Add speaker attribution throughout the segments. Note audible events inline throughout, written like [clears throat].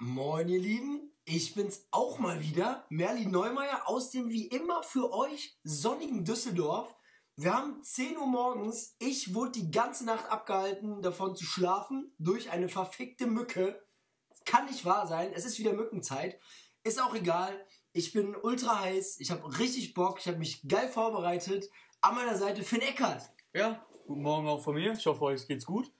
Speaker 1: Moin, ihr Lieben. Ich bin's auch mal wieder, Merlin Neumeier aus dem wie immer für euch sonnigen Düsseldorf. Wir haben 10 Uhr morgens. Ich wurde die ganze Nacht abgehalten, davon zu schlafen, durch eine verfickte Mücke. Kann nicht wahr sein. Es ist wieder Mückenzeit. Ist auch egal. Ich bin ultra heiß. Ich habe richtig Bock. Ich habe mich geil vorbereitet. An meiner Seite Finn Eckert.
Speaker 2: Ja, guten Morgen auch von mir. Ich hoffe, euch geht's gut.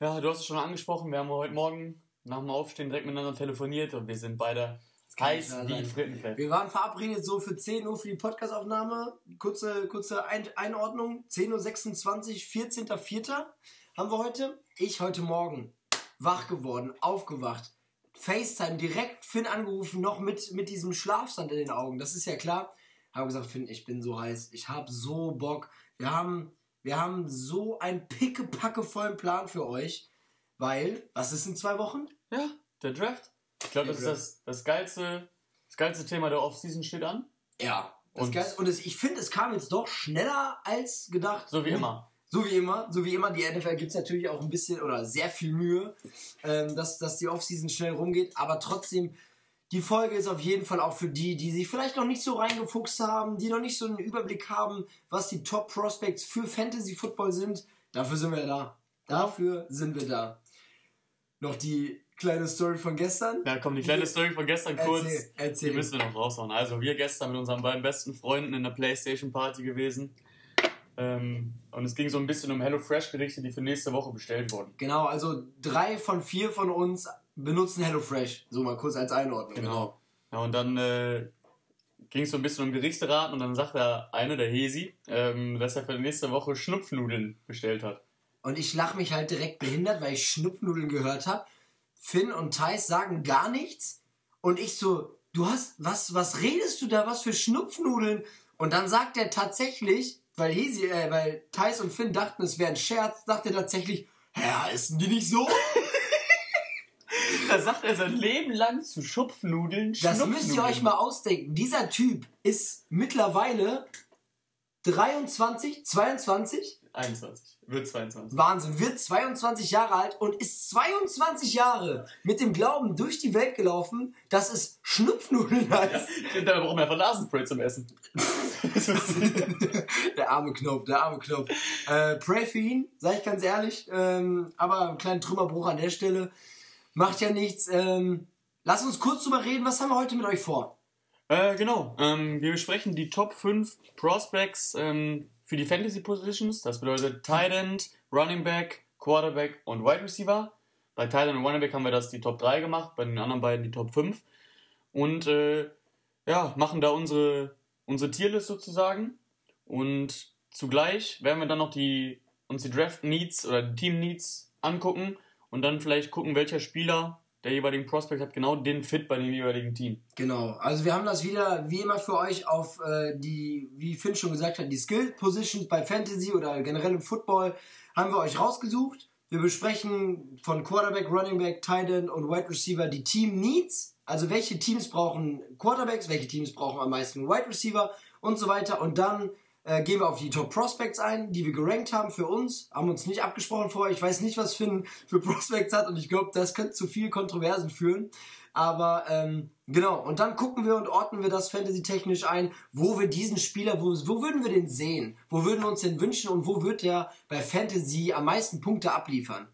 Speaker 2: Ja, du hast es schon angesprochen. Wir haben heute Morgen nach dem Aufstehen direkt miteinander telefoniert und wir sind beide heiß wie. Frittenfett.
Speaker 1: Wir waren verabredet so für 10 Uhr für die Podcastaufnahme. Kurze, kurze Ein Einordnung. 10.26 Uhr, 14.04. haben wir heute. Ich heute Morgen wach geworden, aufgewacht. FaceTime direkt Finn angerufen, noch mit, mit diesem Schlafsand in den Augen. Das ist ja klar. Habe gesagt, Finn, ich bin so heiß. Ich habe so Bock. Wir haben, wir haben so einen pickepackevollen Plan für euch. Weil, was ist in zwei Wochen?
Speaker 2: Ja, der Draft. Ich glaube, das ist das, das, geilste, das geilste Thema der Offseason steht an.
Speaker 1: Ja.
Speaker 2: Und-
Speaker 1: Geil, und es, ich finde, es kam jetzt doch schneller als gedacht.
Speaker 2: So wie immer.
Speaker 1: So wie immer, so wie immer, die NFL gibt es natürlich auch ein bisschen oder sehr viel Mühe, ähm, dass, dass die Offseason schnell rumgeht, aber trotzdem, die Folge ist auf jeden Fall auch für die, die sich vielleicht noch nicht so reingefuchst haben, die noch nicht so einen Überblick haben, was die Top Prospects für Fantasy Football sind. Dafür sind wir da. Dafür sind wir da. Noch die kleine Story von gestern.
Speaker 2: Ja, komm, die kleine Story von gestern kurz.
Speaker 1: Erzähl,
Speaker 2: Die
Speaker 1: erzähl.
Speaker 2: müssen wir noch raushauen. Also, wir gestern mit unseren beiden besten Freunden in der Playstation Party gewesen. Ähm, und es ging so ein bisschen um HelloFresh-Gerichte, die für nächste Woche bestellt wurden.
Speaker 1: Genau, also drei von vier von uns benutzen HelloFresh. So mal kurz als Einordnung.
Speaker 2: Genau. Ja, und dann äh, ging es so ein bisschen um Gerichte raten und dann sagt der eine, der Hesi, ähm, dass er für nächste Woche Schnupfnudeln bestellt hat.
Speaker 1: Und ich lache mich halt direkt behindert, weil ich Schnupfnudeln gehört habe. Finn und Thais sagen gar nichts. Und ich so, du hast, was, was redest du da, was für Schnupfnudeln? Und dann sagt er tatsächlich, weil Hesi, äh, weil Thais und Finn dachten, es wäre ein Scherz, sagt er tatsächlich, ja, essen die nicht so? [laughs]
Speaker 2: Da sagt er sein Leben lang zu Schupfnudeln.
Speaker 1: Das müsst ihr euch mal ausdenken. Dieser Typ ist mittlerweile 23, 22,
Speaker 2: 21, wird 22.
Speaker 1: Wahnsinn, wird 22 Jahre alt und ist 22 Jahre mit dem Glauben durch die Welt gelaufen, dass es Schnupfnudeln heißt. [laughs]
Speaker 2: Da brauchen wir einfach Nasenspray zum Essen. [laughs]
Speaker 1: der arme Knopf, der arme Knopf. Äh, pray für ihn, sag ich ganz ehrlich. Ähm, aber einen kleinen Trümmerbruch an der Stelle. Macht ja nichts. Ähm, lass uns kurz drüber reden. Was haben wir heute mit euch vor?
Speaker 2: Äh, genau. Ähm, wir besprechen die Top 5 Prospects ähm, für die Fantasy Positions. Das bedeutet Tight End, Running Back, Quarterback und Wide Receiver. Bei Tight End und Running Back haben wir das die Top 3 gemacht, bei den anderen beiden die Top 5. Und äh, ja, machen da unsere, unsere Tierlist sozusagen. Und zugleich werden wir dann noch die, uns die Draft Needs oder die Team Needs angucken und dann vielleicht gucken, welcher Spieler der jeweiligen Prospect hat genau den Fit bei dem jeweiligen Team.
Speaker 1: Genau, also wir haben das wieder wie immer für euch auf äh, die, wie Finn schon gesagt hat, die Skill Positions bei Fantasy oder generell im Football haben wir euch rausgesucht. Wir besprechen von Quarterback, Running Back, Tight End und Wide Receiver die Team Needs, also welche Teams brauchen Quarterbacks, welche Teams brauchen am meisten Wide Receiver und so weiter. Und dann äh, gehen wir auf die Top Prospects ein, die wir gerankt haben für uns, haben uns nicht abgesprochen vorher. Ich weiß nicht, was Finn [laughs] für Prospects hat und ich glaube, das könnte zu viel Kontroversen führen. Aber ähm, genau, und dann gucken wir und ordnen wir das fantasy-technisch ein, wo wir diesen Spieler, wo, wo würden wir den sehen? Wo würden wir uns den wünschen und wo wird der bei Fantasy am meisten Punkte abliefern?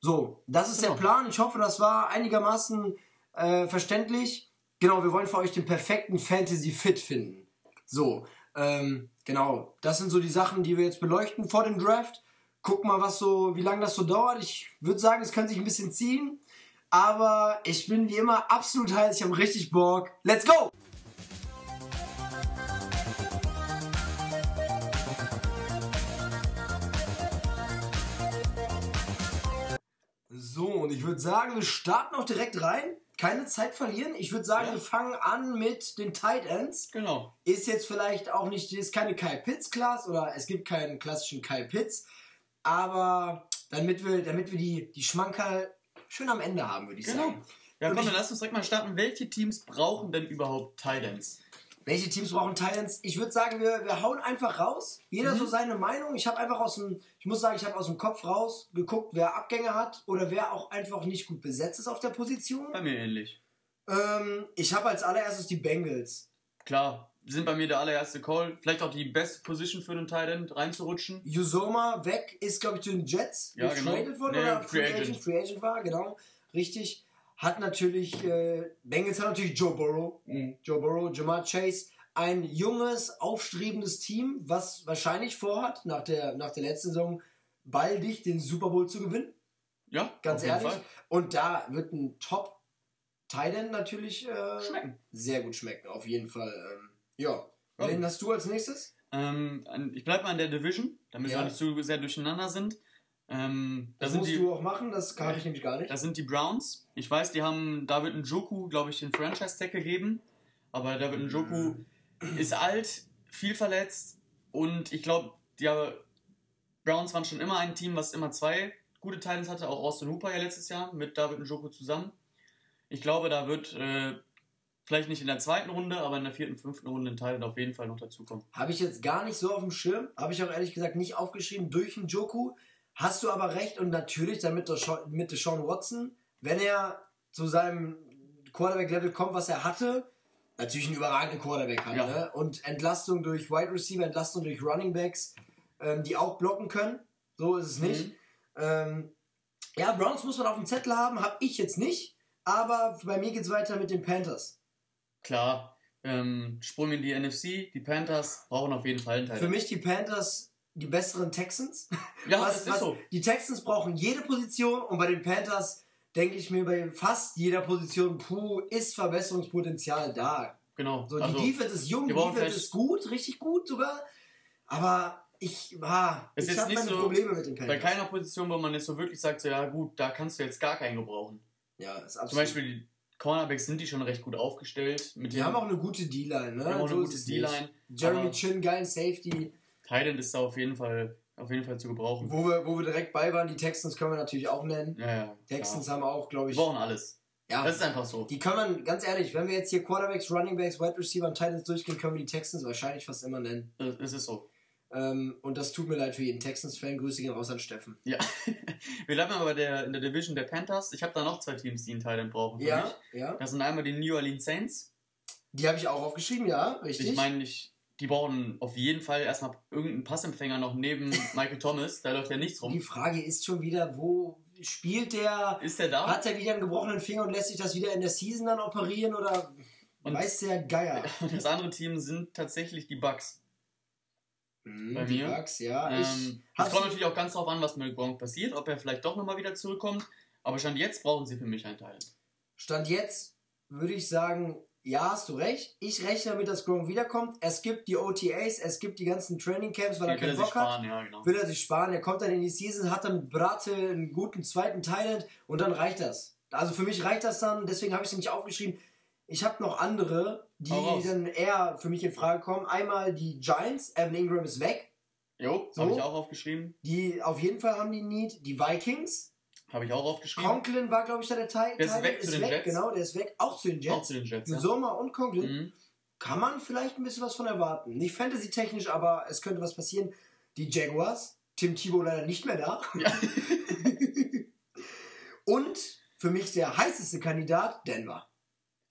Speaker 1: So, das ist
Speaker 2: Genau.
Speaker 1: der Plan. Ich hoffe, das war einigermaßen äh, verständlich. Genau, wir wollen für euch den perfekten Fantasy-Fit finden. So, ähm, genau, das sind so die Sachen, die wir jetzt beleuchten vor dem Draft. Guck mal, was so, wie lange das so dauert. Ich würde sagen, es kann sich ein bisschen ziehen. Aber ich bin wie immer absolut heiß. Ich habe richtig Bock. Let's go! So, und ich würde sagen, wir starten auch direkt rein. Keine Zeit verlieren. Ich würde sagen,
Speaker 2: Ja.
Speaker 1: wir fangen an mit den Tight Ends.
Speaker 2: Genau.
Speaker 1: Ist jetzt vielleicht auch nicht, ist keine Kyle Pitts Class oder es gibt keinen klassischen Kyle Pitts. Aber damit wir, damit wir die, die Schmankerl schön am Ende haben, würde ich
Speaker 2: Genau.
Speaker 1: sagen.
Speaker 2: Ja, komm, dann lass uns direkt mal starten. Welche Teams brauchen denn überhaupt Titans?
Speaker 1: Welche Teams brauchen Titans? Ich würde sagen, wir, wir hauen einfach raus. Jeder
Speaker 2: Mhm.
Speaker 1: so seine Meinung. Ich habe einfach aus dem, ich muss sagen, ich habe aus dem Kopf raus geguckt, wer Abgänge hat oder wer auch einfach nicht gut besetzt ist auf der Position.
Speaker 2: Bei mir ähnlich.
Speaker 1: Ähm, ich habe als allererstes die Bengals.
Speaker 2: Klar, sind bei mir der allererste Call. Vielleicht auch die beste Position für den Titan reinzurutschen.
Speaker 1: Yuzoma weg ist, glaube ich, zu den Jets
Speaker 2: Ja, genau.
Speaker 1: getradet worden
Speaker 2: Nee,
Speaker 1: oder
Speaker 2: Free
Speaker 1: Free Agent.
Speaker 2: Agent.
Speaker 1: Free Agent war, genau. Richtig. Hat natürlich, äh, Bengals hat natürlich Joe Burrow.
Speaker 2: Mhm.
Speaker 1: Joe Burrow, Jamar Chase. Ein junges, aufstrebendes Team, was wahrscheinlich vorhat, nach der, nach der letzten Saison baldig den Super Bowl zu gewinnen.
Speaker 2: Ja,
Speaker 1: Ganz
Speaker 2: auf jeden
Speaker 1: ehrlich.
Speaker 2: Fall.
Speaker 1: Und da wird ein top Titan natürlich äh,
Speaker 2: Schmecken.
Speaker 1: sehr gut schmecken, auf jeden Fall. Ähm, ja.
Speaker 2: Ja.
Speaker 1: Wen hast du als nächstes?
Speaker 2: Ähm, ich bleibe mal in der Division, damit
Speaker 1: Ja.
Speaker 2: wir nicht zu sehr durcheinander sind. Ähm, da
Speaker 1: Das musst
Speaker 2: die,
Speaker 1: du auch machen, das kann ich nämlich gar nicht.
Speaker 2: Das sind die Browns. Ich weiß, die haben David Njoku, glaube ich, den Franchise-Tag gegeben. Aber David Njoku ist alt, viel verletzt. Und ich glaube, die Browns waren schon immer ein Team, was immer zwei gute Titans hatte. Auch Austin Hooper ja letztes Jahr mit David Njoku zusammen. Ich glaube, da wird äh, vielleicht nicht in der zweiten Runde, aber in der vierten, fünften Runde ein Titan auf jeden Fall noch dazukommen.
Speaker 1: Habe ich jetzt gar nicht so auf dem Schirm. Habe ich auch ehrlich gesagt nicht aufgeschrieben durch den Joku. Hast du aber recht und natürlich damit der Sha- mit der Sean Watson, wenn er zu seinem Quarterback-Level kommt, was er hatte, natürlich einen überragenden Quarterback hat.
Speaker 2: Ja.
Speaker 1: Ne? Und Entlastung durch Wide Receiver, Entlastung durch Running Backs, ähm, die auch blocken können. So ist es nicht.
Speaker 2: Mhm.
Speaker 1: Ähm, ja, Browns muss man auf dem Zettel haben, habe ich jetzt nicht. Aber bei mir geht es weiter mit den Panthers.
Speaker 2: Klar, ähm, Sprung in die NFC. Die Panthers brauchen auf jeden Fall einen
Speaker 1: Für
Speaker 2: Titan.
Speaker 1: mich die Panthers die besseren Texans. [laughs]
Speaker 2: Ja,
Speaker 1: was,
Speaker 2: das ist
Speaker 1: was,
Speaker 2: so.
Speaker 1: Die Texans brauchen jede Position und bei den Panthers denke ich mir bei fast jeder Position, puh, ist Verbesserungspotenzial da.
Speaker 2: Genau.
Speaker 1: So, die
Speaker 2: also,
Speaker 1: Defense ist jung, die Defense ist gut, richtig gut sogar. Aber ich, ah,
Speaker 2: Ist
Speaker 1: ich habe
Speaker 2: nicht
Speaker 1: meine
Speaker 2: so
Speaker 1: Probleme mit den
Speaker 2: bei
Speaker 1: Panthers.
Speaker 2: keiner Position, wo man jetzt so wirklich sagt, so, ja gut, da kannst du jetzt gar keinen gebrauchen.
Speaker 1: ja, ist absolut.
Speaker 2: Zum Beispiel die Cornerbacks sind die schon recht gut aufgestellt. Mit
Speaker 1: die haben auch eine gute D-Line, ne?
Speaker 2: die haben auch
Speaker 1: So
Speaker 2: eine gute
Speaker 1: es.
Speaker 2: D-Line.
Speaker 1: Jeremy Chin, geilen Safety.
Speaker 2: Thailand ist da auf jeden Fall, auf jeden Fall zu gebrauchen.
Speaker 1: Wo wir, wo wir direkt bei waren, die Texans können wir natürlich auch nennen.
Speaker 2: Ja, ja.
Speaker 1: Texans
Speaker 2: klar.
Speaker 1: haben auch, glaube
Speaker 2: Wir
Speaker 1: ich.
Speaker 2: brauchen alles.
Speaker 1: Ja,
Speaker 2: Das ist einfach so.
Speaker 1: Die kann man, ganz ehrlich, wenn wir jetzt hier Quarterbacks, Runningbacks, Wide Receiver und Titans durchgehen, können wir die Texans wahrscheinlich fast immer nennen.
Speaker 2: Das ist so.
Speaker 1: Ähm, und das tut mir leid für jeden Texans-Fan. Grüße gehen raus an Steffen.
Speaker 2: Ja. [laughs] Wir bleiben aber der, in der Division der Panthers. Ich habe da noch zwei Teams, die einen Thailand brauchen.
Speaker 1: Ja,
Speaker 2: mich.
Speaker 1: ja.
Speaker 2: Das sind einmal die New Orleans Saints.
Speaker 1: Die habe ich auch aufgeschrieben, ja, richtig.
Speaker 2: Ich meine, ich, die brauchen auf jeden Fall erstmal irgendeinen Passempfänger noch neben [laughs] Michael Thomas. Da läuft ja nichts
Speaker 1: die
Speaker 2: rum.
Speaker 1: Frage ist schon wieder, wo spielt der?
Speaker 2: Ist der da?
Speaker 1: Hat er wieder einen gebrochenen Finger und lässt sich das wieder in der Season dann operieren oder
Speaker 2: Und-
Speaker 1: weiß der Geier? [laughs]
Speaker 2: Das andere Team sind tatsächlich die Bucks.
Speaker 1: Hm,
Speaker 2: Bei
Speaker 1: die
Speaker 2: mir?
Speaker 1: Bucks, ja.
Speaker 2: Ähm, es kommt natürlich auch ganz drauf an, was mit Gronk passiert, ob er vielleicht doch nochmal wieder zurückkommt. Aber Stand jetzt brauchen sie für mich einen Teil.
Speaker 1: Stand jetzt würde ich sagen, ja, hast du recht. Ich rechne damit, dass Gronk wiederkommt. Es gibt die OTAs, es gibt die ganzen Training Camps, weil er
Speaker 2: Die
Speaker 1: keinen Bock hat.
Speaker 2: sparen, ja, genau.
Speaker 1: will er sich sparen, er kommt dann in die Season, hat dann mit Brate einen guten zweiten Thailand und dann reicht das. Also für mich reicht das dann, deswegen habe ich es nicht aufgeschrieben. Ich habe noch andere, die dann eher für mich in Frage kommen. Einmal die Giants, Evan Ingram ist weg,
Speaker 2: Jo,
Speaker 1: So.
Speaker 2: habe ich auch aufgeschrieben.
Speaker 1: die auf jeden Fall haben die Need. Die Vikings,
Speaker 2: Habe ich auch aufgeschrieben.
Speaker 1: Conklin war glaube ich da der Teil.
Speaker 2: Der ist weg zu den Jets.
Speaker 1: Genau, der ist weg, auch zu den
Speaker 2: Auch
Speaker 1: Jets.
Speaker 2: zu den Jets. Ja.
Speaker 1: Sommer und Conklin.
Speaker 2: Mhm.
Speaker 1: Kann man vielleicht ein bisschen was von erwarten. Nicht fantasy-technisch, aber es könnte was passieren. Die Jaguars, Tim Thibault leider nicht mehr da.
Speaker 2: Ja. [laughs]
Speaker 1: Und für mich der heißeste Kandidat, Denver.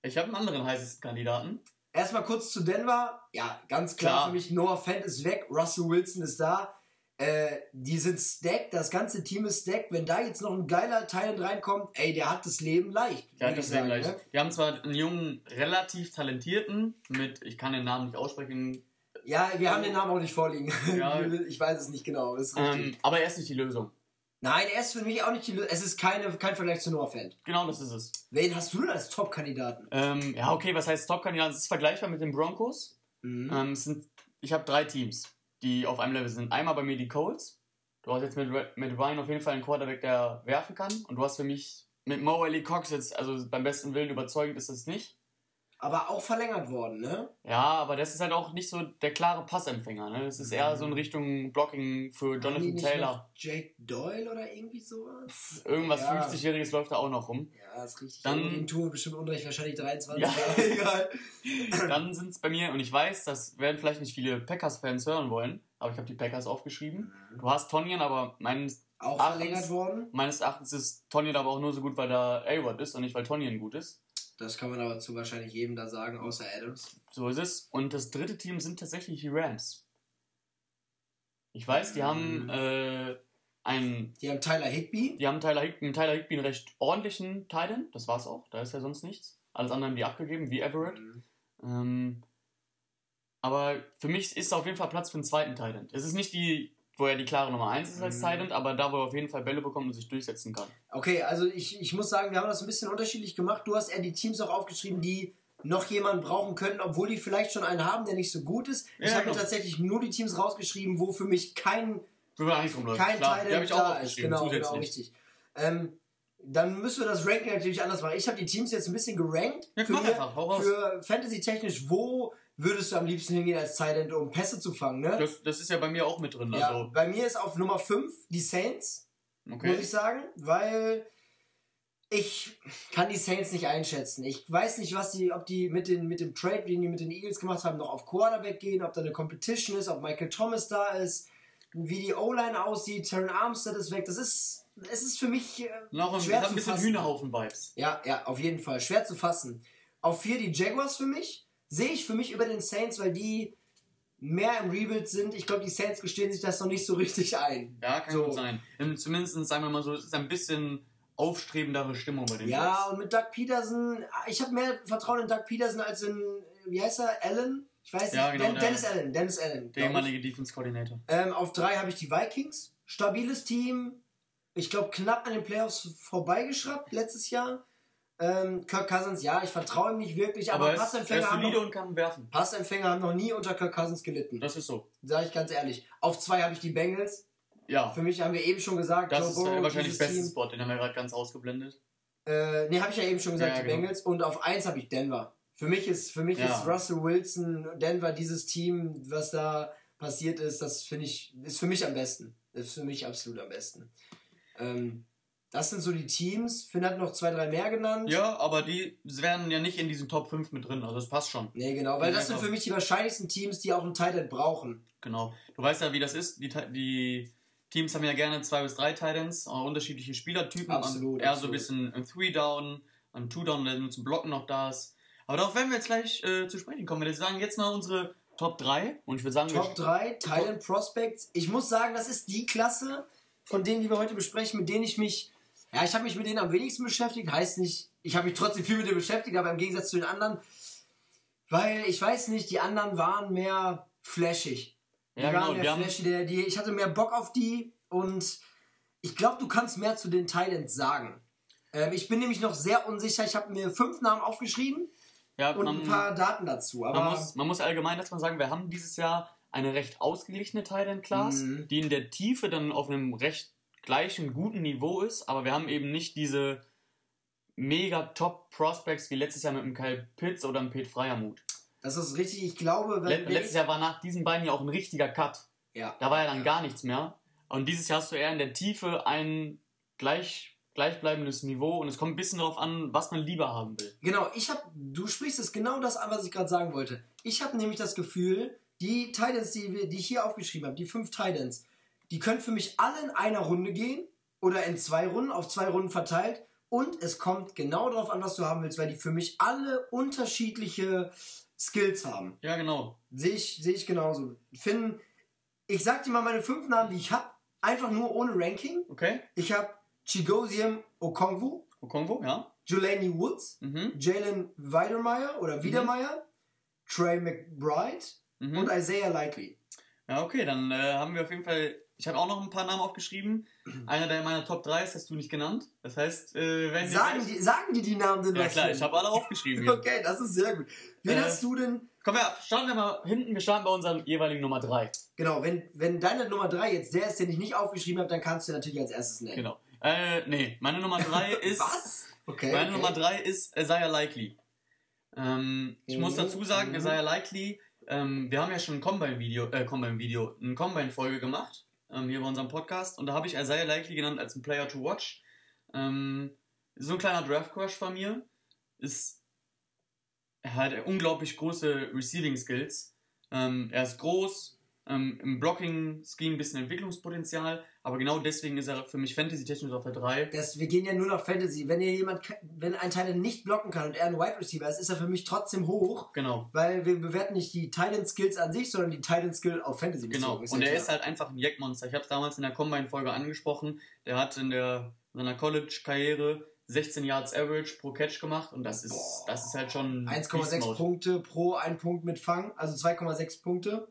Speaker 2: Ich habe einen anderen heißesten Kandidaten.
Speaker 1: Erstmal kurz zu Denver. Ja, ganz klar,
Speaker 2: Klar.
Speaker 1: für mich, Noah Fant ist weg, Russell Wilson ist da. Äh, die sind stacked, das ganze Team ist stacked. Wenn da jetzt noch ein geiler Teil reinkommt, ey, der hat das Leben leicht.
Speaker 2: Ja,
Speaker 1: würd
Speaker 2: das
Speaker 1: sagen,
Speaker 2: gleich.
Speaker 1: ne?
Speaker 2: Wir haben zwar einen jungen, relativ talentierten mit, ich kann den Namen nicht aussprechen,
Speaker 1: Ja, wir haben den Namen auch nicht vorliegen.
Speaker 2: Ja. [laughs]
Speaker 1: ich weiß es nicht genau. Das ist richtig.
Speaker 2: ähm, aber er ist nicht die Lösung.
Speaker 1: Nein, er ist für mich auch nicht die Lö- Es ist keine, kein Vergleich zu Fant.
Speaker 2: Genau, das ist es.
Speaker 1: Wen hast du denn als Top-Kandidaten?
Speaker 2: Ähm, ja, okay, was heißt Top-Kandidat? Es ist vergleichbar mit den Broncos.
Speaker 1: Mhm.
Speaker 2: Ähm, sind, ich habe drei Teams, die auf einem Level sind. Einmal bei mir die Colts. Du hast jetzt mit, mit Ryan auf jeden Fall einen Quarterback, der werfen kann. Und du hast für mich mit Mo Ali Cox jetzt, also beim besten Willen überzeugend ist es nicht.
Speaker 1: Aber auch verlängert worden, ne?
Speaker 2: Ja, aber das ist halt auch nicht so der klare Passempfänger. Ne? Das ist eher so in Richtung Blocking für Jonathan
Speaker 1: nicht
Speaker 2: Taylor.
Speaker 1: Jake Doyle oder irgendwie sowas?
Speaker 2: Irgendwas
Speaker 1: Ja.
Speaker 2: 50-Jähriges läuft da auch noch rum.
Speaker 1: Ja, ist richtig.
Speaker 2: Dann-
Speaker 1: den tun wir bestimmt unrecht, wahrscheinlich 23.
Speaker 2: Ja. [laughs]
Speaker 1: egal.
Speaker 2: Dann sind es bei mir, und ich weiß, das werden vielleicht nicht viele Packers-Fans hören wollen, aber ich habe die Packers aufgeschrieben. Du hast Tonyan, aber meines,
Speaker 1: Auch
Speaker 2: Ach,
Speaker 1: verlängert worden.
Speaker 2: meines Erachtens ist Tonyan aber auch nur so gut, weil da A-Rod ist und nicht, weil Tonyan gut ist.
Speaker 1: Das kann man aber zu wahrscheinlich jedem da sagen, außer Adams.
Speaker 2: So ist es. Und das dritte Team sind tatsächlich die Rams. Ich weiß, die haben äh, einen
Speaker 1: Die haben Tyler Higby.
Speaker 2: Die haben Tyler Higby, Tyler Higby einen recht ordentlichen Titan, das war's auch, da ist ja sonst nichts. Alles andere haben die abgegeben, wie Everett. Ähm, aber für mich ist auf jeden Fall Platz für einen zweiten Titan. Es ist nicht die, wo er die klare Nummer 1 ist als
Speaker 1: Mhm.
Speaker 2: Titan, aber da, wo er auf jeden Fall Bälle bekommt und sich durchsetzen kann.
Speaker 1: Okay, also ich, ich muss sagen, wir haben das ein bisschen unterschiedlich gemacht. Du hast eher die Teams auch aufgeschrieben, die noch jemanden brauchen könnten, obwohl die vielleicht schon einen haben, der nicht so gut ist. Ich
Speaker 2: Ja,
Speaker 1: habe mir
Speaker 2: genau.
Speaker 1: tatsächlich nur die Teams rausgeschrieben, wo für mich kein, kein Teil
Speaker 2: ich auch
Speaker 1: da ist. Genau, genau, richtig. Ähm, dann müssen wir das Ranking natürlich anders machen. Ich habe die Teams jetzt ein bisschen gerankt.
Speaker 2: Ja,
Speaker 1: für,
Speaker 2: einfach,
Speaker 1: für Fantasy-technisch, wo würdest du am liebsten hingehen als Titan, um Pässe zu fangen? Ne?
Speaker 2: Das, das ist ja bei mir auch mit drin.
Speaker 1: ja,
Speaker 2: Also,
Speaker 1: bei mir ist auf Nummer 5 die Saints. muss
Speaker 2: okay.
Speaker 1: ich sagen, weil ich kann die Saints nicht einschätzen. Ich weiß nicht, was die, ob die mit, den, mit dem Trade, den die mit den Eagles gemacht haben, noch auf Quarterback gehen, ob da eine Competition ist, ob Michael Thomas da ist, wie die O-Line aussieht, Terran Armstead ist weg. Das ist, es ist für mich äh,
Speaker 2: Noch ein,
Speaker 1: schwer
Speaker 2: hat ein
Speaker 1: zu
Speaker 2: bisschen
Speaker 1: fassen.
Speaker 2: Hühnerhaufen-Vibes.
Speaker 1: Ja, ja, auf jeden Fall. Schwer zu fassen. Auf vier die Jaguars für mich. Sehe ich für mich über den Saints, weil die mehr im Rebuild sind. Ich glaube, die Saints gestehen sich das noch nicht so richtig ein.
Speaker 2: Ja, kann
Speaker 1: So.
Speaker 2: gut sein. Ähm, Zumindest, sagen wir mal so, es ist ein bisschen aufstrebendere Stimmung bei den
Speaker 1: Ja,
Speaker 2: Jets.
Speaker 1: und mit Doug Peterson, ich habe mehr Vertrauen in Doug Peterson als in, wie heißt er, Allen? Ich weiß nicht,
Speaker 2: Ja, genau,
Speaker 1: Den,
Speaker 2: der-
Speaker 1: Dennis Allen, Dennis Allen.
Speaker 2: Der ehemalige Defense-Coordinator.
Speaker 1: Ähm, auf drei habe ich die Vikings, stabiles Team, ich glaube knapp an den Playoffs vorbeigeschraubt letztes Jahr. Ähm, Kirk Cousins, ja, ich vertraue ihm nicht wirklich, aber,
Speaker 2: Aber er er
Speaker 1: Passempfänger,
Speaker 2: ist
Speaker 1: haben noch. Passempfänger haben noch nie unter Kirk Cousins gelitten,
Speaker 2: Das ist so.
Speaker 1: sage ich ganz ehrlich. Auf zwei habe ich die Bengals,
Speaker 2: Ja,
Speaker 1: für mich haben wir eben schon gesagt,
Speaker 2: das
Speaker 1: Joe
Speaker 2: ist
Speaker 1: Burrow,
Speaker 2: äh, wahrscheinlich
Speaker 1: dieses
Speaker 2: der beste
Speaker 1: Team.
Speaker 2: Spot, den haben wir gerade ganz ausgeblendet.
Speaker 1: Äh, nee, habe ich ja eben schon gesagt,
Speaker 2: Ja,
Speaker 1: die
Speaker 2: genau.
Speaker 1: Bengals. Und auf eins habe ich Denver. Für mich ist, für mich
Speaker 2: Ja.
Speaker 1: ist Russell Wilson, Denver, dieses Team, was da passiert ist, das finde ich, ist für mich am besten. Ist für mich absolut am besten. Ähm, das sind so die Teams. Finn hat noch zwei, drei mehr genannt.
Speaker 2: Ja, aber die wären ja nicht in diesen Top 5 mit drin, also das passt schon.
Speaker 1: Nee, genau, weil
Speaker 2: Ja,
Speaker 1: das sind für mich die wahrscheinlichsten Teams, die auch einen Titan brauchen.
Speaker 2: Genau. Du weißt ja, wie das ist. Die, die Teams haben ja gerne zwei bis drei Titans, auch unterschiedliche Spielertypen.
Speaker 1: Absolut,
Speaker 2: Eher so ein bisschen ein Three-Down, ein Two-Down, der zum Blocken noch da ist. Aber darauf werden wir jetzt gleich äh, zu sprechen kommen. Wir sagen jetzt mal unsere Top 3 und ich würde sagen,
Speaker 1: Top
Speaker 2: wir,
Speaker 1: 3, Titan Prospects. Ich muss sagen, das ist die Klasse von denen, die wir heute besprechen, mit denen ich mich, ja, ich habe mich mit denen am wenigsten beschäftigt. Heißt nicht, ich habe mich trotzdem viel mit denen beschäftigt, aber im Gegensatz zu den anderen, weil ich weiß nicht, die anderen waren mehr flashig. Die
Speaker 2: ja
Speaker 1: waren
Speaker 2: genau,
Speaker 1: mehr flashy, der, die, ich hatte mehr Bock auf die und ich glaube, du kannst mehr zu den Titans sagen. Ähm, ich bin nämlich noch sehr unsicher. Ich habe mir fünf Namen aufgeschrieben
Speaker 2: ja,
Speaker 1: und ein paar Daten dazu. Aber
Speaker 2: man, muss, man muss allgemein erstmal sagen, wir haben dieses Jahr eine recht ausgeglichene Titan-Class,
Speaker 1: Mhm.
Speaker 2: die in der Tiefe dann auf einem recht gleichen, guten Niveau ist, aber wir haben eben nicht diese mega Top-Prospects wie letztes Jahr mit einem Kyle Pitts oder einem Pete Freiermuth.
Speaker 1: das ist richtig. Ich glaube, wenn,
Speaker 2: Le
Speaker 1: wenn
Speaker 2: letztes Jahr war nach diesen beiden ja auch ein richtiger Cut.
Speaker 1: ja.
Speaker 2: Da war ja dann gar nichts mehr. Und dieses Jahr hast du eher in der Tiefe ein gleich, gleichbleibendes Niveau und es kommt ein bisschen darauf an, was man lieber haben will.
Speaker 1: Genau, ich habe, du sprichst es genau das an, was ich gerade sagen wollte. Ich habe nämlich das Gefühl, die Titans, die, wir- die ich hier aufgeschrieben habe, die fünf Titans, die können für mich alle in einer Runde gehen oder in zwei Runden, auf zwei Runden verteilt. Und es kommt genau darauf an, was du haben willst, weil die für mich alle unterschiedliche Skills haben.
Speaker 2: Ja, genau.
Speaker 1: Sehe ich, sehe ich genauso. Finn, ich sag dir mal meine fünf Namen, die ich habe, einfach nur ohne Ranking.
Speaker 2: Okay.
Speaker 1: Ich habe Chigoziem Okongwu,
Speaker 2: Okongwu, ja.
Speaker 1: Jelani Woods,
Speaker 2: Mhm.
Speaker 1: Jalen Weidermeier oder Wiedermeier, Trey McBride
Speaker 2: Mhm.
Speaker 1: und Isaiah Likely.
Speaker 2: Ja, okay, dann äh, haben wir auf jeden Fall. Ich habe auch noch ein paar Namen aufgeschrieben. [clears throat] Einer der meiner Top 3 ist, hast du nicht genannt. Das heißt, äh, wenn
Speaker 1: Sagen die, sagen die die Namen denn
Speaker 2: Ja klar,
Speaker 1: Finn?
Speaker 2: ich habe alle aufgeschrieben. Hier. [laughs]
Speaker 1: Okay, das ist sehr gut. Wen
Speaker 2: Äh,
Speaker 1: hast du denn?
Speaker 2: Komm her, starten wir mal hinten. Wir starten bei unserem jeweiligen Nummer 3.
Speaker 1: Genau, wenn, wenn deine Nummer 3 jetzt der ist, den ich nicht aufgeschrieben habe, dann kannst du natürlich als erstes nennen.
Speaker 2: Genau. Äh, nee, meine Nummer 3 [laughs] ist.
Speaker 1: Was? Okay.
Speaker 2: Meine
Speaker 1: okay.
Speaker 2: Nummer 3 ist Isaiah Likely. Ähm, ich muss dazu sagen, Isaiah Likely, ähm, wir haben ja schon ein Combine-Video, äh, Combine-Video, eine Combine-Folge gemacht, ähm, hier bei unserem Podcast, und da habe ich Isaiah Likely genannt als ein Player to watch. Ähm, so ein kleiner Draft-Crush von mir. Ist, er hat unglaublich große Receiving-Skills. Ähm, er ist groß, ähm, im Blocking-Scheme ein bisschen Entwicklungspotenzial, aber genau deswegen ist er für mich Fantasy-technisch auf der 3.
Speaker 1: Das, wir gehen ja nur nach Fantasy. Wenn ihr jemand, wenn ein Teil nicht blocken kann und er ein Wide Receiver ist, ist er für mich trotzdem hoch.
Speaker 2: Genau.
Speaker 1: Weil wir bewerten nicht die Titan Skills an sich, sondern die Titan Skill auf Fantasy.
Speaker 2: Genau. Und
Speaker 1: ja
Speaker 2: er ist halt einfach ein Jackmonster. Ich habe es damals in der Combine-Folge angesprochen. Der hat in der seiner College-Karriere 16 Yards Average pro Catch gemacht und das ist,
Speaker 1: Boah.
Speaker 2: das ist halt schon
Speaker 1: 1,6
Speaker 2: Beast-Mode.
Speaker 1: Punkte pro ein Punkt mit Fang, also 2,6 Punkte.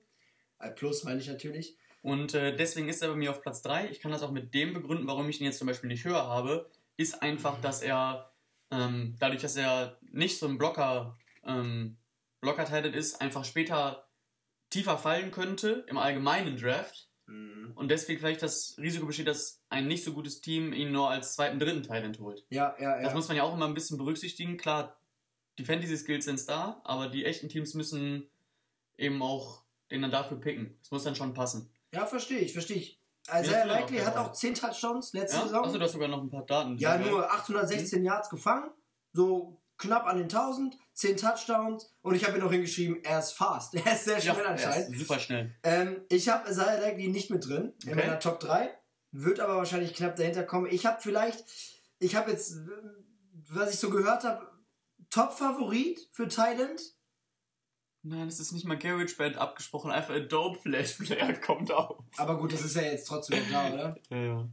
Speaker 1: Äh, Plus meine ich natürlich.
Speaker 2: Und äh, deswegen ist er bei mir auf Platz 3. Ich kann das auch mit dem begründen, warum ich ihn jetzt zum Beispiel nicht höher habe, ist einfach, dass er ähm, dadurch, dass er nicht so ein Blocker ähm, blocker ist, einfach später tiefer fallen könnte im allgemeinen Draft. Und deswegen vielleicht das Risiko besteht, dass ein nicht so gutes Team ihn nur als zweiten, dritten Talent holt.
Speaker 1: Ja, ja, ja.
Speaker 2: Das muss man ja auch immer ein bisschen berücksichtigen. Klar, die Fantasy-Skills sind da, aber die echten Teams müssen eben auch den dann dafür picken. Das muss dann schon passen.
Speaker 1: ja, verstehe ich, verstehe ich. Isaiah
Speaker 2: noch
Speaker 1: Likely hat auch 10 Touchdowns letzte
Speaker 2: Ja?
Speaker 1: Saison.
Speaker 2: Achso, du hast sogar noch ein paar Daten.
Speaker 1: Ja, nur 816 Yards gefangen, so knapp an den 1000, 10 Touchdowns und ich habe hier noch hingeschrieben, er ist fast. [laughs] Er ist sehr
Speaker 2: Ja,
Speaker 1: schnell
Speaker 2: ist
Speaker 1: anscheinend.
Speaker 2: super schnell.
Speaker 1: Ähm, ich habe Isaiah Likely nicht mit drin in
Speaker 2: Okay.
Speaker 1: meiner Top 3, wird aber wahrscheinlich knapp dahinter kommen. Ich habe vielleicht, ich habe jetzt, was ich so gehört habe, Top-Favorit für Thailand.
Speaker 2: Nein, es ist nicht mal Garage Band abgesprochen, einfach ein Dope Flash Player [laughs] kommt auf.
Speaker 1: Aber gut, das ist ja jetzt trotzdem klar, oder?
Speaker 2: Ja, ja.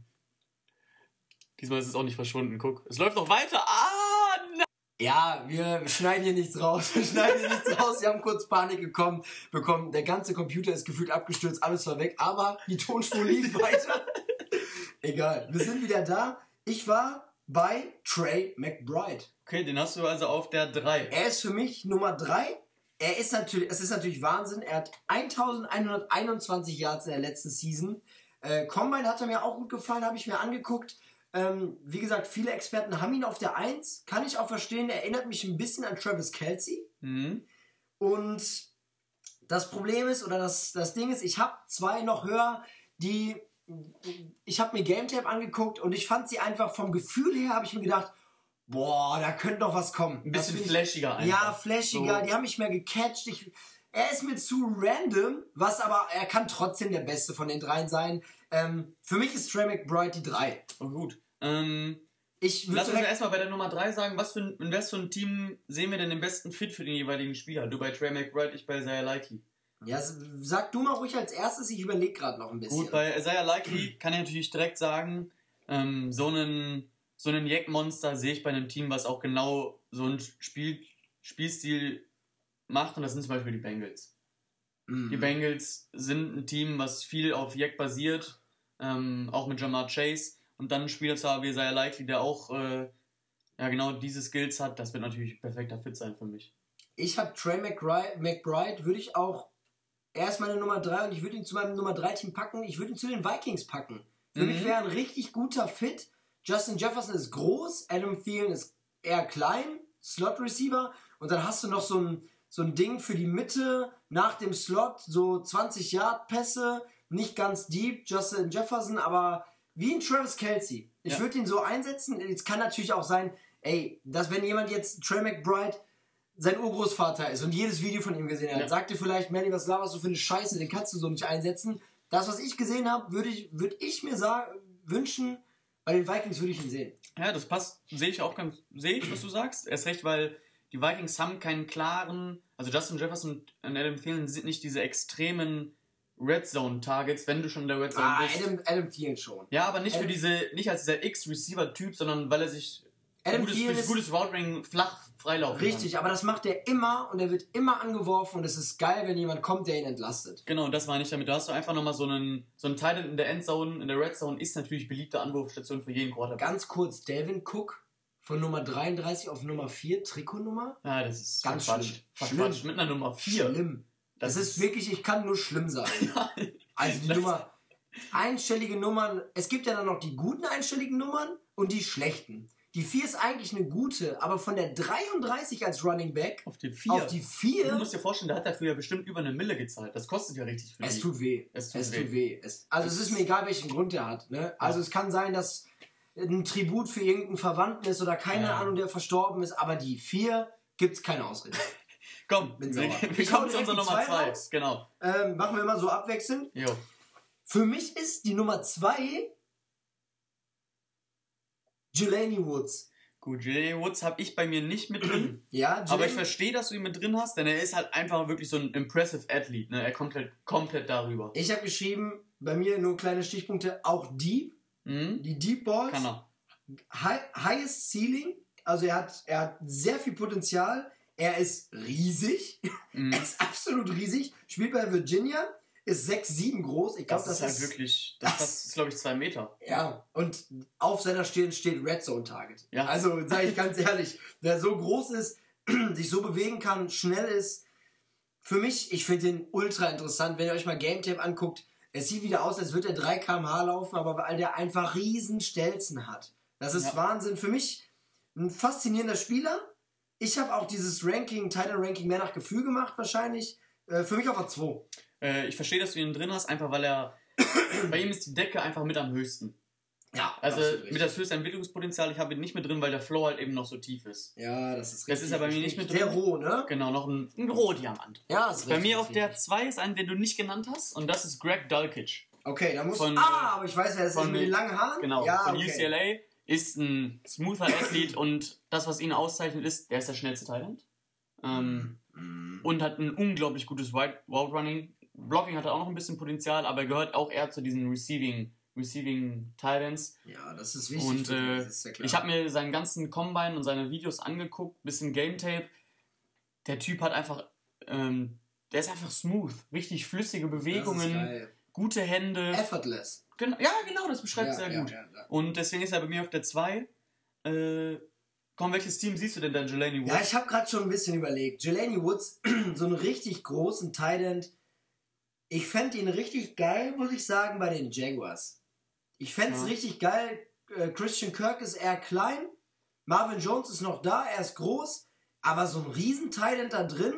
Speaker 2: Diesmal ist es auch nicht verschwunden. Guck, es läuft noch weiter. Ah, nein.
Speaker 1: Ja, wir schneiden hier nichts raus. Wir schneiden hier nichts raus. Wir haben kurz Panik bekommen, bekommen. Der ganze Computer ist gefühlt abgestürzt, alles war weg. Aber die Tonspur lief [laughs] weiter. Egal, wir sind wieder da. Ich war bei Trey McBride.
Speaker 2: Okay, den hast du also auf der 3.
Speaker 1: Er ist für mich Nummer 3. Er ist natürlich, es ist natürlich Wahnsinn. Er hat 1121 Yards in der letzten Season. Äh, Combine hat er mir auch gut gefallen, habe ich mir angeguckt. Ähm, wie gesagt, viele Experten haben ihn auf der 1. Kann ich auch verstehen. Erinnert mich ein bisschen an Travis Kelsey.
Speaker 2: Mhm.
Speaker 1: Und das Problem ist, oder das, das Ding ist, ich habe zwei noch höher, die. Ich habe mir Game Tape angeguckt und ich fand sie einfach vom Gefühl her, habe ich mir gedacht, boah, da könnte noch was kommen.
Speaker 2: Ein bisschen
Speaker 1: find ich-
Speaker 2: flashiger einfach.
Speaker 1: Ja, flashiger,
Speaker 2: So.
Speaker 1: die haben mich mehr gecatcht. Ich, er ist mir zu random, was aber, er kann trotzdem der Beste von den dreien sein. Ähm, für mich ist Trey McBride die drei.
Speaker 2: Oh, gut. Ähm,
Speaker 1: Ich
Speaker 2: lass uns erstmal bei der Nummer 3 sagen, was für, in was für ein Team sehen wir denn den besten Fit für den jeweiligen Spieler? Du bei Trey McBride, ich bei Isaiah Likely.
Speaker 1: ja, sag du mal ruhig als erstes, ich überlege gerade noch ein bisschen.
Speaker 2: Gut, bei Isaiah Likely kann ich natürlich direkt sagen, ähm, so einen, so einen Jack-Monster sehe ich bei einem Team, was auch genau so einen Spiel, Spielstil macht und das sind zum Beispiel die Bengals.
Speaker 1: Mhm.
Speaker 2: Die Bengals sind ein Team, was viel auf Jack basiert, ähm, auch mit Jamar Chase und dann ein Spieler zu haben wie Isaiah Likely, der auch äh, ja, genau diese Skills hat, das wird natürlich ein perfekter Fit sein für mich.
Speaker 1: Ich habe Trey McBride, McBride würde ich auch, er ist meine Nummer 3 und ich würde ihn zu meinem Nummer 3 Team packen. Ich würde ihn zu den Vikings packen. Für
Speaker 2: Mhm.
Speaker 1: mich wäre ein richtig guter Fit. Justin Jefferson ist groß, Adam Thielen ist eher klein, Slot Receiver und dann hast du noch so ein, so ein Ding für die Mitte nach dem Slot, so 20 Yard Pässe, nicht ganz deep, Justin Jefferson, aber wie ein Travis Kelsey. Ich
Speaker 2: Ja.
Speaker 1: würde ihn so einsetzen. Es kann natürlich auch sein, ey, dass wenn jemand jetzt Trey McBride sein Urgroßvater ist und jedes Video von ihm gesehen hat,
Speaker 2: Ja.
Speaker 1: sagt dir vielleicht, Manny, was laberst du für eine Scheiße, den kannst du so nicht einsetzen. Das, was ich gesehen habe, würde ich, würd ich mir sagen, wünschen, bei den Vikings würde ich ihn sehen.
Speaker 2: Ja, das passt, sehe ich auch ganz, sehe ich, was du sagst. Erst recht, weil die Vikings haben keinen klaren, also Justin Jefferson und Adam Thielen sind nicht diese extremen Red Zone Targets, wenn du schon in der Red Zone
Speaker 1: Ah,
Speaker 2: bist.
Speaker 1: Adam, Adam Thielen schon.
Speaker 2: Ja, aber nicht für
Speaker 1: Adam-
Speaker 2: diese, nicht als dieser X-Receiver-Typ, sondern weil er sich
Speaker 1: Adam
Speaker 2: gutes,
Speaker 1: Thielen
Speaker 2: gutes Route-Ring flach freilaufen
Speaker 1: richtig, aber das macht er immer und er wird immer angeworfen und es ist geil, wenn jemand kommt, der ihn entlastet.
Speaker 2: Genau, das meine ich damit. Da hast du einfach nochmal so einen, so einen Teil in der Endzone, in der Red Zone ist natürlich beliebte Anwurfstation für jeden Quarterback.
Speaker 1: Ganz kurz, Delvin Cook von Nummer 33 auf Nummer 4, Trikotnummer.
Speaker 2: Ja, das ist
Speaker 1: Ganz
Speaker 2: verquatscht.
Speaker 1: schlimm.
Speaker 2: Verquatscht mit einer Nummer 4.
Speaker 1: Schlimm. Das, ist wirklich, ich kann nur schlimm sagen. [laughs] Also die
Speaker 2: Das-
Speaker 1: Nummer, einstellige Nummern, es gibt ja dann noch die guten einstelligen Nummern und die schlechten. Die 4 ist eigentlich eine gute, aber von der 33 als Running Back
Speaker 2: Auf die 4.
Speaker 1: auf die 4.
Speaker 2: Du musst dir vorstellen, der hat dafür ja bestimmt über eine Mille gezahlt. Das kostet ja richtig viel.
Speaker 1: Es tut weh.
Speaker 2: Es tut
Speaker 1: es
Speaker 2: weh.
Speaker 1: tut weh. Es, also es ist mir egal, welchen Grund der hat. Ne? Also es kann sein, dass ein Tribut für irgendeinen Verwandten ist oder keine
Speaker 2: Ja.
Speaker 1: Ahnung, der verstorben ist, aber die 4 gibt's keine Ausrede. [laughs]
Speaker 2: Komm,
Speaker 1: Bin
Speaker 2: wir,
Speaker 1: sauer.
Speaker 2: wir kommen zu unserer Nummer
Speaker 1: zwei
Speaker 2: 2.
Speaker 1: raus.
Speaker 2: Genau.
Speaker 1: ähm, machen wir mal so abwechselnd.
Speaker 2: Jo.
Speaker 1: Für mich ist die Nummer 2 Jelani Woods.
Speaker 2: Gut, J. Woods habe ich bei mir nicht mit drin. [clears throat]
Speaker 1: Ja,
Speaker 2: Aber ich
Speaker 1: Jelani-
Speaker 2: verstehe, dass du ihn mit drin hast, denn er ist halt einfach wirklich so ein impressive Athlete. Ne? Er kommt halt komplett darüber.
Speaker 1: Ich habe geschrieben, bei mir nur kleine Stichpunkte, auch Deep,
Speaker 2: Mhm.
Speaker 1: die Deep Balls.
Speaker 2: Kann er.
Speaker 1: High, highest Ceiling, also er hat, er hat sehr viel Potenzial. Er ist riesig,
Speaker 2: Mhm. [laughs]
Speaker 1: er ist absolut riesig. Spielt bei Virginia, ist 6'7 groß. Ich glaube,
Speaker 2: Das,
Speaker 1: das,
Speaker 2: ist halt wirklich, das,
Speaker 1: das-
Speaker 2: ist glaube ich zwei Meter.
Speaker 1: Ja, und auf seiner Stirn steht Red Zone Target.
Speaker 2: Ja.
Speaker 1: Also sage ich [laughs] ganz ehrlich, wer so groß ist, [clears throat] sich so bewegen kann, schnell ist, für mich, ich finde den ultra interessant. Wenn ihr euch mal Game Tape anguckt, es sieht wieder aus, als würde er 3 km/h laufen, aber weil der einfach riesen Stelzen hat. Das ist
Speaker 2: Ja.
Speaker 1: Wahnsinn. Für mich ein faszinierender Spieler. Ich habe auch dieses Ranking, Titan Ranking mehr nach Gefühl gemacht wahrscheinlich. Äh, für mich auf der 2.
Speaker 2: Äh, ich verstehe, dass du ihn drin hast, einfach weil er. [coughs] bei ihm ist die Decke einfach mit am höchsten.
Speaker 1: Ja,
Speaker 2: Also mit das höchste Entwicklungspotenzial, ich habe ihn nicht mit drin, weil der Flow halt eben noch so tief ist.
Speaker 1: Ja, das ist richtig.
Speaker 2: Das ist aber bei mir nicht mit
Speaker 1: Sehr
Speaker 2: drin.
Speaker 1: roh, ne?
Speaker 2: Genau, noch ein, ein Rohdiamant.
Speaker 1: Ja, ist
Speaker 2: Bei
Speaker 1: richtig,
Speaker 2: mir auf
Speaker 1: ist
Speaker 2: der
Speaker 1: richtig.
Speaker 2: 2 ist ein, den du nicht genannt hast, und das ist Greg Dulcich.
Speaker 1: Okay, da muss.
Speaker 2: Von,
Speaker 1: ah, aber ich weiß, wer das ist
Speaker 2: von-
Speaker 1: mit den langen Haaren.
Speaker 2: Genau,
Speaker 1: ja,
Speaker 2: von
Speaker 1: okay.
Speaker 2: UCLA. Ist ein smoother Athlet und das, was ihn auszeichnet, ist, der ist der schnellste Thailand. Ähm,
Speaker 1: Mhm.
Speaker 2: und hat ein unglaublich gutes Route Running. Blocking hat er auch noch ein bisschen Potenzial, aber er gehört auch eher zu diesen Receiving, Receiving Titans.
Speaker 1: Ja, das ist wichtig.
Speaker 2: Und äh,
Speaker 1: das ist ja klar.
Speaker 2: ich habe mir seinen ganzen Combine und seine Videos angeguckt, bisschen Game Tape. Der Typ hat einfach, ähm, der ist einfach smooth, richtig flüssige Bewegungen, gute Hände.
Speaker 1: Effortless.
Speaker 2: Gen ja, genau, das beschreibt
Speaker 1: ja,
Speaker 2: sehr
Speaker 1: ja,
Speaker 2: gut.
Speaker 1: Ja.
Speaker 2: Und deswegen ist er bei mir auf der 2. Äh, komm, welches Team siehst du denn dann, Jelani Woods?
Speaker 1: ja, ich habe gerade schon ein bisschen überlegt. Jelani Woods, [clears throat] so einen richtig großen Tight End. Ich fände ihn richtig geil, muss ich sagen, bei den Jaguars. Ich fände es
Speaker 2: Ja.
Speaker 1: richtig geil. Äh, Christian Kirk ist eher klein. Marvin Jones ist noch da, er ist groß. Aber so ein riesen Tight End da drin.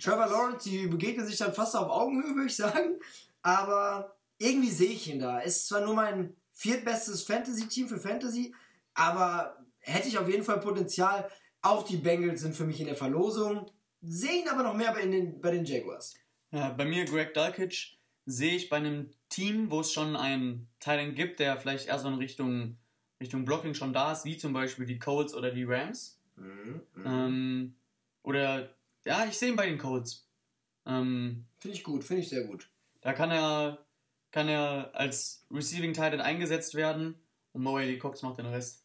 Speaker 1: Trevor Lawrence, die begegnen sich dann fast auf Augenhöhe, würde ich sagen. Aber irgendwie sehe ich ihn da. Ist zwar nur mein viertbestes Fantasy-Team für Fantasy, aber hätte ich auf jeden Fall Potenzial. Auch die Bengals sind für mich in der Verlosung. Sehe ihn aber noch mehr bei den, bei den Jaguars.
Speaker 2: Ja, bei mir, Greg Dulcich, sehe ich bei einem Team, wo es schon einen Thailand gibt, der vielleicht eher so in Richtung, Richtung Blocking schon da ist, wie zum Beispiel die Colts oder die Rams.
Speaker 1: Mhm.
Speaker 2: Ähm, oder, ja, ich sehe ihn bei den Colts. Ähm,
Speaker 1: Finde ich gut, finde ich sehr gut.
Speaker 2: da kann er, kann er als Receiving Titan eingesetzt werden und Moe Cox macht den Rest.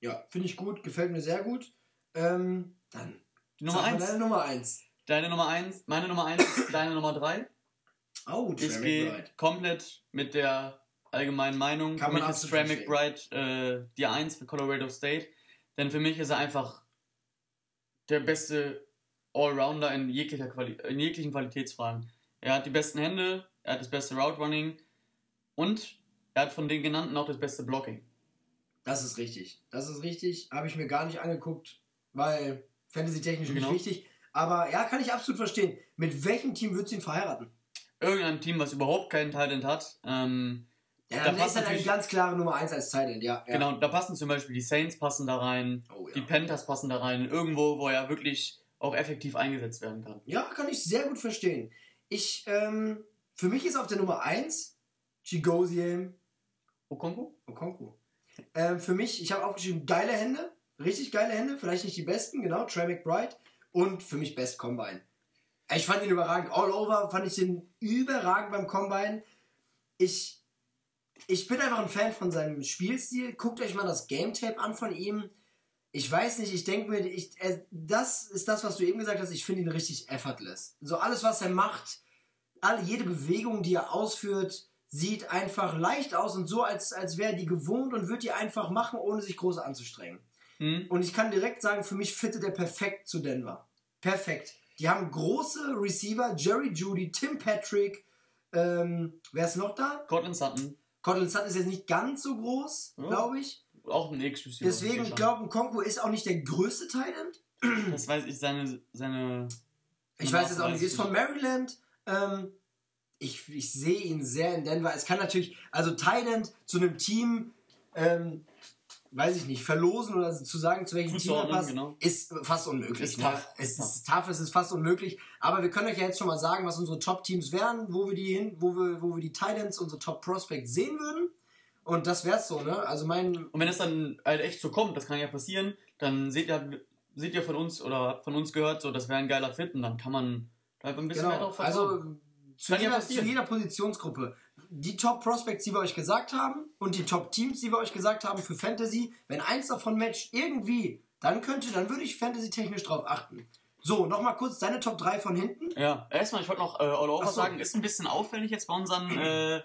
Speaker 1: Ja, finde ich gut, gefällt mir sehr gut. Ähm, dann
Speaker 2: Die Nummer
Speaker 1: sag mal
Speaker 2: 1.
Speaker 1: Deine Nummer 1.
Speaker 2: Deine Nummer 1, meine Nummer 1 ist [coughs] deine Nummer 3.
Speaker 1: Oh,
Speaker 2: Ich
Speaker 1: Trey
Speaker 2: gehe
Speaker 1: McBride.
Speaker 2: komplett mit der allgemeinen Meinung.
Speaker 1: Kann
Speaker 2: für
Speaker 1: man
Speaker 2: mich ist
Speaker 1: absolut
Speaker 2: Trey McBride äh, die 1 für Colorado State. Denn für mich ist er einfach der beste Allrounder in, jeglicher Quali in jeglichen Qualitätsfragen. Er hat die besten Hände, er hat das beste Route Running und er hat von den genannten auch das beste Blocking.
Speaker 1: Das ist richtig. Das ist richtig. Habe ich mir gar nicht angeguckt, weil Fantasy-technisch
Speaker 2: Genau.
Speaker 1: nicht wichtig. Aber ja, kann ich absolut verstehen. Mit welchem Team würdest du ihn verheiraten?
Speaker 2: Irgendein Team, was überhaupt keinen Talent hat. Ähm,
Speaker 1: Ja,
Speaker 2: Da
Speaker 1: dann
Speaker 2: passt
Speaker 1: ist er eine
Speaker 2: natürlich-
Speaker 1: ganz klare Nummer 1 als Titan, ja. ja.
Speaker 2: Genau, da passen zum Beispiel die Saints passen da rein,
Speaker 1: Oh, ja.
Speaker 2: die Panthers passen da rein, irgendwo, wo er wirklich auch effektiv eingesetzt werden kann.
Speaker 1: Ja, kann ich sehr gut verstehen. Ich, ähm, für mich ist auf der Nummer 1 Chigoziem
Speaker 2: Okonko?
Speaker 1: Okonkwo. Ähm, für mich, ich habe aufgeschrieben, geile Hände, richtig geile Hände, vielleicht nicht die besten, genau, Trey McBride und für mich Best Combine. Ich fand ihn überragend, all over fand ich ihn überragend beim Combine. Ich, ich bin einfach ein Fan von seinem Spielstil. Guckt euch mal das Game Tape an von ihm. Ich weiß nicht, ich denke mir, ich, er, das ist das, was du eben gesagt hast, ich finde ihn richtig effortless. So alles, was er macht, alle, jede Bewegung, die er ausführt, sieht einfach leicht aus und so, als, als wäre er die gewohnt und würde die einfach machen, ohne sich groß anzustrengen.
Speaker 2: Hm?
Speaker 1: Und ich kann direkt sagen, für mich fittet er perfekt zu Denver. Perfekt. Die haben große Receiver, Jerry Judy, Tim Patrick, ähm, wer ist noch da?
Speaker 2: Cortland Sutton.
Speaker 1: Cortland Sutton ist jetzt nicht ganz so groß,
Speaker 2: Ja.
Speaker 1: glaube ich.
Speaker 2: auch ein X-Receiver.
Speaker 1: Deswegen, ich glaube, Konko ist auch nicht der größte Talent.
Speaker 2: Das weiß ich, seine. seine
Speaker 1: ich weiß jetzt auch nicht, ist von Maryland. Ähm, ich, ich sehe ihn sehr in Denver. Es kann natürlich, also Thailand zu einem Team, ähm, weiß ich nicht, verlosen oder zu sagen, zu welchem Team er passt, genau. ist fast unmöglich. Ist ne? tough. Es ist tough, es ist fast unmöglich. Aber wir können euch ja jetzt schon mal sagen, was unsere Top-Teams wären, wo wir die hin, wo wir, wo wir die Titans, unsere Top-Prospects sehen würden. Und das wär's so, ne? Also mein.
Speaker 2: Und wenn es dann halt echt so kommt, das kann ja passieren, dann seht ihr, seht ihr von uns oder von uns gehört, so, das wäre ein geiler Fit und dann kann man einfach ein bisschen genau. mehr drauf
Speaker 1: vertrauen. Also zu jeder, zu jeder Positionsgruppe die Top Prospects, die wir euch gesagt haben und die Top Teams, die wir euch gesagt haben für Fantasy, wenn eins davon matcht irgendwie, dann könnte, dann würde ich Fantasy technisch drauf achten. So, nochmal kurz deine Top 3 von hinten.
Speaker 2: Ja, erstmal, ich wollte noch äh, All Over so. sagen, ist ein bisschen auffällig jetzt bei unseren, [clears throat] äh,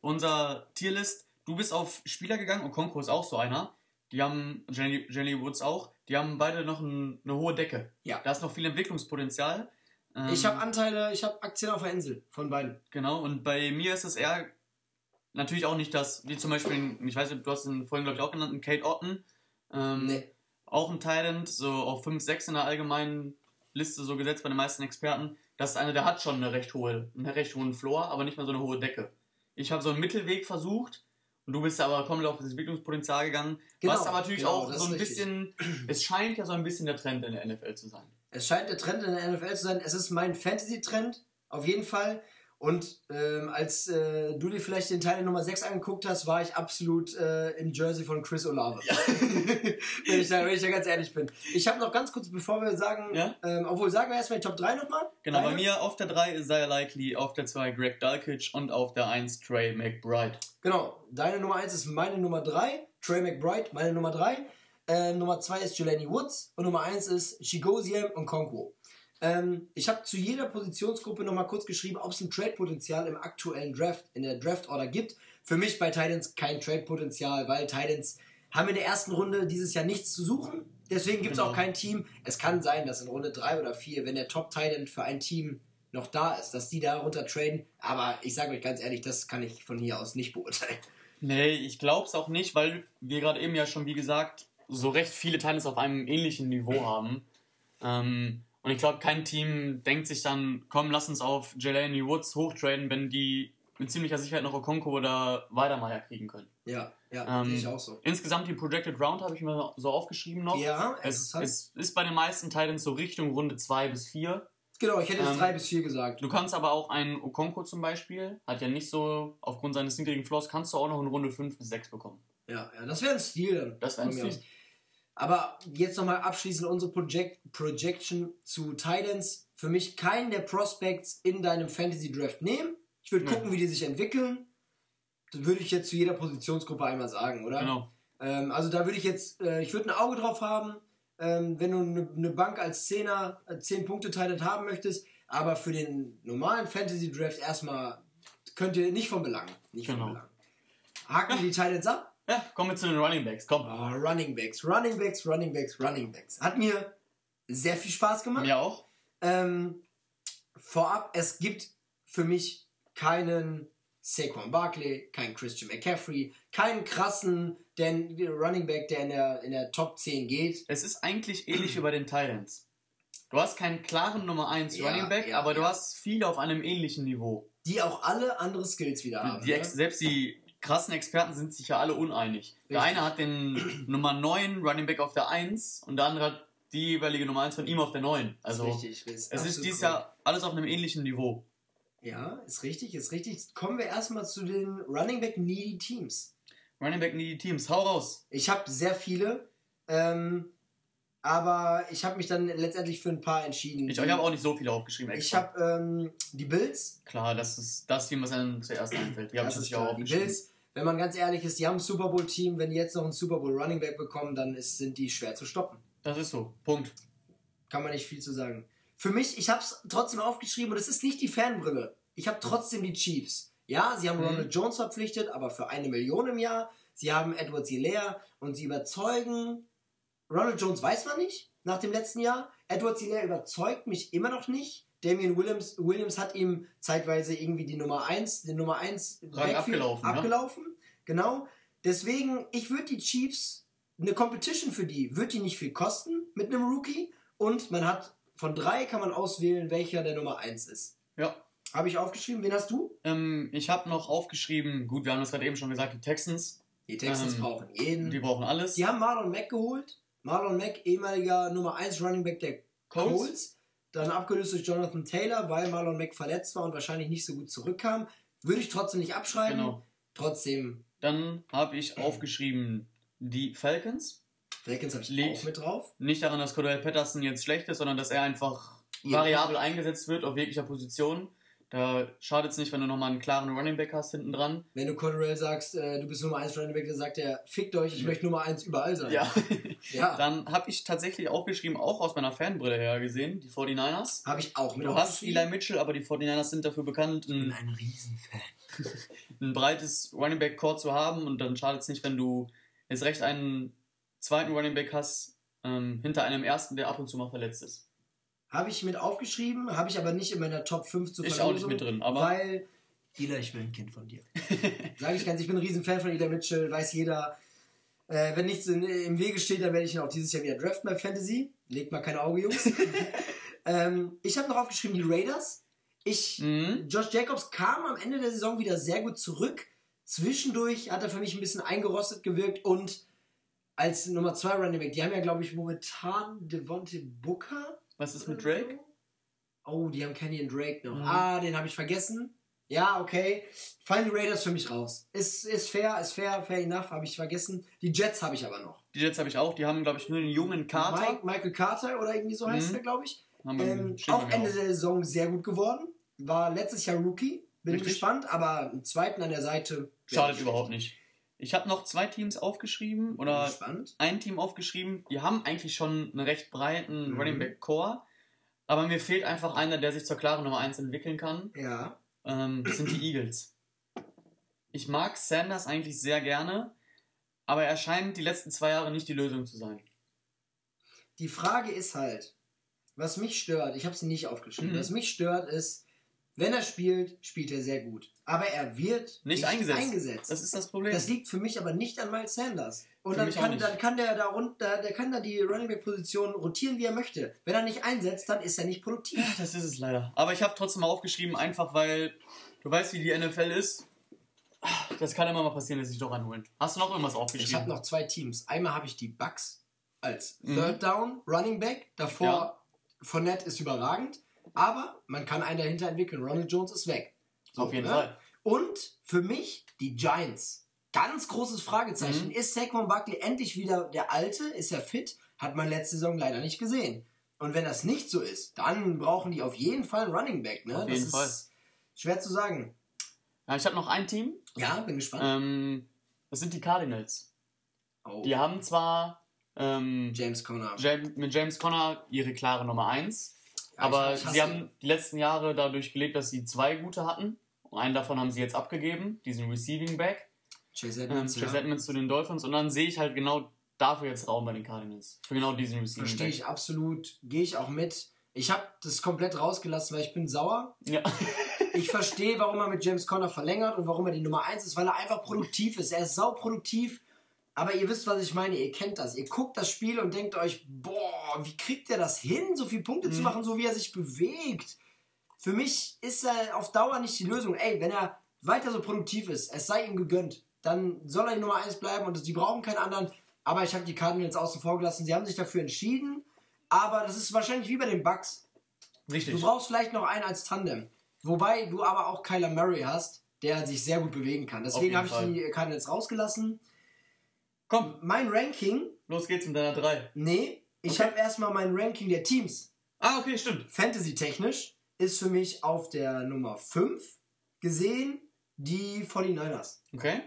Speaker 2: unserer Tierlist. Du bist auf Spieler gegangen und Conco ist auch so einer. Die haben, Jenny, Jenny Woods auch, die haben beide noch ein, eine hohe Decke. Ja. Da ist noch viel Entwicklungspotenzial.
Speaker 1: Ähm, ich habe Anteile, ich habe Aktien auf der Insel von beiden.
Speaker 2: Genau, und bei mir ist es eher natürlich auch nicht das, wie zum Beispiel, ich weiß nicht, du hast ihn vorhin, glaube ich, auch genannt, einen Kate Otten. Ähm, nee. Auch ein Thailand, so auf 5, 6 in der allgemeinen Liste so gesetzt bei den meisten Experten. Das ist einer, der hat schon eine recht hohe, einen recht hohen Floor, aber nicht mal so eine hohe Decke. Ich habe so einen Mittelweg versucht und du bist aber komplett auf das Entwicklungspotenzial gegangen. Genau, was aber natürlich genau, auch so ein bisschen, es scheint ja so ein bisschen der Trend in der NFL zu sein.
Speaker 1: Es scheint der Trend in der NFL zu sein. Es ist mein Fantasy-Trend, auf jeden Fall. Und ähm, als äh, du dir vielleicht den Teil Nummer 6 angeguckt hast, war ich absolut äh, im Jersey von Chris Olave. Ja. [laughs] wenn, ich da, wenn ich da ganz ehrlich bin. Ich habe noch ganz kurz, bevor wir sagen, ja? ähm, obwohl sagen wir erstmal die Top 3 nochmal.
Speaker 2: Genau, Deine? bei mir auf der 3 Isaiah Likely, auf der 2 Greg Dulcich und auf der 1 Trey McBride.
Speaker 1: Genau, deine Nummer 1 ist meine Nummer 3, Trey McBride, meine Nummer 3. Äh, Nummer 2 ist Jelani Woods und Nummer 1 ist Chigoziem und Konko. Ähm, ich habe zu jeder Positionsgruppe nochmal kurz geschrieben, ob es ein Trade-Potenzial im aktuellen Draft, in der Draft-Order gibt. Für mich bei Titans kein Trade-Potenzial, weil Titans haben in der ersten Runde dieses Jahr nichts zu suchen. Deswegen gibt es genau. auch kein Team. Es kann sein, dass in Runde 3 oder 4, wenn der Top-Titan für ein Team noch da ist, dass die da runter traden. Aber ich sage euch ganz ehrlich, das kann ich von hier aus nicht beurteilen.
Speaker 2: Nee, ich glaube es auch nicht, weil wir gerade eben ja schon, wie gesagt, so recht viele Titans auf einem ähnlichen Niveau haben. Ähm, und ich glaube, kein Team denkt sich dann, komm, lass uns auf Jelani Woods hochtraden, wenn die mit ziemlicher Sicherheit noch Okonko oder Weidermeier kriegen können.
Speaker 1: Ja, ja, ähm, ich auch so.
Speaker 2: Insgesamt die Projected Round habe ich mir so aufgeschrieben noch. Ja, es, es ist bei den meisten Titans so Richtung Runde 2 bis 4.
Speaker 1: Genau, ich hätte jetzt 3 ähm, bis 4 gesagt.
Speaker 2: Du kannst aber auch einen Okonko zum Beispiel, hat ja nicht so, aufgrund seines niedrigen Floors, kannst du auch noch in Runde 5 bis 6 bekommen.
Speaker 1: Ja, ja das wäre ein Stil dann.
Speaker 2: Das wäre ein Stil.
Speaker 1: Aber jetzt nochmal abschließend unsere Project Projection zu Titans. Für mich keinen der Prospects in deinem Fantasy Draft nehmen. Ich würde ja. gucken, wie die sich entwickeln. Das würde ich jetzt zu jeder Positionsgruppe einmal sagen, oder? Genau. Ähm, also da würde ich jetzt, äh, ich würde ein Auge drauf haben, ähm, wenn du eine ne Bank als Zehner, äh, 10 Punkte Titan haben möchtest. Aber für den normalen Fantasy Draft erstmal könnt ihr nicht von Belang. Nicht genau. von Belang. Haken wir die Titans ab?
Speaker 2: Ja, kommen wir zu den Running Backs, komm.
Speaker 1: Oh, Running Backs, Running Backs, Running Backs, Running Backs. Hat mir sehr viel Spaß gemacht.
Speaker 2: Mir auch.
Speaker 1: Ähm, vorab, es gibt für mich keinen Saquon Barkley, keinen Christian McCaffrey, keinen krassen den Running Back, der in der, in der Top 10 geht.
Speaker 2: Es ist eigentlich ähnlich wie bei den Titans. Du hast keinen klaren Nummer 1 ja, Running Back, ja, aber ja. du hast viele auf einem ähnlichen Niveau.
Speaker 1: Die auch alle andere Skills wieder haben.
Speaker 2: Die, ne? Selbst die krassen Experten sind sich ja alle uneinig. Richtig. Der eine hat den [clears throat] Nummer 9 Running Back auf der 1 und der andere hat die jeweilige Nummer 1 von ihm auf der 9. Also richtig, es ist dieses Jahr alles auf einem ähnlichen Niveau.
Speaker 1: Ja, ist richtig, ist richtig. Kommen wir erstmal zu den Running Back Needy Teams.
Speaker 2: Running Back Needy Teams, hau raus.
Speaker 1: Ich habe sehr viele, ähm, aber ich habe mich dann letztendlich für ein paar entschieden.
Speaker 2: Ich, ich habe auch nicht so viele aufgeschrieben.
Speaker 1: Extra. Ich habe ähm, die Bills.
Speaker 2: Klar, das ist das Team, was einem zuerst einfällt. Die habe ich
Speaker 1: natürlich auch aufgeschrieben. Die Bills, wenn man ganz ehrlich ist, die haben ein Super Bowl Team. Wenn die jetzt noch ein Super Bowl Running Back bekommen, dann ist, sind die schwer zu stoppen.
Speaker 2: Das ist so. Punkt.
Speaker 1: Kann man nicht viel zu sagen. Für mich, ich habe es trotzdem aufgeschrieben und es ist nicht die Fanbrille. Ich habe trotzdem die Chiefs. Ja, sie haben mhm. Ronald Jones verpflichtet, aber für eine Million im Jahr. Sie haben Edward Zillair und sie überzeugen. Ronald Jones weiß man nicht nach dem letzten Jahr. Edward Zillair überzeugt mich immer noch nicht. Damian Williams, Williams hat ihm zeitweise irgendwie die Nummer 1, den Nummer 1
Speaker 2: abgelaufen.
Speaker 1: abgelaufen. Ne? Genau. Deswegen, ich würde die Chiefs eine Competition für die wird die nicht viel kosten mit einem Rookie und man hat von drei kann man auswählen, welcher der Nummer eins ist.
Speaker 2: Ja.
Speaker 1: Habe ich aufgeschrieben. Wen hast du?
Speaker 2: Ähm, ich habe noch aufgeschrieben, gut, wir haben das gerade eben schon gesagt, die Texans.
Speaker 1: Die Texans
Speaker 2: Ähm,
Speaker 1: brauchen jeden.
Speaker 2: Die brauchen alles.
Speaker 1: Die haben Marlon Mack geholt. Marlon Mack, ehemaliger Nummer 1 Running Back der
Speaker 2: Colts.
Speaker 1: Colts. Dann abgelöst durch Jonathan Taylor, weil Marlon Mack verletzt war und wahrscheinlich nicht so gut zurückkam. Würde ich trotzdem nicht abschreiben.
Speaker 2: Genau.
Speaker 1: Trotzdem,
Speaker 2: Dann habe ich aufgeschrieben die Falcons.
Speaker 1: Falcons habe ich
Speaker 2: Liegt.
Speaker 1: auch mit drauf.
Speaker 2: Nicht daran, dass Cordell Patterson jetzt schlecht ist, sondern dass er einfach variabel eingesetzt wird auf jeglicher Position. Da schadet es nicht, wenn du nochmal einen klaren Running Back hast hinten dran.
Speaker 1: Wenn du Cotterell sagst, äh, du bist Nummer 1 Running Back, dann sagt er, fickt euch, ich möchte Nummer 1 überall sein.
Speaker 2: Ja. [laughs]
Speaker 1: ja.
Speaker 2: Dann habe ich tatsächlich auch geschrieben, auch aus meiner Fanbrille her gesehen, die 49ers.
Speaker 1: Habe ich auch mit
Speaker 2: Du hast. Eli Mitchell, aber die 49ers sind dafür bekannt,
Speaker 1: Ich bin
Speaker 2: ein,
Speaker 1: ein Riesenfan. [laughs]
Speaker 2: ein breites Running Back Core zu haben und dann schadet es nicht, wenn du jetzt recht einen zweiten Running Back hast, ähm, hinter einem ersten, der ab und zu mal verletzt ist.
Speaker 1: Habe ich mit aufgeschrieben, habe ich aber nicht in meiner Top 5 zu
Speaker 2: Ich auch nicht mit drin, aber
Speaker 1: Weil, Ila, ich will ein Kind von dir. [laughs] Sage ich ganz, ich bin ein Riesenfan von Ila Mitchell, weiß jeder. Äh, wenn nichts in, im Wege steht, dann werde ich ihn auch dieses Jahr wieder draften bei Fantasy. Legt mal kein Auge, Jungs. [laughs] ähm, ich habe noch aufgeschrieben die Raiders. Ich,
Speaker 2: Mhm.
Speaker 1: Josh Jacobs kam am Ende der Saison wieder sehr gut zurück. Zwischendurch hat er für mich ein bisschen eingerostet gewirkt und als Nummer 2 Running Back, die haben ja, glaube ich, momentan Devontae Booker.
Speaker 2: Was ist mit Drake?
Speaker 1: Oh, die haben Kenyon Drake noch.
Speaker 2: Mhm.
Speaker 1: Ah, den habe ich vergessen. Ja, okay. Fallen die Raiders für mich raus. Ist, ist fair, ist fair, fair enough, habe ich vergessen. Die Jets habe ich aber noch.
Speaker 2: Die Jets habe ich auch, die haben, glaube ich, nur einen jungen Carter.
Speaker 1: Mike, Michael Carter oder irgendwie so heißt
Speaker 2: Mhm.
Speaker 1: er, glaube ich. Ähm, auch Ende der Saison sehr gut geworden. War letztes Jahr Rookie. Bin
Speaker 2: Richtig.
Speaker 1: gespannt, aber einen zweiten an der Seite.
Speaker 2: Schadet überhaupt nicht. Ich habe noch zwei Teams aufgeschrieben oder
Speaker 1: gespannt.
Speaker 2: ein Team aufgeschrieben. Die haben eigentlich schon einen recht breiten
Speaker 1: Mhm.
Speaker 2: Running Back Core. Aber mir fehlt einfach einer, der sich zur klaren Nummer 1 entwickeln kann.
Speaker 1: Ja.
Speaker 2: Ähm, das sind die Eagles. Ich mag Sanders eigentlich sehr gerne, aber er scheint die letzten zwei Jahre nicht die Lösung zu sein.
Speaker 1: Die Frage ist halt, was mich stört, ich habe sie nicht aufgeschrieben,
Speaker 2: Mhm.
Speaker 1: was mich stört ist, wenn er spielt, spielt er sehr gut. Aber er wird
Speaker 2: Nicht eingesetzt.
Speaker 1: eingesetzt.
Speaker 2: Das ist das Problem.
Speaker 1: Das liegt für mich aber nicht an Miles Sanders. Und
Speaker 2: Für
Speaker 1: dann kann,
Speaker 2: nicht.
Speaker 1: dann kann der da runter, der kann da die Running Back Position rotieren, wie er möchte. Wenn er nicht einsetzt, dann ist er nicht produktiv.
Speaker 2: Das ist es leider. Aber ich habe trotzdem mal aufgeschrieben, einfach weil du weißt, wie die NFL ist. Das kann immer mal passieren, dass sich doch anholen. Hast du noch irgendwas
Speaker 1: Ich
Speaker 2: aufgeschrieben?
Speaker 1: habe noch zwei Teams. Einmal habe ich die Bucks als
Speaker 2: Mhm.
Speaker 1: Third Down Running Back. Davor
Speaker 2: Ja.
Speaker 1: Fournette ist überragend, aber man kann einen dahinter entwickeln. Ronald Jones ist weg. So,
Speaker 2: Auf jeden
Speaker 1: ne?
Speaker 2: Fall.
Speaker 1: Und für mich die Giants. Ganz großes Fragezeichen.
Speaker 2: Mhm.
Speaker 1: Ist Saquon Barkley endlich wieder der Alte? Ist er fit? Hat man letzte Saison leider nicht gesehen. Und wenn das nicht so ist, dann brauchen die auf jeden Fall einen Running Back. Ne?
Speaker 2: Auf
Speaker 1: das
Speaker 2: jeden
Speaker 1: ist
Speaker 2: Fall.
Speaker 1: schwer zu sagen.
Speaker 2: Ja, ich habe noch ein Team.
Speaker 1: Ja, bin gespannt.
Speaker 2: Ähm, das sind die Cardinals.
Speaker 1: oh,
Speaker 2: Die haben zwar ähm,
Speaker 1: James Conner.
Speaker 2: Jam- mit James Conner ihre klare Nummer 1. Aber sie haben die letzten Jahre dadurch gelebt, dass sie zwei gute hatten. Und einen davon haben sie jetzt abgegeben, diesen Receiving Back.
Speaker 1: Chase
Speaker 2: Ähm,
Speaker 1: Edmonds.
Speaker 2: Chase
Speaker 1: ja.
Speaker 2: Edmonds zu den Dolphins. Und dann sehe ich halt genau dafür jetzt Raum bei den Cardinals. Für genau diesen Receiving
Speaker 1: Verstehe
Speaker 2: Back.
Speaker 1: ich absolut. Gehe ich auch mit. Ich habe das komplett rausgelassen, weil ich bin sauer.
Speaker 2: Ja.
Speaker 1: Ich verstehe, warum er mit James Conner verlängert und warum er die Nummer 1 ist, weil er einfach produktiv ist. Er ist sauproduktiv. Aber ihr wisst, was ich meine. Ihr kennt das. Ihr guckt das Spiel und denkt euch, boah, wie kriegt er das hin, so viele Punkte zu
Speaker 2: Mhm.
Speaker 1: machen, so wie er sich bewegt? Für mich ist er auf Dauer nicht die Lösung. Ey, wenn er weiter so produktiv ist, es sei ihm gegönnt, dann soll er die Nummer 1 bleiben und die brauchen keinen anderen. Aber ich habe die Cardinals außen vor gelassen. Sie haben sich dafür entschieden. Aber das ist wahrscheinlich wie bei den Bucks.
Speaker 2: Richtig.
Speaker 1: Du brauchst vielleicht noch einen als Tandem. Wobei du aber auch Kyler Murray hast, der sich sehr gut bewegen kann. Deswegen habe ich die Cardinals rausgelassen.
Speaker 2: Komm,
Speaker 1: Mein Ranking,
Speaker 2: los geht's mit deiner 3.
Speaker 1: nee, ich
Speaker 2: Okay.
Speaker 1: habe erstmal mein Ranking der Teams.
Speaker 2: Ah, okay, stimmt.
Speaker 1: Fantasy-technisch ist für mich auf der Nummer 5 gesehen die 49ers.
Speaker 2: Okay.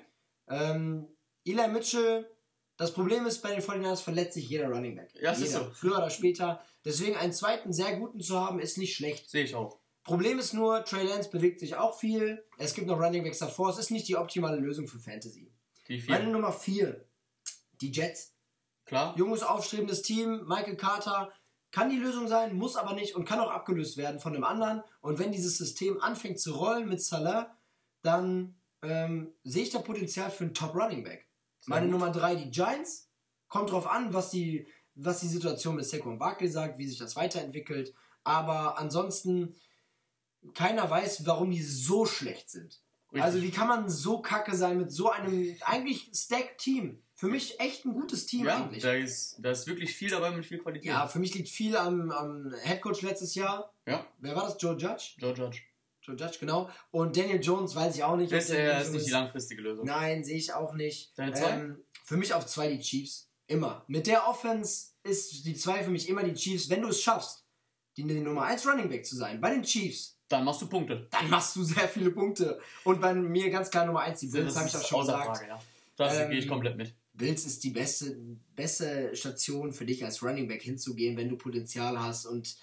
Speaker 1: Ähm, Eli Mitchell, das Problem ist, bei den 49ers verletzt sich jeder Running Back.
Speaker 2: Ja, das ist
Speaker 1: jeder,
Speaker 2: so.
Speaker 1: Früher oder später. Deswegen einen zweiten sehr guten zu haben, ist nicht schlecht.
Speaker 2: Sehe ich auch.
Speaker 1: Problem ist nur, Trey Lance bewegt sich auch viel. Es gibt noch Running Backs davor. Es ist nicht die optimale Lösung für Fantasy.
Speaker 2: Die
Speaker 1: Meine
Speaker 2: 4.
Speaker 1: Nummer 4, die Jets.
Speaker 2: Klar.
Speaker 1: Junges, aufstrebendes Team. Michael Carter kann die Lösung sein, muss aber nicht und kann auch abgelöst werden von einem anderen. Und wenn dieses System anfängt zu rollen mit Salah, dann ähm, sehe ich da Potenzial für einen Top Running Back.
Speaker 2: Sehr
Speaker 1: Meine
Speaker 2: gut.
Speaker 1: Nummer 3, die Giants. Kommt drauf an, was die, was die Situation mit Saquon Barkley sagt, wie sich das weiterentwickelt. Aber ansonsten, keiner weiß, warum die so schlecht sind.
Speaker 2: Richtig.
Speaker 1: Also wie kann man so kacke sein mit so einem eigentlich stacked Team? Für mich echt ein gutes Team
Speaker 2: Ja,
Speaker 1: eigentlich.
Speaker 2: da ist, da ist wirklich viel dabei mit viel Qualität.
Speaker 1: Ja, für mich liegt viel am, am Headcoach letztes Jahr.
Speaker 2: Ja,
Speaker 1: Wer war das? Joe Judge?
Speaker 2: Joe Judge.
Speaker 1: Joe Judge, genau. Und Daniel Jones weiß ich auch nicht.
Speaker 2: Das äh, ist nicht die langfristige Lösung.
Speaker 1: Nein, sehe ich auch nicht.
Speaker 2: Deine zwei?
Speaker 1: Ähm, für mich auf zwei die Chiefs. Immer. Mit der Offense ist die zwei für mich immer die Chiefs. Wenn du es schaffst, die, die Nummer 1 Running Back zu sein, bei den Chiefs,
Speaker 2: Dann machst du Punkte.
Speaker 1: dann machst du sehr viele Punkte. Und bei mir ganz klar Nummer 1 die Bills, habe ich auch schon gesagt.
Speaker 2: Frage, ja. Das
Speaker 1: Ähm,
Speaker 2: gehe ich komplett mit.
Speaker 1: Bills ist die beste, beste Station für dich als Running Back hinzugehen, wenn du Potenzial hast. Und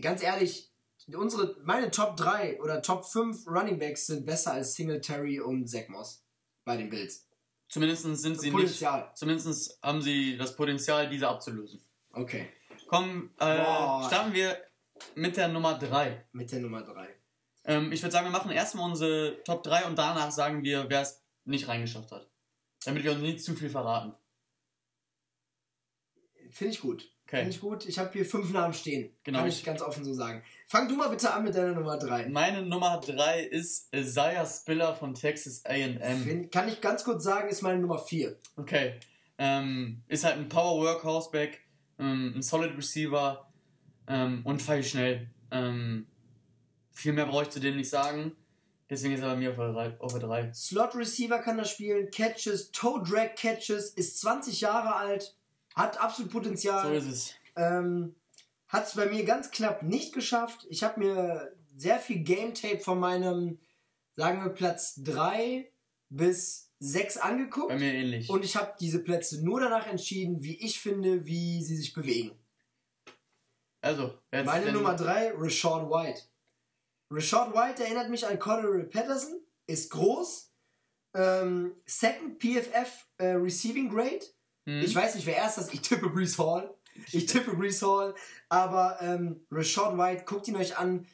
Speaker 1: ganz ehrlich, unsere, meine Top 3 oder Top 5 Running Backs sind besser als Singletary und Zach Moss bei den Bills.
Speaker 2: Zumindest sind sie nicht.
Speaker 1: Potenzial.
Speaker 2: Zumindest haben sie das Potenzial, diese abzulösen.
Speaker 1: Okay,
Speaker 2: Komm, äh, starten wir mit der Nummer 3.
Speaker 1: mit der Nummer 3.
Speaker 2: Ähm, ich würde sagen, wir machen erstmal unsere Top 3 und danach sagen wir, wer es nicht reingeschafft hat. Damit wir uns nicht zu viel verraten.
Speaker 1: Finde ich gut.
Speaker 2: Okay.
Speaker 1: Finde ich gut. Ich habe hier fünf Namen stehen.
Speaker 2: Genau.
Speaker 1: Kann ich ganz offen so sagen. Fang du mal bitte an mit deiner Nummer 3.
Speaker 2: Meine Nummer 3 ist Isaiah Spiller von Texas AM.
Speaker 1: Kann ich ganz kurz sagen, ist meine Nummer 4.
Speaker 2: Okay. Ähm, ist halt ein Power Workhorse Back, ähm, ein Solid Receiver ähm, und fall schnell. Ähm, viel mehr brauche ich zu dem nicht sagen. Deswegen ist er bei mir auf der 3. Auf der 3.
Speaker 1: Slot Receiver kann er spielen, Catches, Toe Drag Catches, ist 20 Jahre alt, hat absolut
Speaker 2: So
Speaker 1: Potenzial.
Speaker 2: ist es.
Speaker 1: ähm, hat es bei mir ganz knapp nicht geschafft. Ich habe mir sehr viel Game Tape von meinem, sagen wir, Platz 3 bis 6 angeguckt.
Speaker 2: Bei mir ähnlich.
Speaker 1: Und ich habe diese Plätze nur danach entschieden, wie ich finde, wie sie sich bewegen.
Speaker 2: also,
Speaker 1: Meine Nummer 3, Rashad White. Rashad White erinnert mich an Cordero Patterson, ist groß, ähm, Second PFF äh, Receiving Grade.
Speaker 2: Hm?
Speaker 1: Ich weiß nicht, wer erst ist. Ich tippe Brees Hall. Ich tippe Brees Hall. Aber ähm, Rashad White, guckt ihn euch an.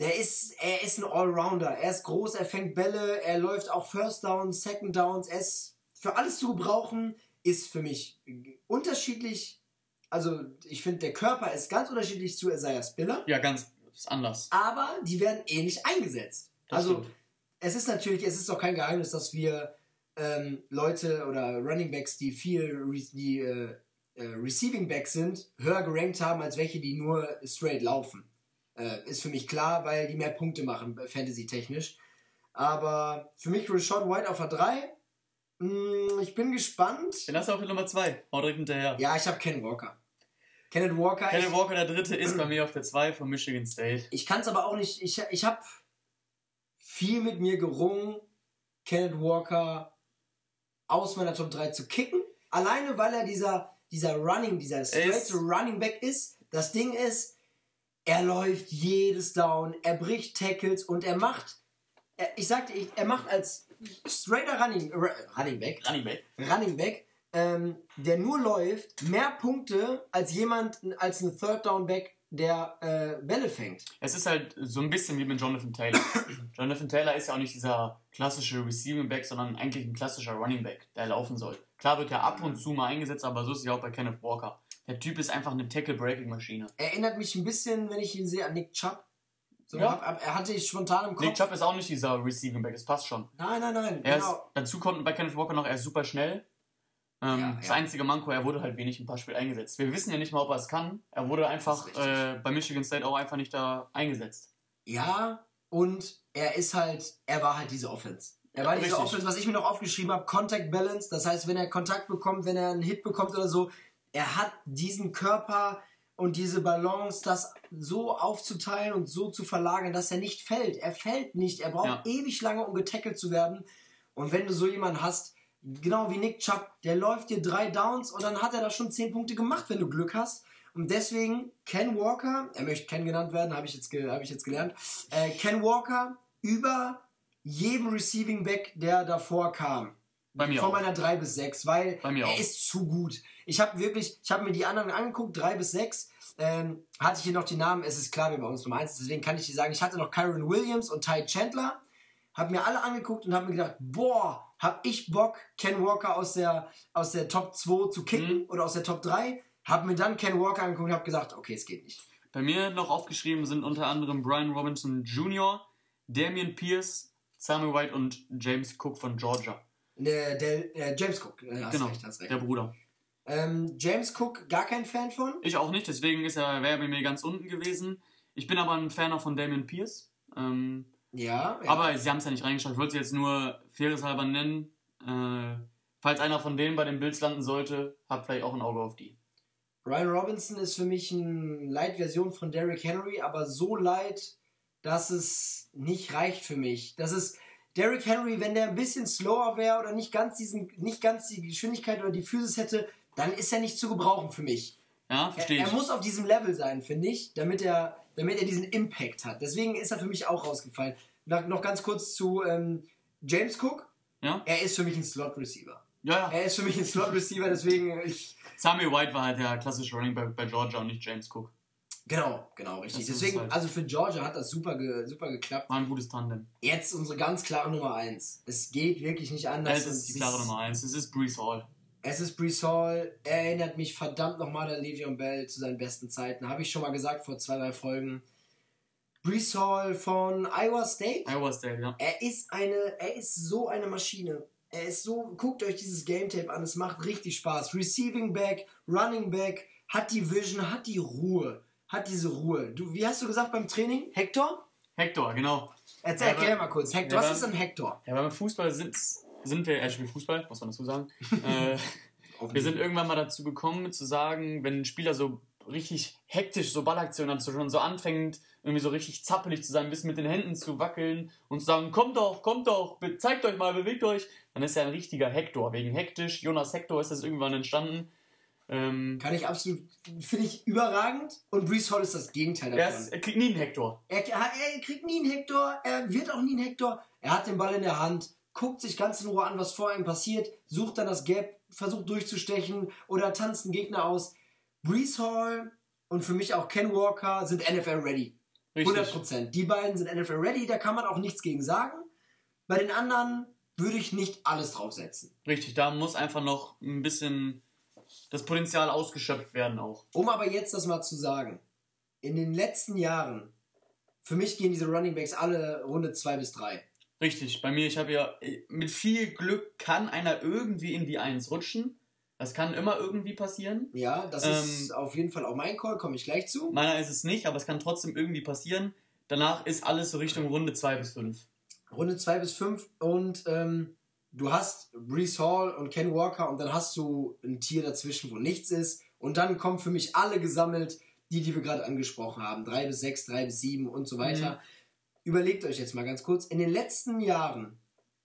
Speaker 1: Der ist, er ist ein Allrounder. Er ist groß, er fängt Bälle, er läuft auch First Downs, Second Downs. Er ist für alles zu gebrauchen, ist für mich unterschiedlich. Also, ich finde, der Körper ist ganz unterschiedlich zu Isaiah Spiller.
Speaker 2: Ja, ganz ist anders.
Speaker 1: Aber die werden ähnlich eingesetzt.
Speaker 2: Das
Speaker 1: also,
Speaker 2: stimmt.
Speaker 1: es ist natürlich, es ist auch kein Geheimnis, dass wir ähm, Leute oder Running Backs, die viel die äh, äh, Receiving Backs sind, höher gerankt haben als welche, die nur straight laufen. Äh, ist für mich klar, weil die mehr Punkte machen, äh, Fantasy-technisch. Aber für mich Rashad White auf der 3. Mm, ich bin gespannt.
Speaker 2: Den hast du auf der Nummer 2. Hau direkt hinterher.
Speaker 1: Ja, ich habe Ken Walker. Kenneth Walker.
Speaker 2: Kenneth Walker, der dritte, ist bei [clears throat] mir auf der 2 von Michigan State.
Speaker 1: Ich kann es aber auch nicht. Ich, ich habe viel mit mir gerungen, Kenneth Walker aus meiner Top 3 zu kicken. Alleine, weil er dieser, dieser Running, dieser straight Running Back ist. Das Ding ist, er läuft jedes Down, er bricht Tackles und er macht, er, ich sagte, er macht als straighter Running, Ru- Running Back,
Speaker 2: Running Back.
Speaker 1: Running Back, ähm, der nur läuft, mehr Punkte als jemand, als ein Third Down Back, der äh, Bälle fängt.
Speaker 2: Es ist halt so ein bisschen wie mit Jonathan Taylor. [coughs] Jonathan Taylor ist ja auch nicht dieser klassische Receiving Back, sondern eigentlich ein klassischer Running Back, der laufen soll. Klar wird er ab und zu mal eingesetzt, aber so ist es ja auch bei Kenneth Walker. Der Typ ist einfach eine Tackle-Breaking-Maschine.
Speaker 1: Erinnert mich ein bisschen, wenn ich ihn sehe, an Nick Chubb. So,
Speaker 2: Ja.
Speaker 1: hab, hab, er hatte ich spontan im Kopf.
Speaker 2: Nick Chubb ist auch nicht dieser Receiving Back, das passt schon.
Speaker 1: Nein, nein, nein.
Speaker 2: Er
Speaker 1: genau.
Speaker 2: ist, dazu kommt bei Kenneth Walker noch, er ist super schnell. Ähm,
Speaker 1: Ja,
Speaker 2: das
Speaker 1: ja.
Speaker 2: einzige Manko, er wurde halt wenig ein paar Spiele eingesetzt. Wir wissen ja nicht mal, ob er es kann. Er wurde einfach äh, bei Michigan State auch einfach nicht da eingesetzt.
Speaker 1: Ja, und er ist halt, er war halt diese Offense. Er war diese. Offense, was ich mir noch aufgeschrieben habe, Contact Balance. Das heißt, wenn er Kontakt bekommt, wenn er einen Hit bekommt oder so, er hat diesen Körper und diese Balance, das so aufzuteilen und so zu verlagern, dass er nicht fällt. Er fällt nicht. Er braucht
Speaker 2: Ja.
Speaker 1: ewig lange, um getackelt zu werden. Und wenn du so jemanden hast, genau wie Nick Chubb, der läuft dir drei Downs und dann hat er da schon zehn Punkte gemacht, wenn du Glück hast. Und deswegen Ken Walker, er möchte Ken genannt werden, habe ich, jetzt hab ich jetzt gelernt. Äh, Ken Walker über jedem Receiving Back, der davor kam.
Speaker 2: Bei mir
Speaker 1: Von
Speaker 2: auch.
Speaker 1: meiner 3 bis 6, weil er
Speaker 2: auch.
Speaker 1: ist zu gut. Ich habe wirklich, ich habe mir die anderen angeguckt, 3 bis 6. Ähm, hatte ich hier noch die Namen, es ist klar, wer bei uns Nummer 1 ist, deswegen kann ich dir sagen, ich hatte noch Kyron Williams und Ty Chandler, habe mir alle angeguckt und habe mir gedacht, boah, habe ich Bock, Ken Walker aus der, aus der Top 2 zu kicken
Speaker 2: Mhm.
Speaker 1: oder aus der Top 3. Habe mir dann Ken Walker angeguckt und habe gesagt, okay, es geht nicht.
Speaker 2: Bei mir noch aufgeschrieben sind unter anderem Brian Robinson Jr., Damian Pierce, Samuel White und James Cook von Georgia.
Speaker 1: Der, der, äh, James Cook, äh, hast
Speaker 2: genau,
Speaker 1: recht, hast recht.
Speaker 2: der Bruder.
Speaker 1: Ähm, James Cook, gar kein Fan von.
Speaker 2: Ich auch nicht, deswegen ist er, wäre er bei mir ganz unten gewesen. Ich bin aber ein Fan auch von Damian Pierce. Ähm,
Speaker 1: Ja, ja.
Speaker 2: Aber sie haben es ja nicht reingeschaut. Ich wollte sie jetzt nur fairerhalber nennen. Äh, falls einer von denen bei den Bills landen sollte, habt vielleicht auch ein Auge auf die.
Speaker 1: Brian Robinson ist für mich eine Light-Version von Derrick Henry, aber so light, dass es nicht reicht für mich. Das ist Derrick Henry, wenn der ein bisschen slower wäre oder nicht ganz diesen, nicht ganz die Geschwindigkeit oder die Physis hätte, dann ist er nicht zu gebrauchen für mich.
Speaker 2: Ja,
Speaker 1: Er,
Speaker 2: verstehe ich.
Speaker 1: er muss auf diesem Level sein, finde ich, damit er, damit er diesen Impact hat. Deswegen ist er für mich auch rausgefallen. Noch, noch ganz kurz zu ähm, James Cook.
Speaker 2: ja?
Speaker 1: Er ist für mich ein Slot-Receiver.
Speaker 2: ja, ja.
Speaker 1: Er ist für mich ein Slot-Receiver, deswegen ich,
Speaker 2: Samuel White war halt der klassische Running Back bei Georgia und nicht James Cook.
Speaker 1: Genau, genau, richtig. Deswegen,
Speaker 2: es halt.
Speaker 1: also für Georgia hat das super, ge, super geklappt.
Speaker 2: War ein gutes Tandem.
Speaker 1: Jetzt unsere ganz klare Nummer 1. Es geht wirklich nicht anders.
Speaker 2: Es ist die klare Nummer 1. Es ist Brees Hall.
Speaker 1: Es ist Brees Hall. Er erinnert mich verdammt nochmal an Le'Veon Bell zu seinen besten Zeiten. Habe ich schon mal gesagt vor zwei, drei Folgen. Brees Hall von Iowa State.
Speaker 2: Iowa State, ja.
Speaker 1: Er ist eine, er ist so eine Maschine. Er ist so, guckt euch dieses Game Tape an, es macht richtig Spaß. Receiving Back, Running Back, hat die Vision, hat die Ruhe. Hat diese Ruhe. Du, wie hast du gesagt beim Training? Hector?
Speaker 2: Hector, genau.
Speaker 1: Erzähl,
Speaker 2: Ja,
Speaker 1: erklär mal kurz. Hector,
Speaker 2: Ja,
Speaker 1: was ist ein Hector?
Speaker 2: Ja, beim Fußball sind, sind wir, er spielt Fußball, muss man dazu sagen. [laughs] äh, wir sind irgendwann mal dazu gekommen, zu sagen, wenn ein Spieler so richtig hektisch so Ballaktionen hat, so schon so anfängt, irgendwie so richtig zappelig zu sein, ein bisschen mit den Händen zu wackeln und zu sagen, kommt doch, kommt doch, zeigt euch mal, bewegt euch, dann ist er ein richtiger Hector. Wegen hektisch, Jonas Hector ist das irgendwann entstanden. Ähm,
Speaker 1: Kann ich absolut, finde ich überragend. Und Brees Hall ist das Gegenteil
Speaker 2: er,
Speaker 1: davon.
Speaker 2: ist, er kriegt nie einen Hector.
Speaker 1: Er, er kriegt nie einen Hector, er wird auch nie einen Hector. Er hat den Ball in der Hand, guckt sich ganz in Ruhe an, was vor ihm passiert, sucht dann das Gap, versucht durchzustechen oder tanzt einen Gegner aus. Brees Hall und für mich auch Ken Walker sind NFL ready.
Speaker 2: Richtig.
Speaker 1: 100%. Die beiden sind NFL ready, da kann man auch nichts gegen sagen. Bei den anderen würde ich nicht alles draufsetzen.
Speaker 2: Richtig, da muss einfach noch ein bisschen das Potenzial ausgeschöpft werden auch.
Speaker 1: Um aber jetzt das mal zu sagen, in den letzten Jahren, für mich gehen diese Running Backs alle Runde 2 bis 3.
Speaker 2: Richtig, bei mir, ich habe ja, mit viel Glück kann einer irgendwie in die Eins rutschen. Das kann immer irgendwie passieren.
Speaker 1: Ja, das
Speaker 2: Ähm,
Speaker 1: ist auf jeden Fall auch mein Call, komme ich gleich zu.
Speaker 2: Meiner ist es nicht, aber es kann trotzdem irgendwie passieren. Danach ist alles so Richtung Runde 2 bis 5.
Speaker 1: Runde 2 bis 5 und ähm, du hast Brees Hall und Ken Walker und dann hast du ein Tier dazwischen, wo nichts ist. Und dann kommen für mich alle gesammelt, die, die wir gerade angesprochen haben. 3 bis 6, 3 bis 7 und so weiter. Überlegt euch jetzt mal ganz kurz. In den letzten Jahren,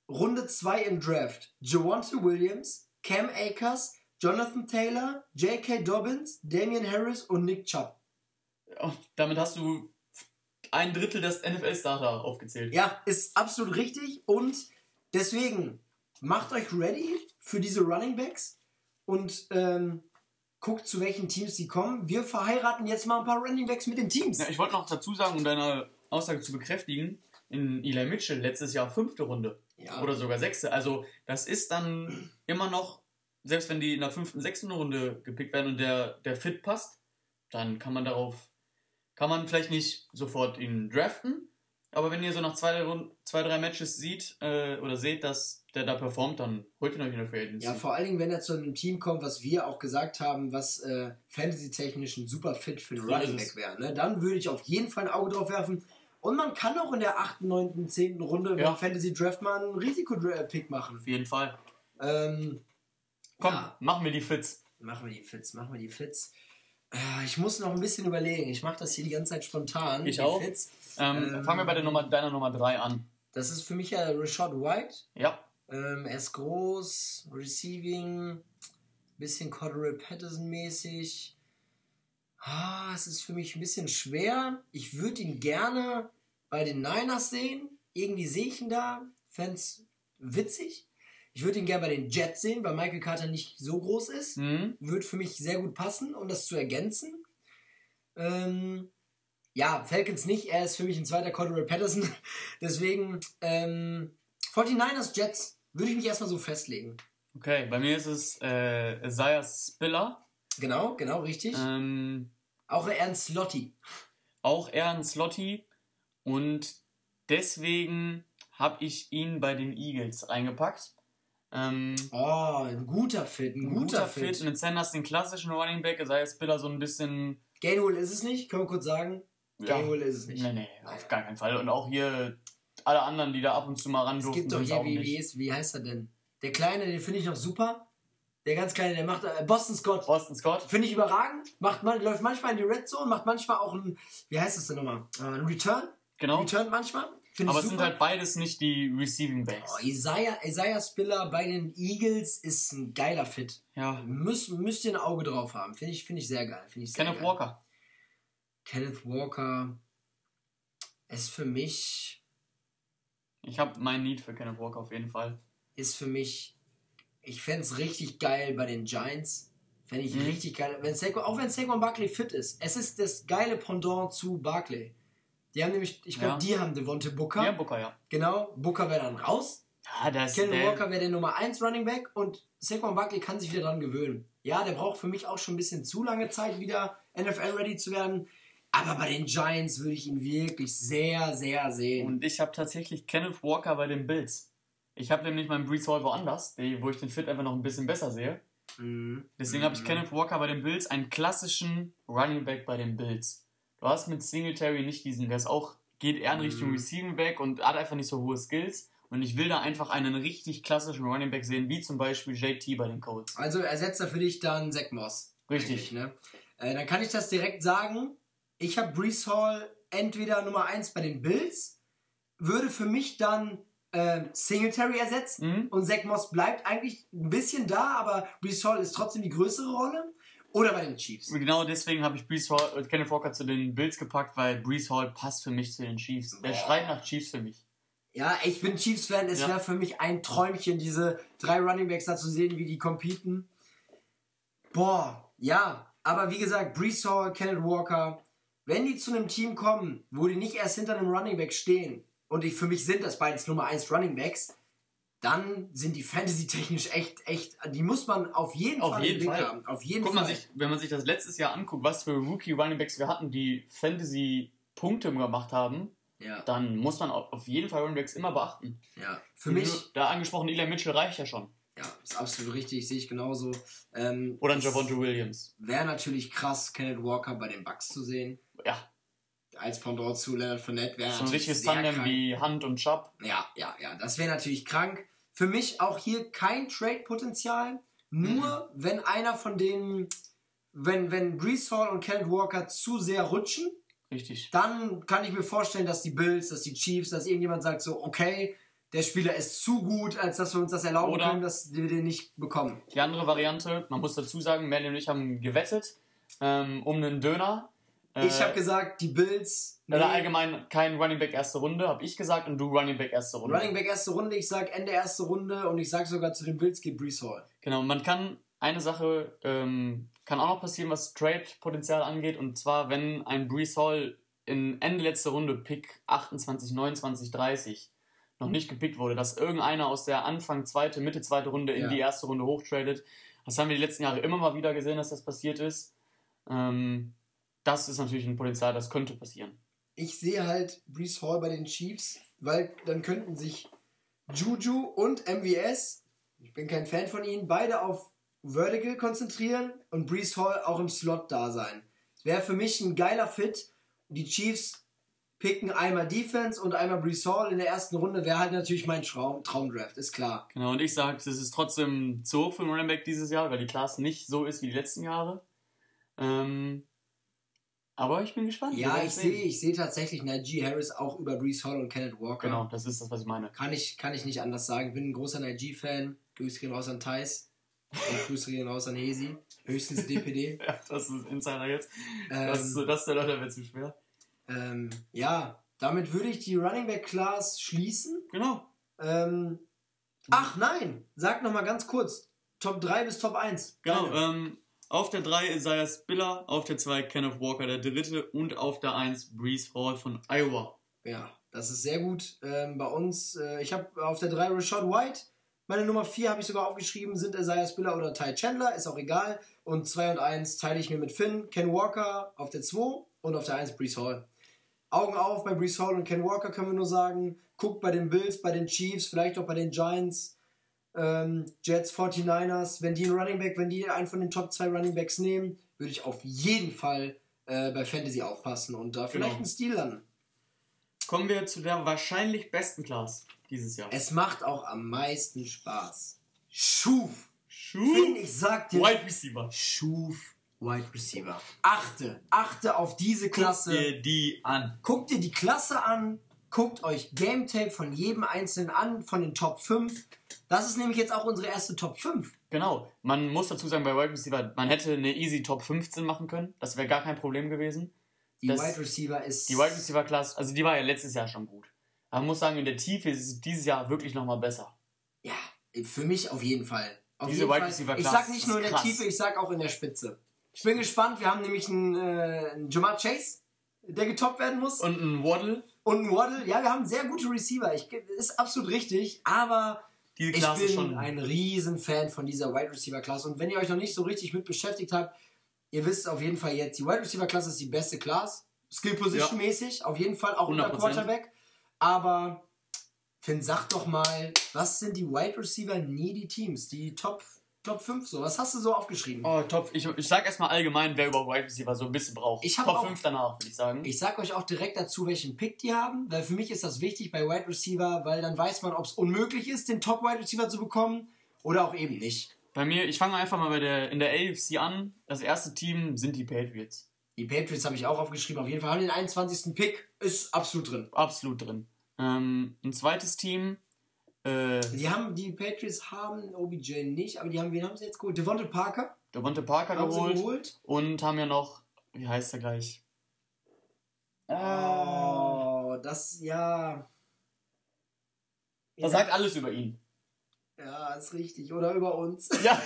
Speaker 1: Runde 2 im Draft, Javonte Williams, Cam Akers, Jonathan Taylor, J.K. Dobbins, Damian Harris und Nick Chubb.
Speaker 2: Und damit hast du ein Drittel des NFL-Starter aufgezählt.
Speaker 1: Ja, ist absolut richtig und deswegen macht euch ready für diese Running Backs und ähm, guckt, zu welchen Teams sie kommen. Wir verheiraten jetzt mal ein paar Running Backs mit den Teams.
Speaker 2: Ja, ich wollte noch dazu sagen, um deine Aussage zu bekräftigen, in Eli Mitchell letztes Jahr fünfte Runde.
Speaker 1: Ja.
Speaker 2: Oder sogar sechste. Also das ist dann immer noch, selbst wenn die in der fünften, sechsten Runde gepickt werden und der, der Fit passt, dann kann man darauf, kann man vielleicht nicht sofort ihn draften, aber wenn ihr so nach zwei, zwei drei Matches sieht äh, oder seht, dass der da performt, dann holt ihn euch in der Free Agency.
Speaker 1: Ja, vor allen Dingen, wenn er zu einem Team kommt, was wir auch gesagt haben, was äh, fantasy-technisch ein super Fit für
Speaker 2: So
Speaker 1: Running. Back wäre. Ne? Dann würde ich auf jeden Fall ein Auge drauf werfen. Und man kann auch in der 8., 9., 10. Runde
Speaker 2: Ja.
Speaker 1: beim Fantasy-Draft mal einen Risiko-Pick machen.
Speaker 2: Auf jeden Fall.
Speaker 1: Ähm,
Speaker 2: Komm,
Speaker 1: Ja.
Speaker 2: machen wir die Fits.
Speaker 1: Machen wir die Fits, machen wir die Fits. Äh, Ich muss noch ein bisschen überlegen. Ich mache das hier die ganze Zeit spontan.
Speaker 2: Ich auch.
Speaker 1: Fits.
Speaker 2: Ähm,
Speaker 1: Ähm.
Speaker 2: fangen wir bei der Nummer, deiner Nummer 3 an.
Speaker 1: Das ist für mich ja Rashad White.
Speaker 2: Ja,
Speaker 1: Ähm, er ist groß, Receiving, bisschen Cordero Patterson mäßig. Ah, es ist für mich ein bisschen schwer. Ich würde ihn gerne bei den Niners sehen. Irgendwie sehe ich ihn da. Fans witzig. Ich würde ihn gerne bei den Jets sehen, weil Michael Carter nicht so groß ist.
Speaker 2: mhm.
Speaker 1: Wird für mich sehr gut passen, um das zu ergänzen. Ähm, ja, Falcons nicht. Er ist für mich ein zweiter Cordero Patterson. [laughs] Deswegen ähm, 49ers Jets Würde ich mich erstmal so festlegen.
Speaker 2: Okay, bei mir ist es äh, Isaiah Spiller.
Speaker 1: Genau, genau, richtig.
Speaker 2: Ähm,
Speaker 1: auch eher ein Slotty.
Speaker 2: Auch eher ein Slotty. Und deswegen habe ich ihn bei den Eagles eingepackt. Ähm,
Speaker 1: oh, ein guter Fit, ein, ein guter, guter Fit.
Speaker 2: Fit. Und Sanders den klassischen Running Back, sei es Spiller so ein bisschen.
Speaker 1: Gainwell ist es nicht, können wir kurz sagen.
Speaker 2: Ja. Gainwell ist es nicht. Nee, nee, auf gar keinen Fall. Und auch hier alle anderen, die da ab und zu mal ran
Speaker 1: Es gibt doch hier, wie, wie, ist, wie heißt er denn? Der Kleine, den finde ich noch super. Der ganz Kleine, der macht äh, Boston Scott.
Speaker 2: Boston Scott.
Speaker 1: Finde ich überragend. Macht man, läuft manchmal in die Red Zone, macht manchmal auch ein, wie heißt das denn nochmal? Äh, ein Return.
Speaker 2: Genau.
Speaker 1: Return manchmal.
Speaker 2: Find Aber es sind halt beides nicht die Receiving Backs.
Speaker 1: Oh, Isaiah, Isaiah Spiller bei den Eagles ist ein geiler Fit.
Speaker 2: Ja.
Speaker 1: Müsst, müsst ihr ein Auge drauf haben. Finde ich, find ich sehr geil. Find ich sehr
Speaker 2: Kenneth
Speaker 1: geil.
Speaker 2: Walker.
Speaker 1: Kenneth Walker ist für mich.
Speaker 2: Ich habe mein Need für Kenneth Walker auf jeden Fall.
Speaker 1: Ist für mich. Ich fände es richtig geil bei den Giants. Fände ich mhm. richtig geil. Wenn Saquon, auch wenn Saquon Barkley fit ist. Es ist das geile Pendant zu Barkley. Die haben nämlich, ich glaube, ja. die haben Devonte Booker.
Speaker 2: Ja, Booker, ja.
Speaker 1: Genau, Booker wäre dann raus.
Speaker 2: Ja, das
Speaker 1: Kellen Walker wäre der Nummer 1 Running Back und Saquon Barkley kann sich wieder dran gewöhnen. Ja, der braucht für mich auch schon ein bisschen zu lange Zeit, wieder NFL-ready zu werden. Aber bei den Giants würde ich ihn wirklich sehr, sehr sehen.
Speaker 2: Und ich habe tatsächlich Kenneth Walker bei den Bills. Ich habe nämlich meinen Brees Hall woanders, wo ich den Fit einfach noch ein bisschen besser sehe. Mhm. Deswegen habe ich mhm. Kenneth Walker bei den Bills, einen klassischen Running Back bei den Bills. Du hast mit Singletary nicht diesen, der ist auch, geht eher in Richtung mhm. Receiving Back und hat einfach nicht so hohe Skills. Und ich will da einfach einen richtig klassischen Running Back sehen, wie zum Beispiel JT bei den Colts.
Speaker 1: Also ersetzt er für dich dann Zach Moss.
Speaker 2: Richtig.
Speaker 1: Ne? Äh, dann kann ich das direkt sagen. Ich habe Brees Hall entweder Nummer 1 bei den Bills, würde für mich dann äh, Singletary ersetzen mhm. und Zach Moss bleibt eigentlich ein bisschen da, aber Brees Hall ist trotzdem die größere Rolle. Oder bei den Chiefs.
Speaker 2: Genau deswegen habe ich Brees Hall, äh, Kenneth Walker zu den Bills gepackt, weil Brees Hall passt für mich zu den Chiefs. Der schreit nach Chiefs für mich.
Speaker 1: Ja, ich bin Chiefs-Fan. Es ja. wäre für mich ein Träumchen, diese drei Runningbacks da zu sehen, wie die competen. Boah, ja. Aber wie gesagt, Brees Hall, Kenneth Walker, wenn die zu einem Team kommen, wo die nicht erst hinter einem Runningback stehen, und ich, für mich sind das beides Nummer 1 Runningbacks, dann sind die Fantasy-technisch echt, echt, die muss man auf jeden
Speaker 2: auf
Speaker 1: Fall
Speaker 2: jeden Fall. haben. Auf jeden Guck Fall. Man sich, wenn man sich das letztes Jahr anguckt, was für Rookie-Runningbacks wir hatten, die Fantasy-Punkte gemacht haben,
Speaker 1: ja.
Speaker 2: dann muss man auf jeden Fall Runningbacks immer beachten.
Speaker 1: Ja, für mich.
Speaker 2: Da angesprochen, Eli Mitchell reicht ja schon.
Speaker 1: Ja, ist absolut richtig, sehe ich genauso. Ähm,
Speaker 2: Oder ein Javonte Williams.
Speaker 1: Wäre natürlich krass, Kenneth Walker bei den Bucks zu sehen.
Speaker 2: Ja.
Speaker 1: Als Pendant zu Leonard Fournette wäre
Speaker 2: So ein richtiges Tandem wie Hunt und Chubb.
Speaker 1: Ja, ja, ja. Das wäre natürlich krank. Für mich auch hier kein Trade-Potenzial. Nur mhm. wenn einer von denen, wenn, wenn Brees Hall und Kenneth Walker zu sehr rutschen,
Speaker 2: Richtig.
Speaker 1: dann kann ich mir vorstellen, dass die Bills, dass die Chiefs, dass irgendjemand sagt so, okay, der Spieler ist zu gut, als dass wir uns das erlauben Oder können, dass wir den nicht bekommen.
Speaker 2: Die andere Variante, man muss dazu sagen, Melly und ich haben gewettet ähm, um einen Döner.
Speaker 1: Ich habe äh, gesagt, die Bills.
Speaker 2: Nee. Oder allgemein kein Running Back erste Runde, habe ich gesagt, und du Running Back erste Runde.
Speaker 1: Running Back erste Runde, ich sag Ende erste Runde und ich sag sogar zu den Bills geht Brees Hall.
Speaker 2: Genau, man kann eine Sache ähm, kann auch noch passieren, was Trade-Potenzial angeht, und zwar, wenn ein Brees Hall in Ende letzte Runde, Pick 28, 29, 30, noch nicht gepickt wurde, dass irgendeiner aus der Anfang zweite, Mitte zweite Runde in ja. die erste Runde hochtradet. Das haben wir die letzten Jahre immer mal wieder gesehen, dass das passiert ist. Ähm, das ist natürlich ein Potenzial, das könnte passieren.
Speaker 1: Ich sehe halt Brees Hall bei den Chiefs, weil dann könnten sich Juju und MVS, ich bin kein Fan von ihnen, beide auf Vertical konzentrieren und Brees Hall auch im Slot da sein. Wäre für mich ein geiler Fit. Die Chiefs picken einmal Defense und einmal Brees Hall in der ersten Runde, wäre halt natürlich mein Traum, Traumdraft, ist klar.
Speaker 2: Genau, und ich sage, das ist trotzdem zu hoch für einen Running Back dieses Jahr, weil die Class nicht so ist wie die letzten Jahre. Ähm, aber ich bin gespannt.
Speaker 1: Ja, ich sehe ich seh tatsächlich Najee Harris auch über Brees Hall und Kenneth Walker.
Speaker 2: Genau, das ist das, was ich meine.
Speaker 1: Kann ich, kann ich nicht anders sagen. Bin ein großer Najee-Fan. Grüße gehen raus an Thais. Und Grüße gehen raus an Hesi. Höchstens DPD. [laughs]
Speaker 2: ja, das ist Insider jetzt. Ähm, das, ist, das ist der Leute wird zu schwer.
Speaker 1: Ähm, ja, damit würde ich die Running Back Class schließen.
Speaker 2: Genau.
Speaker 1: Ähm, ach nein, sag nochmal ganz kurz. Top 3 bis Top 1.
Speaker 2: Genau, ähm, auf der 3 Isaiah Spiller, auf der 2 Kenneth Walker, der dritte und auf der 1 Breeze Hall von Iowa.
Speaker 1: Ja, das ist sehr gut. Ähm, bei uns, äh, ich habe auf der 3 Rashad White, Meine Nummer 4 habe ich sogar aufgeschrieben, sind Isaiah Spiller oder Ty Chandler, ist auch egal. Und 2 und 1 teile ich mir mit Finn, Ken Walker auf der 2 und auf der 1 Brees Hall. Augen auf bei Brees Hall und Ken Walker können wir nur sagen, guckt bei den Bills, bei den Chiefs, vielleicht auch bei den Giants, ähm, Jets, 49ers. Wenn die einen Running Back, wenn die einen von den Top 2 Running Backs nehmen, würde ich auf jeden Fall äh, bei Fantasy aufpassen und da vielleicht
Speaker 2: Genau.
Speaker 1: einen Stil landen.
Speaker 2: Kommen wir zu der wahrscheinlich besten Class dieses Jahr.
Speaker 1: Es macht auch am meisten Spaß. Schuf. Finn,
Speaker 2: Schuh.
Speaker 1: ich sag dir.
Speaker 2: Wide Receiver.
Speaker 1: Schuf Wide Receiver. Achte, achte auf diese Klasse.
Speaker 2: Guck dir die an.
Speaker 1: Guckt ihr die Klasse an, guckt euch Game Tape von jedem einzelnen an, von den Top 5. Das ist nämlich jetzt auch unsere erste Top 5.
Speaker 2: Genau. Man muss dazu sagen, bei Wide Receiver, man hätte eine easy Top 15 machen können. Das wäre gar kein Problem gewesen.
Speaker 1: Die
Speaker 2: Das-
Speaker 1: Wide Receiver ist.
Speaker 2: Die Wide Receiver Class, also die war ja letztes Jahr schon gut. Aber man muss sagen, in der Tiefe ist es dieses Jahr wirklich nochmal besser.
Speaker 1: Ja, für mich auf jeden Fall. Auf
Speaker 2: Diese
Speaker 1: jeden
Speaker 2: Wide. Receiver
Speaker 1: Ich
Speaker 2: Class
Speaker 1: sag nicht nur in der
Speaker 2: krass.
Speaker 1: Tiefe, ich sag auch in der Spitze. Ich bin gespannt. Wir haben nämlich einen, äh, einen Jamar Chase, der getoppt werden muss.
Speaker 2: Und ein Waddle,
Speaker 1: Und ein Waddle. Ja, wir haben sehr gute Receiver. Ich, ist absolut richtig. Aber ich
Speaker 2: Klasse
Speaker 1: bin
Speaker 2: schon.
Speaker 1: ein riesen Fan von dieser Wide Receiver Klasse. Und wenn ihr euch noch nicht so richtig mit beschäftigt habt, ihr wisst auf jeden Fall jetzt, die Wide Receiver Klasse ist die beste Class. Skill Position mäßig. Auf jeden Fall auch unter
Speaker 2: 100%.
Speaker 1: Quarterback. Aber Finn, sag doch mal, was sind die Wide Receiver needy Teams? Die Top, Top 5 so. Was hast du so aufgeschrieben?
Speaker 2: Oh, top. Ich, ich sag erstmal allgemein, wer über Wide Receiver so ein bisschen braucht.
Speaker 1: Ich
Speaker 2: Top
Speaker 1: auch-
Speaker 2: 5 danach, würde ich sagen.
Speaker 1: Ich sag euch auch direkt dazu, welchen Pick die haben, weil für mich ist das wichtig bei Wide Receiver, weil dann weiß man, ob es unmöglich ist, den Top Wide Receiver zu bekommen oder auch eben nicht.
Speaker 2: Bei mir, ich fange einfach mal bei der, in der AFC an. Das erste Team sind die Patriots.
Speaker 1: Die Patriots habe ich auch aufgeschrieben. Auf jeden Fall haben den 21. Pick. Ist absolut drin.
Speaker 2: Absolut drin. Ähm, ein zweites Team, äh,
Speaker 1: Die haben, die Patriots haben OBJ nicht, aber die haben, wen haben sie jetzt geholt? Devonta Parker
Speaker 2: Devonta Parker
Speaker 1: haben
Speaker 2: geholt.
Speaker 1: geholt.
Speaker 2: Und haben ja noch, wie heißt er gleich?
Speaker 1: Oh, das, ja.
Speaker 2: Das sagt alles über ihn.
Speaker 1: Ja, ist richtig. Oder über uns. [laughs]
Speaker 2: Ja.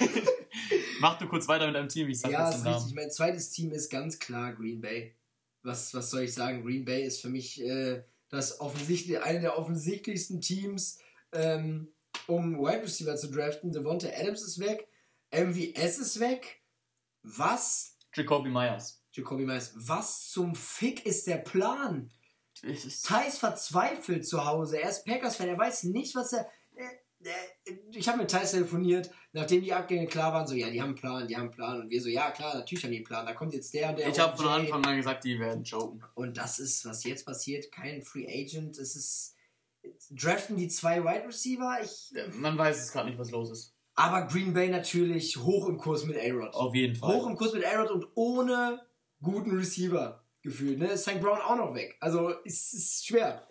Speaker 2: Mach du kurz weiter mit deinem Team, ich sag
Speaker 1: Ja, ist richtig. Mein zweites Team ist ganz klar Green Bay. Was, was soll ich sagen? Green Bay ist für mich äh, das offensichtlich, eine der offensichtlichsten Teams, ähm, um Wide Receiver zu draften. Devonta Adams ist weg. MVS ist weg. Was?
Speaker 2: Jacoby Myers.
Speaker 1: Jacoby Myers, was zum Fick ist der Plan?
Speaker 2: Ist-
Speaker 1: Thais verzweifelt zu Hause. Er ist Packers-Fan. Er weiß nicht, was er. äh, äh, Ich habe mit Thais telefoniert, nachdem die Abgänge klar waren. So, ja, die haben einen Plan, die haben einen Plan. Und wir so, ja, klar, natürlich haben die einen Plan. Da kommt jetzt der und der.
Speaker 2: Ich habe von. Anfang an gesagt, die werden joken.
Speaker 1: Und das ist, was jetzt passiert. Kein Free Agent. Es ist. Draften die zwei Wide Receiver. Ich,
Speaker 2: Man weiß es gerade nicht, was los ist.
Speaker 1: aber Green Bay natürlich hoch im Kurs mit A-Rod.
Speaker 2: Auf jeden Fall.
Speaker 1: Hoch im Kurs mit A-Rod und ohne guten Receiver gefühlt. Ne? St. Brown auch noch weg. Also es ist schwer.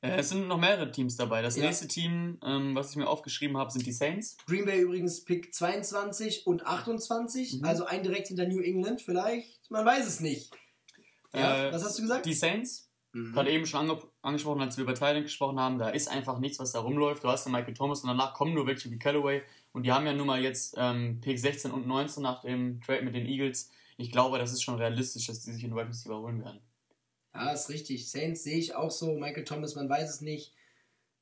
Speaker 2: Äh, es sind noch mehrere Teams dabei. Das
Speaker 1: Ja.
Speaker 2: nächste Team, ähm, was ich mir aufgeschrieben habe, sind die Saints.
Speaker 1: Green Bay übrigens Pick 22 und 28.
Speaker 2: Mhm.
Speaker 1: Also ein direkt hinter New England vielleicht. Man weiß es nicht. Ja,
Speaker 2: Äh,
Speaker 1: was hast du gesagt?
Speaker 2: Die Saints,
Speaker 1: Mhm.
Speaker 2: gerade eben schon ange angesprochen, als wir über Thailand gesprochen haben, da ist einfach nichts, was da rumläuft. Du hast den Michael Thomas und danach kommen nur welche wie Callaway. Und die haben ja nun mal jetzt ähm, Pick 16 und 19 nach dem Trade mit den Eagles. Ich glaube, das ist schon realistisch, dass die sich einen Wide Receiver holen werden.
Speaker 1: Ja, ist richtig. Saints sehe ich auch so. Michael Thomas, man weiß es nicht.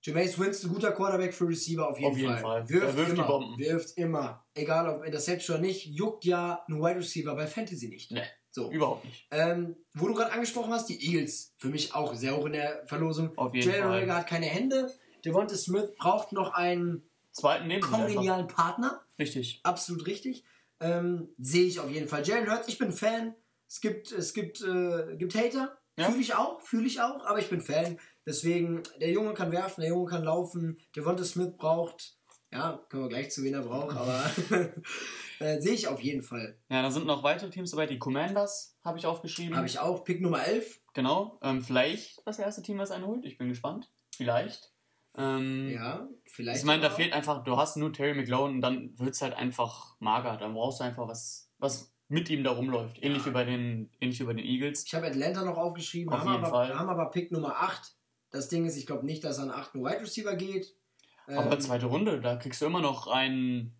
Speaker 1: Jameis Winston, guter Quarterback für Receiver auf jeden
Speaker 2: Auf jeden
Speaker 1: Fall.
Speaker 2: Fall.
Speaker 1: Wirft,
Speaker 2: Er wirft die
Speaker 1: immer.
Speaker 2: Bomben.
Speaker 1: Wirft immer. Egal ob Interception oder nicht, juckt ja ein Wide Receiver bei Fantasy nicht.
Speaker 2: Ne,
Speaker 1: So.
Speaker 2: überhaupt nicht.
Speaker 1: Ähm, wo du gerade angesprochen hast, die Eagles. Für mich auch sehr hoch in der Verlosung.
Speaker 2: Auf jeden
Speaker 1: Jalen. Rager hat keine Hände. Devonta Smith braucht noch einen
Speaker 2: Zweiten
Speaker 1: kongenialen Partner.
Speaker 2: Richtig.
Speaker 1: Absolut richtig. Ähm, Sehe ich auf jeden Fall. Jalen Hurts, ich bin Fan. Es gibt, es gibt, äh, gibt Hater.
Speaker 2: Ja.
Speaker 1: Fühle ich auch, fühle ich auch, aber ich bin Fan. Deswegen, der Junge kann werfen, der Junge kann laufen. Devonta Smith braucht, ja, können wir gleich zu wen er braucht, aber [laughs] äh, sehe ich auf jeden Fall.
Speaker 2: Ja, da sind noch weitere Teams dabei. Die Commanders habe ich aufgeschrieben.
Speaker 1: Habe ich auch. Pick Nummer 11.
Speaker 2: Genau. Ähm, vielleicht das erste Team, was einen holt. Ich bin gespannt. Vielleicht. Ähm,
Speaker 1: Ja, vielleicht.
Speaker 2: Ich meine, da fehlt einfach, du hast nur Terry McLaurin und dann wird es halt einfach mager. Dann brauchst du einfach was, was mit ihm da rumläuft. Ähnlich
Speaker 1: Ja.
Speaker 2: wie bei den, ähnlich wie bei den Eagles.
Speaker 1: Ich habe Atlanta noch aufgeschrieben,
Speaker 2: Auf
Speaker 1: haben,
Speaker 2: jeden
Speaker 1: aber,
Speaker 2: Fall.
Speaker 1: haben aber Pick Nummer 8. Das Ding ist, ich glaube nicht, dass an 8 Wide Receiver geht.
Speaker 2: Aber
Speaker 1: Ähm,
Speaker 2: zweite Runde, da kriegst du immer noch einen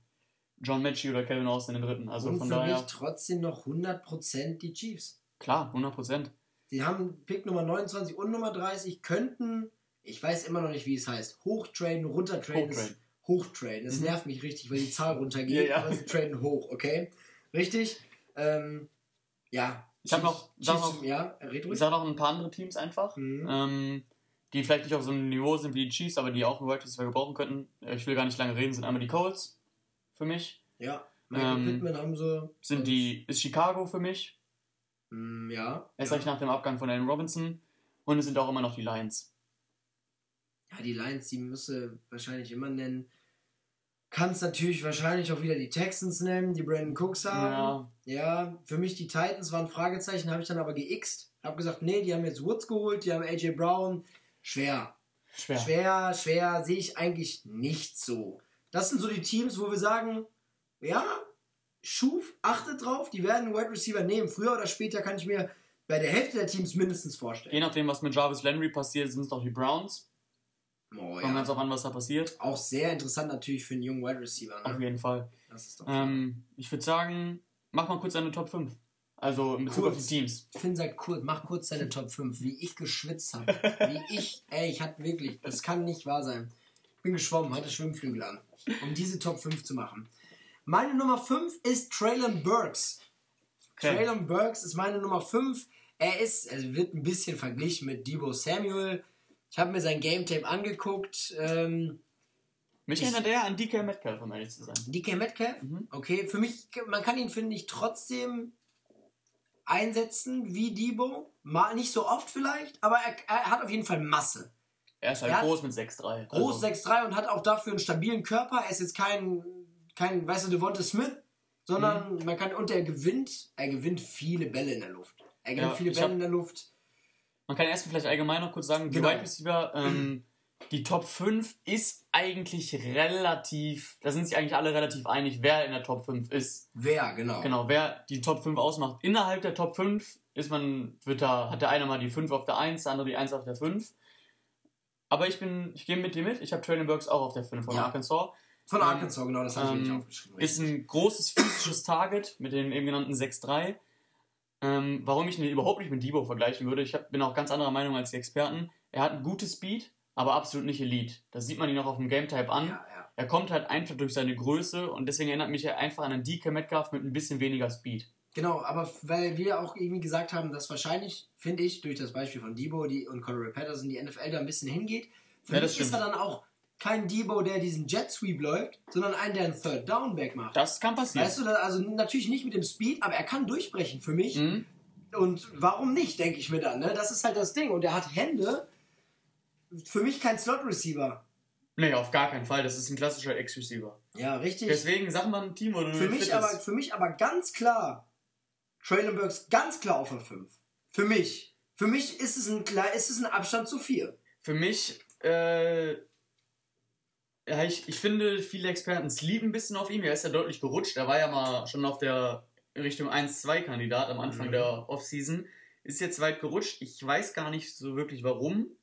Speaker 2: John Matchy oder Kevin Austin in den dritten. Also
Speaker 1: und
Speaker 2: von
Speaker 1: für
Speaker 2: daher,
Speaker 1: mich trotzdem noch 100% die Chiefs.
Speaker 2: klar, 100 Prozent.
Speaker 1: Die haben Pick Nummer 29 und Nummer 30, könnten, ich weiß immer noch nicht, wie es heißt, hochtraden, runtertraden,
Speaker 2: Hochtraden.
Speaker 1: hochtraden. Das nervt mich richtig, weil die Zahl [laughs] runtergeht,
Speaker 2: Ja, ja.
Speaker 1: aber sie traden hoch, okay? Richtig? Ähm, ja.
Speaker 2: Ich hab noch- sag noch-
Speaker 1: ja, red ruhig.
Speaker 2: noch ein paar andere Teams einfach,
Speaker 1: Mhm.
Speaker 2: ähm, die vielleicht nicht auf so einem Niveau sind wie die Chiefs, aber die auch einen Wide Receiver gebrauchen könnten. Äh, Ich will gar nicht lange reden, sind einmal die Colts für mich.
Speaker 1: Ja. Michael
Speaker 2: Ähm,
Speaker 1: Pittman haben sie.
Speaker 2: Sind die, ist Chicago für mich,
Speaker 1: Mm, ja.
Speaker 2: erst
Speaker 1: ja.
Speaker 2: recht nach dem Abgang von Allen Robinson. Und es sind auch immer noch die Lions.
Speaker 1: Ja, die Lions, die müsste wahrscheinlich immer nennen. Kannst natürlich wahrscheinlich auch wieder die Texans nennen, die Brandon Cooks haben.
Speaker 2: Ja,
Speaker 1: Ja, für mich die Titans waren Fragezeichen, habe ich dann aber geixt. Hab gesagt, nee, die haben jetzt Woods geholt, die haben AJ Brown. Schwer.
Speaker 2: schwer.
Speaker 1: Schwer, schwer, sehe ich eigentlich nicht so. Das sind so die Teams, wo wir sagen, ja, Schuf, achtet drauf, die werden einen Wide Receiver nehmen. Früher oder später kann ich mir bei der Hälfte der Teams mindestens vorstellen.
Speaker 2: Je nachdem, was mit Jarvis Landry passiert, sind es doch die Browns.
Speaker 1: Oh,
Speaker 2: Kommt
Speaker 1: ja.
Speaker 2: ganz auf an, was da passiert.
Speaker 1: Auch sehr interessant natürlich für einen jungen Wide Receiver.
Speaker 2: Auf
Speaker 1: Ne?
Speaker 2: jeden Fall. Ähm, ich würde sagen, mach mal kurz deine Top 5. Also in Bezug
Speaker 1: Kurz.
Speaker 2: auf die Teams.
Speaker 1: Finn sagt kurz, mach kurz deine Top 5, wie ich geschwitzt habe. [laughs] Wie ich, ey, ich hatte wirklich, das kann nicht wahr sein. Bin geschwommen, hatte Schwimmflügel an, um diese Top 5 zu machen. Meine Nummer 5 ist Traylon Burks.
Speaker 2: Okay.
Speaker 1: Traylon Burks ist meine Nummer 5. Er ist, er wird ein bisschen verglichen mit Debo Samuel. Ich habe mir sein Game Tape angeguckt. Ähm,
Speaker 2: Mich
Speaker 1: Ich-
Speaker 2: erinnert er an DK Metcalf, um ehrlich zu sein.
Speaker 1: DK Metcalf,
Speaker 2: Mhm.
Speaker 1: okay, für mich, man kann ihn, finde ich, trotzdem einsetzen wie Debo. Mal nicht so oft vielleicht, aber er, er hat auf jeden Fall Masse.
Speaker 2: Er ist halt
Speaker 1: Ja.
Speaker 2: groß mit 6'3.
Speaker 1: Groß
Speaker 2: also,
Speaker 1: 6'3 und hat auch dafür einen stabilen Körper. Er ist jetzt kein, kein weißt du, Devonta Smith, sondern
Speaker 2: Mhm.
Speaker 1: man kann, und er gewinnt, er gewinnt viele Bälle in der Luft. Er gewinnt
Speaker 2: Ja,
Speaker 1: viele Bälle
Speaker 2: hab-
Speaker 1: in der Luft.
Speaker 2: Man kann erst vielleicht allgemein noch kurz sagen, die
Speaker 1: Genau.
Speaker 2: Wide Receiver, ähm, die Top 5 ist eigentlich relativ, da sind sich eigentlich alle relativ einig, wer in der Top 5 ist.
Speaker 1: Wer, genau.
Speaker 2: Genau, wer die Top 5 ausmacht. Innerhalb der Top 5 ist man, wird da, hat der eine mal die 5 auf der 1, der andere die 1 auf der 5. Aber ich bin, ich gehe mit dir mit, ich habe Traylon Burks auch auf der 5 von
Speaker 1: Ja.
Speaker 2: Arkansas.
Speaker 1: Von
Speaker 2: Ähm,
Speaker 1: Arkansas, genau, das habe ich
Speaker 2: ähm,
Speaker 1: nicht aufgeschrieben.
Speaker 2: Ist ein großes physisches Target mit dem eben genannten 6'3. Ähm, warum ich ihn überhaupt nicht mit Debo vergleichen würde, ich hab, bin auch ganz anderer Meinung als die Experten. Er hat ein gutes Speed, aber absolut nicht Elite. Das sieht man ihn auch auf dem Game Type an.
Speaker 1: ja, ja.
Speaker 2: Er kommt halt einfach durch seine Größe und deswegen erinnert mich er einfach an einen DK Metcalf mit ein bisschen weniger Speed.
Speaker 1: Genau, aber weil wir auch irgendwie gesagt haben, dass wahrscheinlich, finde ich, durch das Beispiel von Debo die, und Conor Patterson die NFL da ein bisschen hingeht. Für
Speaker 2: Ja,
Speaker 1: mich ist er
Speaker 2: stimmt.
Speaker 1: dann auch kein Debo, der diesen Jet Sweep läuft, sondern ein, der einen Third Down Back macht.
Speaker 2: Das kann passieren.
Speaker 1: Weißt du, also natürlich nicht mit dem Speed, aber er kann durchbrechen für mich.
Speaker 2: Mhm.
Speaker 1: Und warum nicht, denke ich mir dann. Ne? Das ist halt das Ding. Und er hat Hände. Für mich kein Slot Receiver.
Speaker 2: Nee, auf gar keinen Fall. Das ist ein klassischer Ex-Receiver.
Speaker 1: Ja, richtig.
Speaker 2: Deswegen sag mal ein Team, du
Speaker 1: Für mich, aber, für mich aber ganz klar, Traylon Burks ganz klar auf der 5. Für mich. Für mich ist es ein, klar, ist es ein Abstand zu 4.
Speaker 2: Für mich, äh, ja, ich, ich finde, viele Experten lieben ein bisschen auf ihm. Er ist ja deutlich gerutscht. Er war ja mal schon auf der Richtung 1-2-Kandidat am Anfang
Speaker 1: Mhm.
Speaker 2: der Offseason. Ist jetzt weit gerutscht. Ich weiß gar nicht so wirklich warum.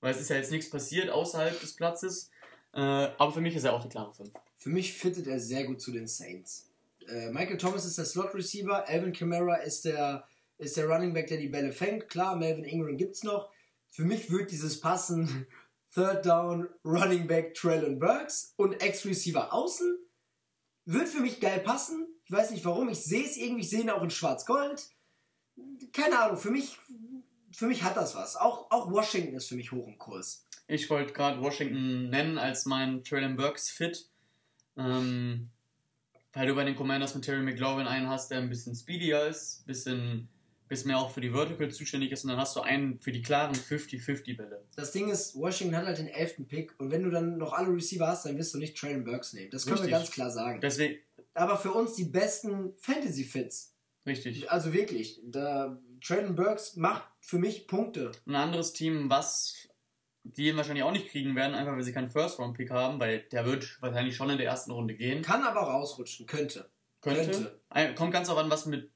Speaker 2: Weil es ist ja jetzt nichts passiert außerhalb des Platzes. Äh, aber für mich ist er auch die klare 5.
Speaker 1: Für mich fittet er sehr gut zu den Saints. Äh, Michael Thomas ist der Slot Receiver, Alvin Kamara ist der, ist der Running Back, der die Bälle fängt. Klar, Melvin Ingram gibt's noch. Für mich wird dieses Passen [laughs] Third Down, Running Back, Traylon Burks und Ex-Receiver außen. Wird für mich geil passen. Ich weiß nicht warum. Ich sehe es irgendwie. Ich sehe ihn auch in Schwarz-Gold. Keine Ahnung. Für mich, für mich hat das was. Auch, auch Washington ist für mich hoch im Kurs.
Speaker 2: Ich wollte gerade Washington nennen als mein Traylon Burks Fit. Ähm, weil du bei den Commanders mit Terry McLaurin einen hast, der ein bisschen speedier ist, bisschen, bisschen mehr auch für die Vertical zuständig ist und dann hast du einen für die klaren 50-50 Bälle.
Speaker 1: Das Ding ist, Washington hat halt den 11. Pick und wenn du dann noch alle Receiver hast, dann wirst du nicht Traylon Burks nehmen. Das können
Speaker 2: Richtig.
Speaker 1: wir ganz klar sagen.
Speaker 2: Deswegen,
Speaker 1: Aber für uns die besten Fantasy-Fits.
Speaker 2: richtig.
Speaker 1: Also wirklich, da Traylon Burks macht für mich Punkte.
Speaker 2: Ein anderes Team, was die ihn wahrscheinlich auch nicht kriegen werden, einfach weil sie keinen First-Round-Pick haben, weil der wird wahrscheinlich schon in der ersten Runde gehen.
Speaker 1: Kann aber rausrutschen, könnte.
Speaker 2: Könnte.
Speaker 1: Könnte.
Speaker 2: Kommt ganz darauf an, was mit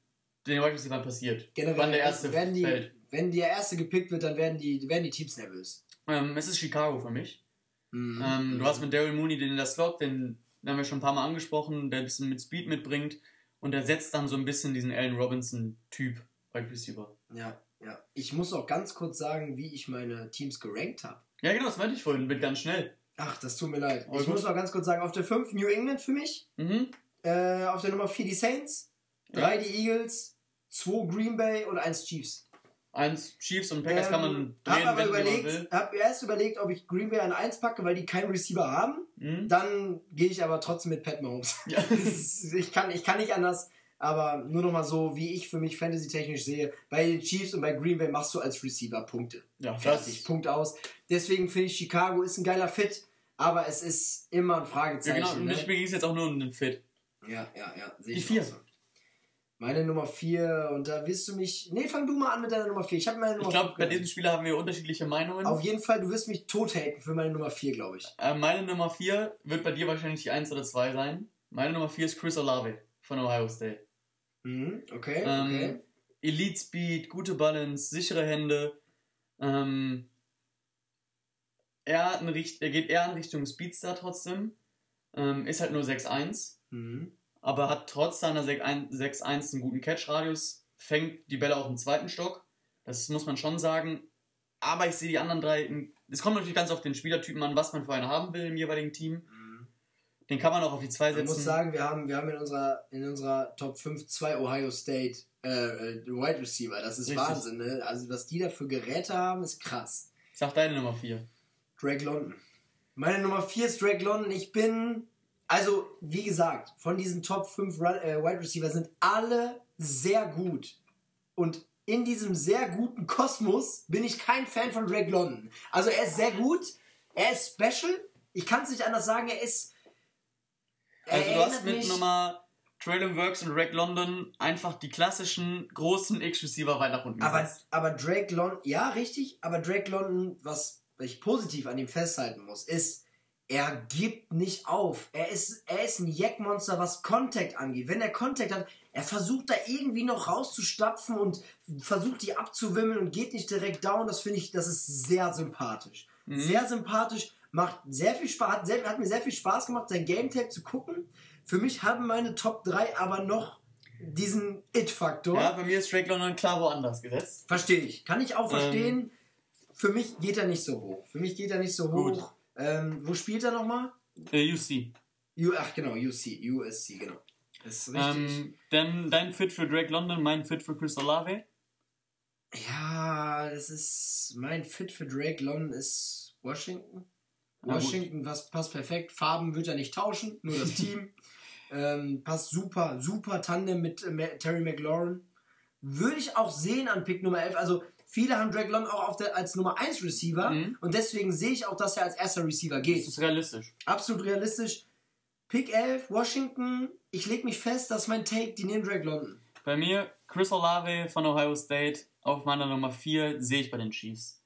Speaker 2: den Wide Receivers passiert.
Speaker 1: Generell
Speaker 2: Wann der erste
Speaker 1: werden die,
Speaker 2: fällt.
Speaker 1: Wenn der erste gepickt wird, dann werden die, werden die Teams nervös.
Speaker 2: Ähm, es ist Chicago für mich.
Speaker 1: Mhm.
Speaker 2: Ähm, du hast mit Daryl Mooney den in der Slot, den, den haben wir schon ein paar Mal angesprochen, der ein bisschen mit Speed mitbringt und der setzt dann so ein bisschen diesen Allen Robinson-Typ Wide Receiver.
Speaker 1: Ja, ja. Ich muss auch ganz kurz sagen, wie ich meine Teams gerankt habe.
Speaker 2: Ja, genau, das meinte ich vorhin, wird ganz schnell.
Speaker 1: Ach, das tut mir leid.
Speaker 2: Aber
Speaker 1: ich
Speaker 2: gut.
Speaker 1: muss noch ganz kurz sagen, auf der 5 New England für mich,
Speaker 2: Mhm.
Speaker 1: äh, auf der Nummer 4 die Saints, 3 die Eagles, 2 Green Bay und 1 Chiefs.
Speaker 2: Eins Chiefs und Packers kann man
Speaker 1: Ähm,
Speaker 2: drehen,
Speaker 1: hab aber
Speaker 2: wenn man
Speaker 1: überlegt,
Speaker 2: will.
Speaker 1: hab erst überlegt, ob ich Green Bay an 1 packe, weil die keinen Receiver haben.
Speaker 2: Mhm.
Speaker 1: Dann gehe ich aber trotzdem mit Pat Mahomes.
Speaker 2: Ja. [laughs]
Speaker 1: Ich, kann, ich kann nicht anders, aber nur noch mal so, wie ich für mich fantasy-technisch sehe. Bei den Chiefs und bei Green Bay machst du als Receiver Punkte.
Speaker 2: ja,
Speaker 1: Fertig, Punkt aus. Deswegen finde ich, Chicago ist ein geiler Fit, aber es ist immer ein
Speaker 2: ja,
Speaker 1: Fragezeichen.
Speaker 2: genau. Und
Speaker 1: ne?
Speaker 2: ich ging es jetzt auch nur um den Fit.
Speaker 1: Ja, ja, ja.
Speaker 2: Die vier.
Speaker 1: so. Meine Nummer 4, und da wirst du mich. Nee, fang du mal an mit deiner Nummer 4. Ich habe meine Nummer
Speaker 2: Ich glaube, bei diesem Spieler haben wir unterschiedliche Meinungen.
Speaker 1: Auf jeden Fall, du wirst mich tot haten für meine Nummer 4, glaube ich.
Speaker 2: Äh, meine Nummer 4 wird bei dir wahrscheinlich die 1 oder 2 sein. Meine Nummer 4 ist Chris Olave von Ohio State.
Speaker 1: Mhm, okay,
Speaker 2: Ähm,
Speaker 1: okay.
Speaker 2: Elite Speed, gute Balance, sichere Hände. Ähm, er, Richt er geht eher in Richtung Speedstar trotzdem. Ähm, ist halt nur 6'1,
Speaker 1: Mhm.
Speaker 2: aber hat trotz seiner 6'1 einen guten Catch-Radius. Fängt die Bälle auch im zweiten Stock. Das muss man schon sagen. Aber ich sehe die anderen drei. Es kommt natürlich ganz auf den Spielertypen an, was man für einen haben will im jeweiligen Team. Den kann man auch auf die 2
Speaker 1: Ich
Speaker 2: setzen.
Speaker 1: muss sagen, wir haben, wir haben in, unserer, in unserer Top 5 zwei Ohio State äh, äh, Wide Receiver. Das ist
Speaker 2: Richtig.
Speaker 1: Wahnsinn, ne? Also, was die da für Geräte haben, ist krass.
Speaker 2: Sag deine Nummer 4.
Speaker 1: Drake London. Meine Nummer 4 ist Drake London. Ich bin, also wie gesagt, von diesen Top 5 Run, äh, Wide Receiver sind alle sehr gut. Und in diesem sehr guten Kosmos bin ich kein Fan von Drake London. Also er ist sehr gut, er ist special. Ich kann es nicht anders sagen, er ist.
Speaker 2: Also du hast mit
Speaker 1: mich-
Speaker 2: Nummer Traylon Works und Rack London einfach die klassischen großen X-Receiver weit nach unten
Speaker 1: Aber, aber Drake London, ja, richtig, aber Drake London, was ich positiv an ihm festhalten muss, ist, er gibt nicht auf. Er ist, er ist ein Jackmonster, was Contact angeht. Wenn er Contact hat, er versucht da irgendwie noch rauszustapfen und versucht die abzuwimmeln und geht nicht direkt down. Das finde ich, das ist sehr sympathisch.
Speaker 2: Mhm.
Speaker 1: Sehr sympathisch, macht sehr viel Spaß, hat, sehr, hat mir sehr viel Spaß gemacht, sein Game Tape zu gucken. Für mich haben meine Top 3 aber noch diesen It-Faktor.
Speaker 2: Ja, bei mir ist Drake London klar woanders gesetzt.
Speaker 1: Verstehe ich. Kann ich auch
Speaker 2: Ähm.
Speaker 1: verstehen. Für mich geht er nicht so hoch. Für mich geht er nicht so
Speaker 2: Gut.
Speaker 1: hoch. Ähm, wo spielt er nochmal?
Speaker 2: Äh, UC.
Speaker 1: U ach genau, UC, USC, genau. Das ist richtig.
Speaker 2: Ähm, dann dein Fit für Drake London, mein Fit für Chris Olave.
Speaker 1: ja, das ist. Mein Fit für Drake London ist Washington. Washington was, passt perfekt. Farben wird er nicht tauschen, nur das [laughs] Team. ähm, passt super, super Tandem mit äh, Terry McLaurin. Würde ich auch sehen an Pick Nummer 11. Also viele haben Drake London auch auf der, als Nummer 1 Receiver
Speaker 2: Mhm.
Speaker 1: und deswegen sehe ich auch, dass er als erster Receiver
Speaker 2: Das
Speaker 1: geht.
Speaker 2: ist realistisch.
Speaker 1: Absolut realistisch. Pick 11, Washington. Ich lege mich fest, dass mein Take, die nehmen Drake London.
Speaker 2: Bei mir Chris Olave von Ohio State auf meiner Nummer 4 sehe ich bei den Chiefs.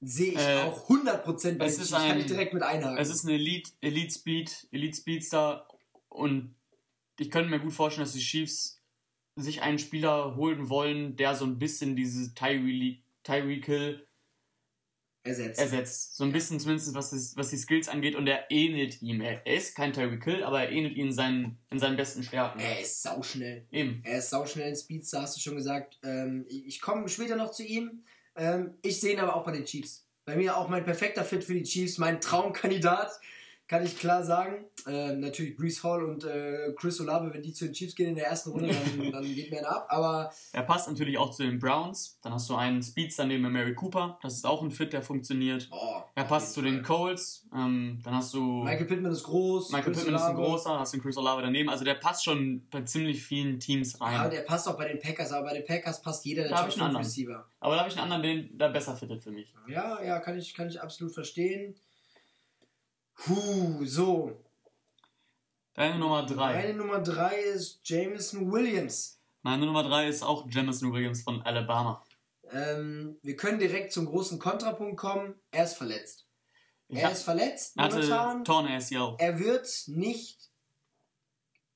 Speaker 1: Sehe ich
Speaker 2: Äh,
Speaker 1: auch 100% bei
Speaker 2: es ist
Speaker 1: Chiefs. Kann
Speaker 2: ein-
Speaker 1: ich direkt mit einhaken.
Speaker 2: Es ist ein Elite, Elite Speed, Elite Speedstar und ich könnte mir gut vorstellen, dass die Chiefs sich einen Spieler holen wollen, der so ein bisschen diese Tyreek Tyreek Hill
Speaker 1: Ersetzt.
Speaker 2: ersetzt. So ein bisschen zumindest, was, das, was die Skills angeht und er ähnelt ihm. Er, ist kein Tyreek Hill, aber er ähnelt ihm in seinen, in seinen besten Stärken.
Speaker 1: Er ist sauschnell.
Speaker 2: Eben.
Speaker 1: Er ist sauschnell in Speedster, hast du schon gesagt. Ähm, ich komme später noch zu ihm. Ähm, ich sehe ihn aber auch bei den Chiefs. Bei mir auch mein perfekter Fit für die Chiefs, mein Traumkandidat, kann ich klar sagen. Ähm, natürlich Brees Hall und äh, Chris Olave, wenn die zu den Chiefs gehen in der ersten Runde, dann, [laughs] dann geht mir einer ab. Aber
Speaker 2: Er passt natürlich auch zu den Browns. Dann hast du einen Speedster neben Mary Cooper. Das ist auch ein Fit, der funktioniert.
Speaker 1: oh,
Speaker 2: Er passt zu den. Colts. Ähm, dann hast du
Speaker 1: Michael Pittman ist groß.
Speaker 2: Michael
Speaker 1: Chris
Speaker 2: Pittman ist ein
Speaker 1: Olave.
Speaker 2: großer, hast den Chris Olave daneben. Also der passt schon bei ziemlich vielen Teams rein.
Speaker 1: Ja, der passt auch bei den Packers, aber bei den Packers passt jeder der Top
Speaker 2: ich einen
Speaker 1: 5
Speaker 2: anderen.
Speaker 1: Receiver.
Speaker 2: Aber da habe ich einen anderen, den da besser fittet für mich.
Speaker 1: Ja, ja, kann ich, kann ich absolut verstehen. Puh, so.
Speaker 2: Deine Nummer 3.
Speaker 1: Meine Nummer 3 ist Jameson Williams.
Speaker 2: Meine Nummer 3 ist auch Jamison Williams von Alabama.
Speaker 1: Ähm, wir können direkt zum großen Kontrapunkt kommen. Er ist verletzt. Er ist verletzt momentan.
Speaker 2: Torne ACL.
Speaker 1: Er wird nicht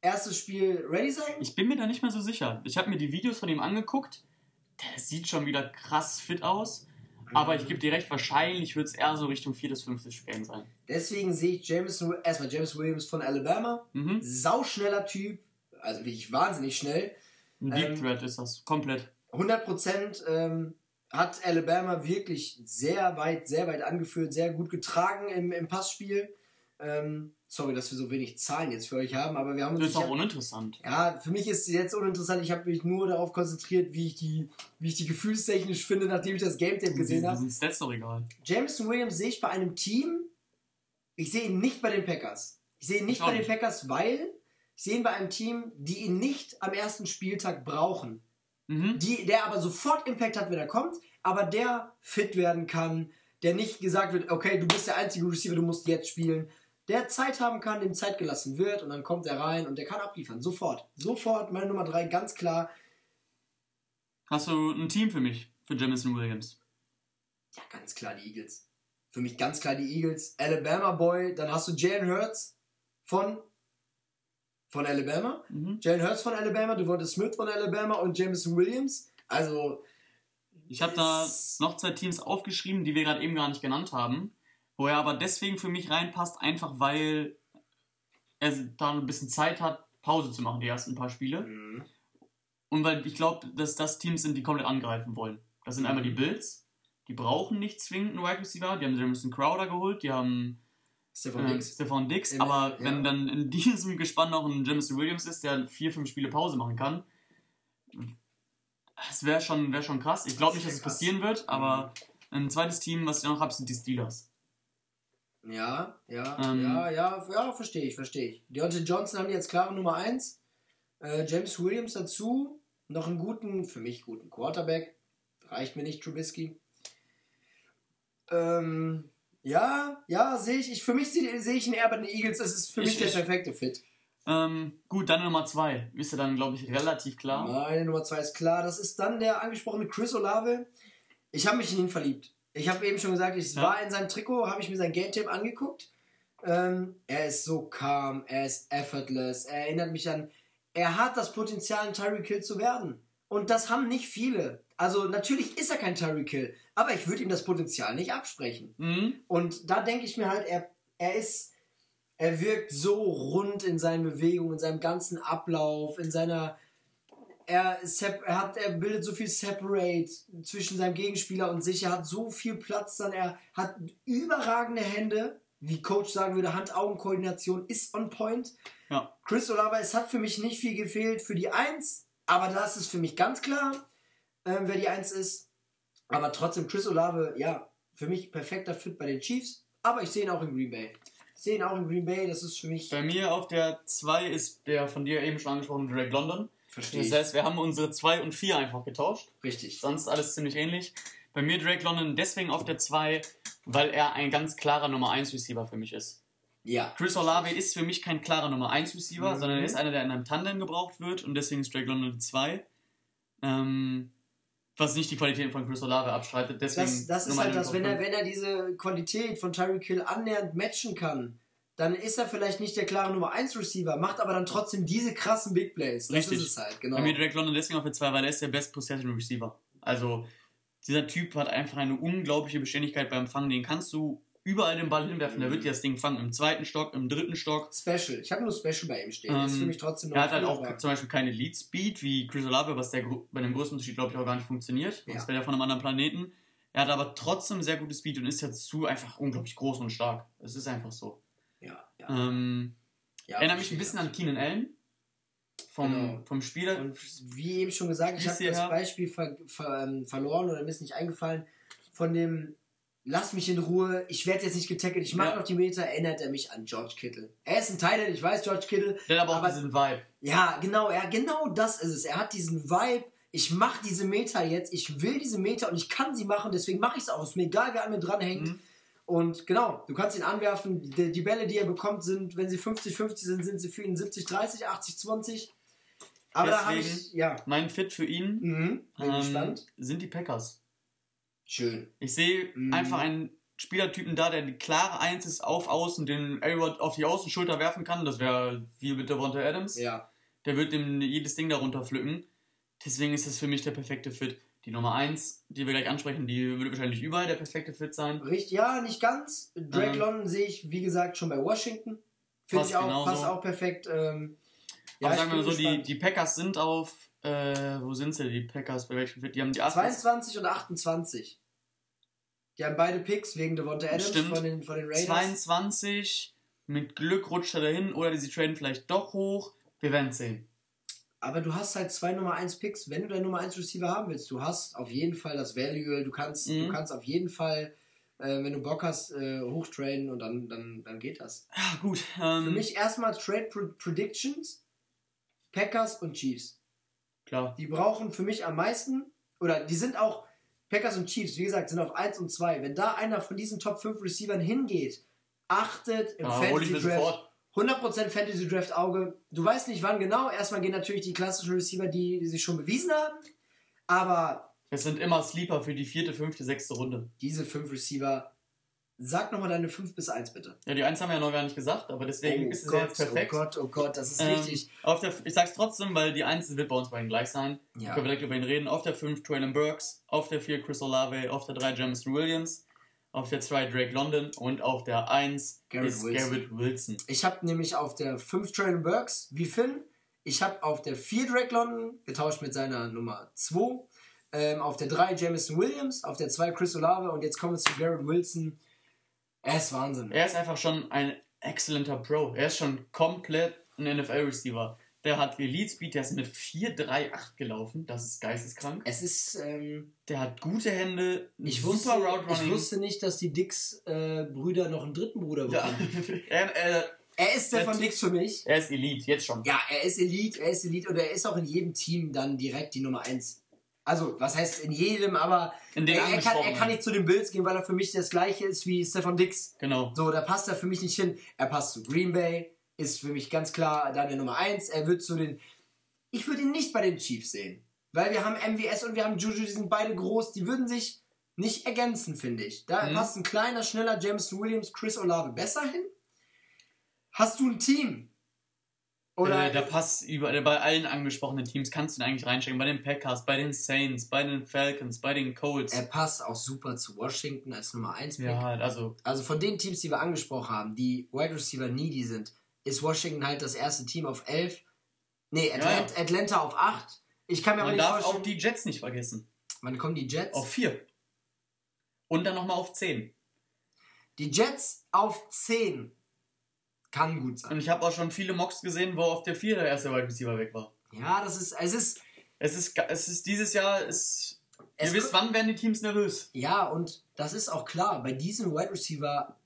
Speaker 1: erstes Spiel ready sein.
Speaker 2: Ich bin mir da nicht mehr so sicher. Ich habe mir die Videos von ihm angeguckt. Der sieht schon wieder krass fit aus. Aber ich gebe dir recht, wahrscheinlich wird es eher so Richtung viertes, fünftes Spielen sein.
Speaker 1: Deswegen sehe ich Jameson, erstmal James Williams von Alabama.
Speaker 2: Mhm.
Speaker 1: Sauschneller Typ. Also wirklich wahnsinnig schnell.
Speaker 2: Ein Deep
Speaker 1: Ähm,
Speaker 2: Threat ist das. Komplett.
Speaker 1: 100 Prozent. Ähm, hat Alabama wirklich sehr weit, sehr weit angeführt, sehr gut getragen im, im Passspiel. Ähm, sorry, dass wir so wenig Zahlen jetzt für euch haben, aber wir haben
Speaker 2: Das
Speaker 1: uns.
Speaker 2: ist auch
Speaker 1: hab-
Speaker 2: uninteressant.
Speaker 1: ja, für mich ist es jetzt uninteressant. Ich habe mich nur darauf konzentriert, wie ich die, wie ich die gefühlstechnisch finde, nachdem ich das Game Tape gesehen habe.
Speaker 2: sind Stats doch egal.
Speaker 1: Jameson Williams sehe ich bei einem Team. Ich sehe ihn nicht bei den Packers. Ich sehe ihn nicht
Speaker 2: Ich
Speaker 1: bei den. Packers, weil ich sehe ihn bei einem Team, die ihn nicht am ersten Spieltag brauchen.
Speaker 2: Mhm.
Speaker 1: Die, der aber sofort Impact hat, wenn er kommt, aber der fit werden kann, der nicht gesagt wird, okay, du bist der einzige Receiver, du musst jetzt spielen. Der Zeit haben kann, dem Zeit gelassen wird und dann kommt er rein und der kann abliefern. Sofort. Sofort, meine Nummer drei, ganz klar.
Speaker 2: Hast du ein Team für mich, für Jamison Williams?
Speaker 1: Ja, ganz klar die Eagles. Für mich ganz klar die Eagles. Alabama Boy, dann hast du Jalen Hurts von, von Alabama.
Speaker 2: Mhm.
Speaker 1: Jalen Hurts von Alabama, Devonta Smith von Alabama und Jameson Williams. Also,
Speaker 2: Ich habe da noch zwei Teams aufgeschrieben, die wir gerade eben gar nicht genannt haben, wo er aber deswegen für mich reinpasst, einfach weil er da ein bisschen Zeit hat, Pause zu machen, die ersten paar Spiele.
Speaker 1: mhm.
Speaker 2: Und weil ich glaube, dass das Teams sind, die komplett angreifen wollen. Das sind einmal die Bills, die brauchen nicht zwingend einen Wide Receiver, die haben Jamison Crowder geholt, die haben
Speaker 1: Stefan
Speaker 2: äh,
Speaker 1: Diggs.
Speaker 2: Stefan Dix, aber
Speaker 1: ja.
Speaker 2: wenn dann in [laughs] diesem Gespann noch ein Jamison Williams ist, der vier, fünf Spiele Pause machen kann, das wäre schon, wär schon krass. Ich glaube nicht, dass es passieren wird, aber ein zweites Team, was ich noch habe, sind die Steelers.
Speaker 1: Ja, ja,
Speaker 2: Ähm.
Speaker 1: ja, ja, ja, verstehe ich, verstehe ich. Deontay Johnson haben jetzt klare Nummer 1. Äh, James Williams dazu. Noch einen guten, für mich guten Quarterback. Reicht mir nicht, Trubisky. Ähm, ja, ja, sehe ich. ich. Für mich sehe sehe ich ihn eher bei den Eagles. Das ist für
Speaker 2: Ich-
Speaker 1: mich der
Speaker 2: ich-
Speaker 1: perfekte Fit.
Speaker 2: Ähm, gut, dann Nummer zwei. Ist ja dann, glaube ich, relativ klar.
Speaker 1: Meine Nummer 2 ist klar. Das ist dann der angesprochene Chris Olave. Ich habe mich in ihn verliebt. Ich habe eben schon gesagt, ich
Speaker 2: Ja.
Speaker 1: war in seinem Trikot, habe ich mir sein Game Tape angeguckt. Ähm, er ist so calm, er ist effortless. Er erinnert mich an, er hat das Potenzial, ein Tyreek Hill zu werden. Und das haben nicht viele. Also natürlich ist er kein Tyreek Hill, aber ich würde ihm das Potenzial nicht absprechen.
Speaker 2: Mhm.
Speaker 1: Und da denke ich mir halt, er, er ist, er wirkt so rund in seinen Bewegungen, in seinem ganzen Ablauf, in seiner, er, er hat, er bildet so viel Separate zwischen seinem Gegenspieler und sich, er hat so viel Platz dann, er hat überragende Hände, wie Coach sagen würde, Hand-Augen-Koordination ist on point.
Speaker 2: Ja.
Speaker 1: Chris Olava, es hat für mich nicht viel gefehlt für die Eins, aber das ist für mich ganz klar, ähm, wer die Eins ist. Aber trotzdem, Chris Olave, ja, für mich perfekter Fit bei den Chiefs, aber ich sehe ihn auch in Green Bay. Ich sehe ihn auch in Green Bay, das ist für mich.
Speaker 2: Bei mir auf der 2 ist der von dir eben schon angesprochene Drake London.
Speaker 1: Verstehe
Speaker 2: Das
Speaker 1: ich.
Speaker 2: heißt, wir haben unsere 2 und 4 einfach getauscht.
Speaker 1: Richtig.
Speaker 2: Sonst alles ziemlich ähnlich. Bei mir Drake London deswegen auf der 2, weil er ein ganz klarer Nummer 1 Receiver für mich ist.
Speaker 1: Ja.
Speaker 2: Chris Olave ist für mich kein klarer Nummer 1 Receiver,
Speaker 1: Mhm.
Speaker 2: sondern er ist einer, der in einem Tandem gebraucht wird und deswegen ist Drake London die 2. Ähm, was nicht die Qualität von Chris Olave abstreitet. Deswegen
Speaker 1: Das, das ist halt das, wenn er, wenn er diese Qualität von Tyreek Hill annähernd matchen kann, dann ist er vielleicht nicht der klare Nummer 1 Receiver, macht aber dann trotzdem diese krassen Big Plays. Das
Speaker 2: Richtig.
Speaker 1: ist es halt, genau.
Speaker 2: Bei mir Drake London deswegen auf der 2, weil er ist der Best Possession Receiver. Also dieser Typ hat einfach eine unglaubliche Beständigkeit beim Fangen. Den kannst du überall den Ball hinwerfen. Der wird dir das Ding fangen. Im zweiten Stock, im dritten Stock.
Speaker 1: Special. Ich habe nur Special bei ihm stehen. das ist
Speaker 2: Ähm,
Speaker 1: für mich trotzdem noch
Speaker 2: Er hat halt auch zum Beispiel keine Lead Speed wie Chris Olave, was der bei dem größten Unterschied, glaube ich, auch gar nicht funktioniert.
Speaker 1: Ja.
Speaker 2: Das wäre ja von einem anderen Planeten. Er hat aber trotzdem sehr gutes Speed und ist dazu einfach unglaublich groß und stark. Es ist einfach so.
Speaker 1: Ja, ja.
Speaker 2: Ähm,
Speaker 1: ja
Speaker 2: erinnert mich ein bisschen an Keenan Allen. Vom,
Speaker 1: Genau.
Speaker 2: vom Spieler.
Speaker 1: Und wie eben schon gesagt, ich habe das Beispiel ver ver ähm, verloren oder mir ist nicht eingefallen von dem Lass mich in Ruhe, ich werde jetzt nicht getackelt, ich mache
Speaker 2: Ja.
Speaker 1: noch die Meter, erinnert er mich an George Kittle. Er ist ein Teil, ich weiß, George Kittle.
Speaker 2: Der hat aber auch
Speaker 1: aber-
Speaker 2: diesen Vibe.
Speaker 1: Ja, genau, er, genau das ist es. Er hat diesen Vibe, ich mache diese Meter jetzt, ich will diese Meter und ich kann sie machen, deswegen mache ich es auch. Ist mir egal, wer an mir dranhängt.
Speaker 2: Mhm.
Speaker 1: Und genau, du kannst ihn anwerfen. Die, die Bälle, die er bekommt, sind, wenn sie 50-50 sind, sind sie für ihn 70-30, 80-20. Aber da habe
Speaker 2: Deswegen-
Speaker 1: ich, ja,
Speaker 2: Mein Fit für ihn
Speaker 1: mhm,
Speaker 2: ähm, sind die Packers.
Speaker 1: Schön.
Speaker 2: Ich sehe
Speaker 1: Mhm.
Speaker 2: einfach einen Spielertypen da, der die klare Eins ist auf Außen, den A-Rod auf die Außenschulter werfen kann. Das wäre wie mit Devonta Adams.
Speaker 1: Ja.
Speaker 2: Der wird dem jedes Ding darunter pflücken. Deswegen ist das für mich der perfekte Fit. Die Nummer 1, die wir gleich ansprechen, die würde wahrscheinlich überall der perfekte Fit sein.
Speaker 1: Richtig, ja, nicht ganz. Drake
Speaker 2: Ähm.
Speaker 1: London sehe ich, wie gesagt, schon bei Washington. Finde ich auch,
Speaker 2: genauso.
Speaker 1: passt auch perfekt. Ähm, Ja,
Speaker 2: Aber
Speaker 1: ich
Speaker 2: sagen wir mal so, die,
Speaker 1: gespannt.
Speaker 2: die Packers sind auf, äh, wo sind sie, die Packers, bei welchem Fit? Die haben die 28.
Speaker 1: 22 und 28. Die haben beide Picks wegen Devonta Adams
Speaker 2: Stimmt.
Speaker 1: von den, von den Raiders.
Speaker 2: 22, mit Glück rutscht er dahin oder sie traden vielleicht doch hoch. Wir werden sehen.
Speaker 1: Aber du hast halt zwei Nummer 1 Picks, wenn du deinen Nummer 1 Receiver haben willst. Du hast auf jeden Fall das Value, du kannst,
Speaker 2: Mhm.
Speaker 1: du kannst auf jeden Fall, äh, wenn du Bock hast, äh, hochtraden und dann, dann, dann geht das.
Speaker 2: Ja, gut. Ähm,
Speaker 1: Für mich erstmal Trade Predictions, Packers und Chiefs.
Speaker 2: Klar.
Speaker 1: Die brauchen für mich am meisten, oder die sind auch, Packers und Chiefs, wie gesagt, sind auf 1 und 2. Wenn da einer von diesen Top 5 Receivern hingeht, achtet im
Speaker 2: ich
Speaker 1: Fantasy Draft. 100% Fantasy Draft Auge. Du weißt nicht wann genau. Erstmal gehen natürlich die klassischen Receiver, die, die sich schon bewiesen haben. Aber
Speaker 2: Es sind immer Sleeper für die vierte, fünfte, sechste Runde.
Speaker 1: diese fünf Receiver, sag nochmal deine 5 bis 1 bitte.
Speaker 2: Ja, die eins haben wir ja noch gar nicht gesagt, aber deswegen ist es ja jetzt perfekt.
Speaker 1: oh Gott, oh Gott, das ist
Speaker 2: Ähm,
Speaker 1: richtig.
Speaker 2: Auf der, ich sag's trotzdem, weil die 1 wird bei uns beiden gleich sein.
Speaker 1: Ja.
Speaker 2: Können wir direkt über ihn reden. Auf der 5 Traylon Burks, auf der 4 Chris Olave, auf der 3 Jameson Williams, auf der 2 Drake London und auf der 1
Speaker 1: Garrett
Speaker 2: ist
Speaker 1: Wilson.
Speaker 2: Garrett Wilson.
Speaker 1: Ich habe nämlich auf der 5 Traylon Burks, wie Finn. Ich habe auf der 4 Drake London, getauscht mit seiner Nummer 2. Ähm, auf der 3 Jameson Williams, auf der 2 Chris Olave und jetzt kommen wir zu Garrett Wilson. Er ist Wahnsinn.
Speaker 2: Er ist einfach schon ein exzellenter Pro. Er ist schon komplett ein NFL-Receiver. Der hat Elite Speed, der ist mit 4,38 gelaufen. Das ist geisteskrank.
Speaker 1: Es ist, ähm,
Speaker 2: Der hat gute Hände,
Speaker 1: ich,
Speaker 2: super
Speaker 1: wusste, ich wusste nicht, dass die Dix-Brüder noch einen dritten Bruder
Speaker 2: ja.
Speaker 1: bekommen. [laughs]
Speaker 2: er, er,
Speaker 1: Er ist von Dix für mich.
Speaker 2: er ist Elite, jetzt schon.
Speaker 1: Ja, er ist Elite, er ist Elite und er ist auch in jedem Team dann direkt die Nummer 1. Also, was heißt in jedem, aber
Speaker 2: In
Speaker 1: er, er, kann, er kann nicht zu den Bills gehen, weil er für mich das gleiche ist wie Stefan Dix.
Speaker 2: Genau.
Speaker 1: So, da passt er für mich nicht hin. Er passt zu Green Bay, ist für mich ganz klar der Nummer 1. Er wird zu den. Ich würde ihn nicht bei den Chiefs sehen. Weil wir haben MWS und wir haben Juju, die sind beide groß, die würden sich nicht ergänzen, finde ich. Da
Speaker 2: Mhm.
Speaker 1: passt ein kleiner, schneller Jameson Williams, Chris Olave besser hin. Hast du ein Team? Oder
Speaker 2: äh, der Pass über, bei allen angesprochenen Teams kannst du ihn eigentlich reinstecken. Bei den Packers, bei den Saints, bei den Falcons, bei den Colts.
Speaker 1: er passt auch super zu Washington als Nummer 1 Pick.
Speaker 2: ja, also
Speaker 1: Also von den Teams, die wir angesprochen haben, die Wide Receiver needy sind, ist Washington halt das erste Team auf 11. Nee, Atlanta, Atlanta auf 8. Ich kann mir aber
Speaker 2: man
Speaker 1: nicht
Speaker 2: darf
Speaker 1: vorstellen.
Speaker 2: auch die Jets nicht vergessen.
Speaker 1: wann kommen die Jets?
Speaker 2: Auf 4. Und dann nochmal auf 10.
Speaker 1: die Jets auf 10. Kann gut sein.
Speaker 2: Und ich habe auch schon viele Mocks gesehen, wo auf der 4 der erste Wide Receiver weg war.
Speaker 1: Ja, das ist, es ist,
Speaker 2: Es ist, es ist dieses Jahr, es,
Speaker 1: Es
Speaker 2: ihr wisst, wann werden die Teams nervös?
Speaker 1: ja, und das ist auch klar. Bei diesem Wide Receiver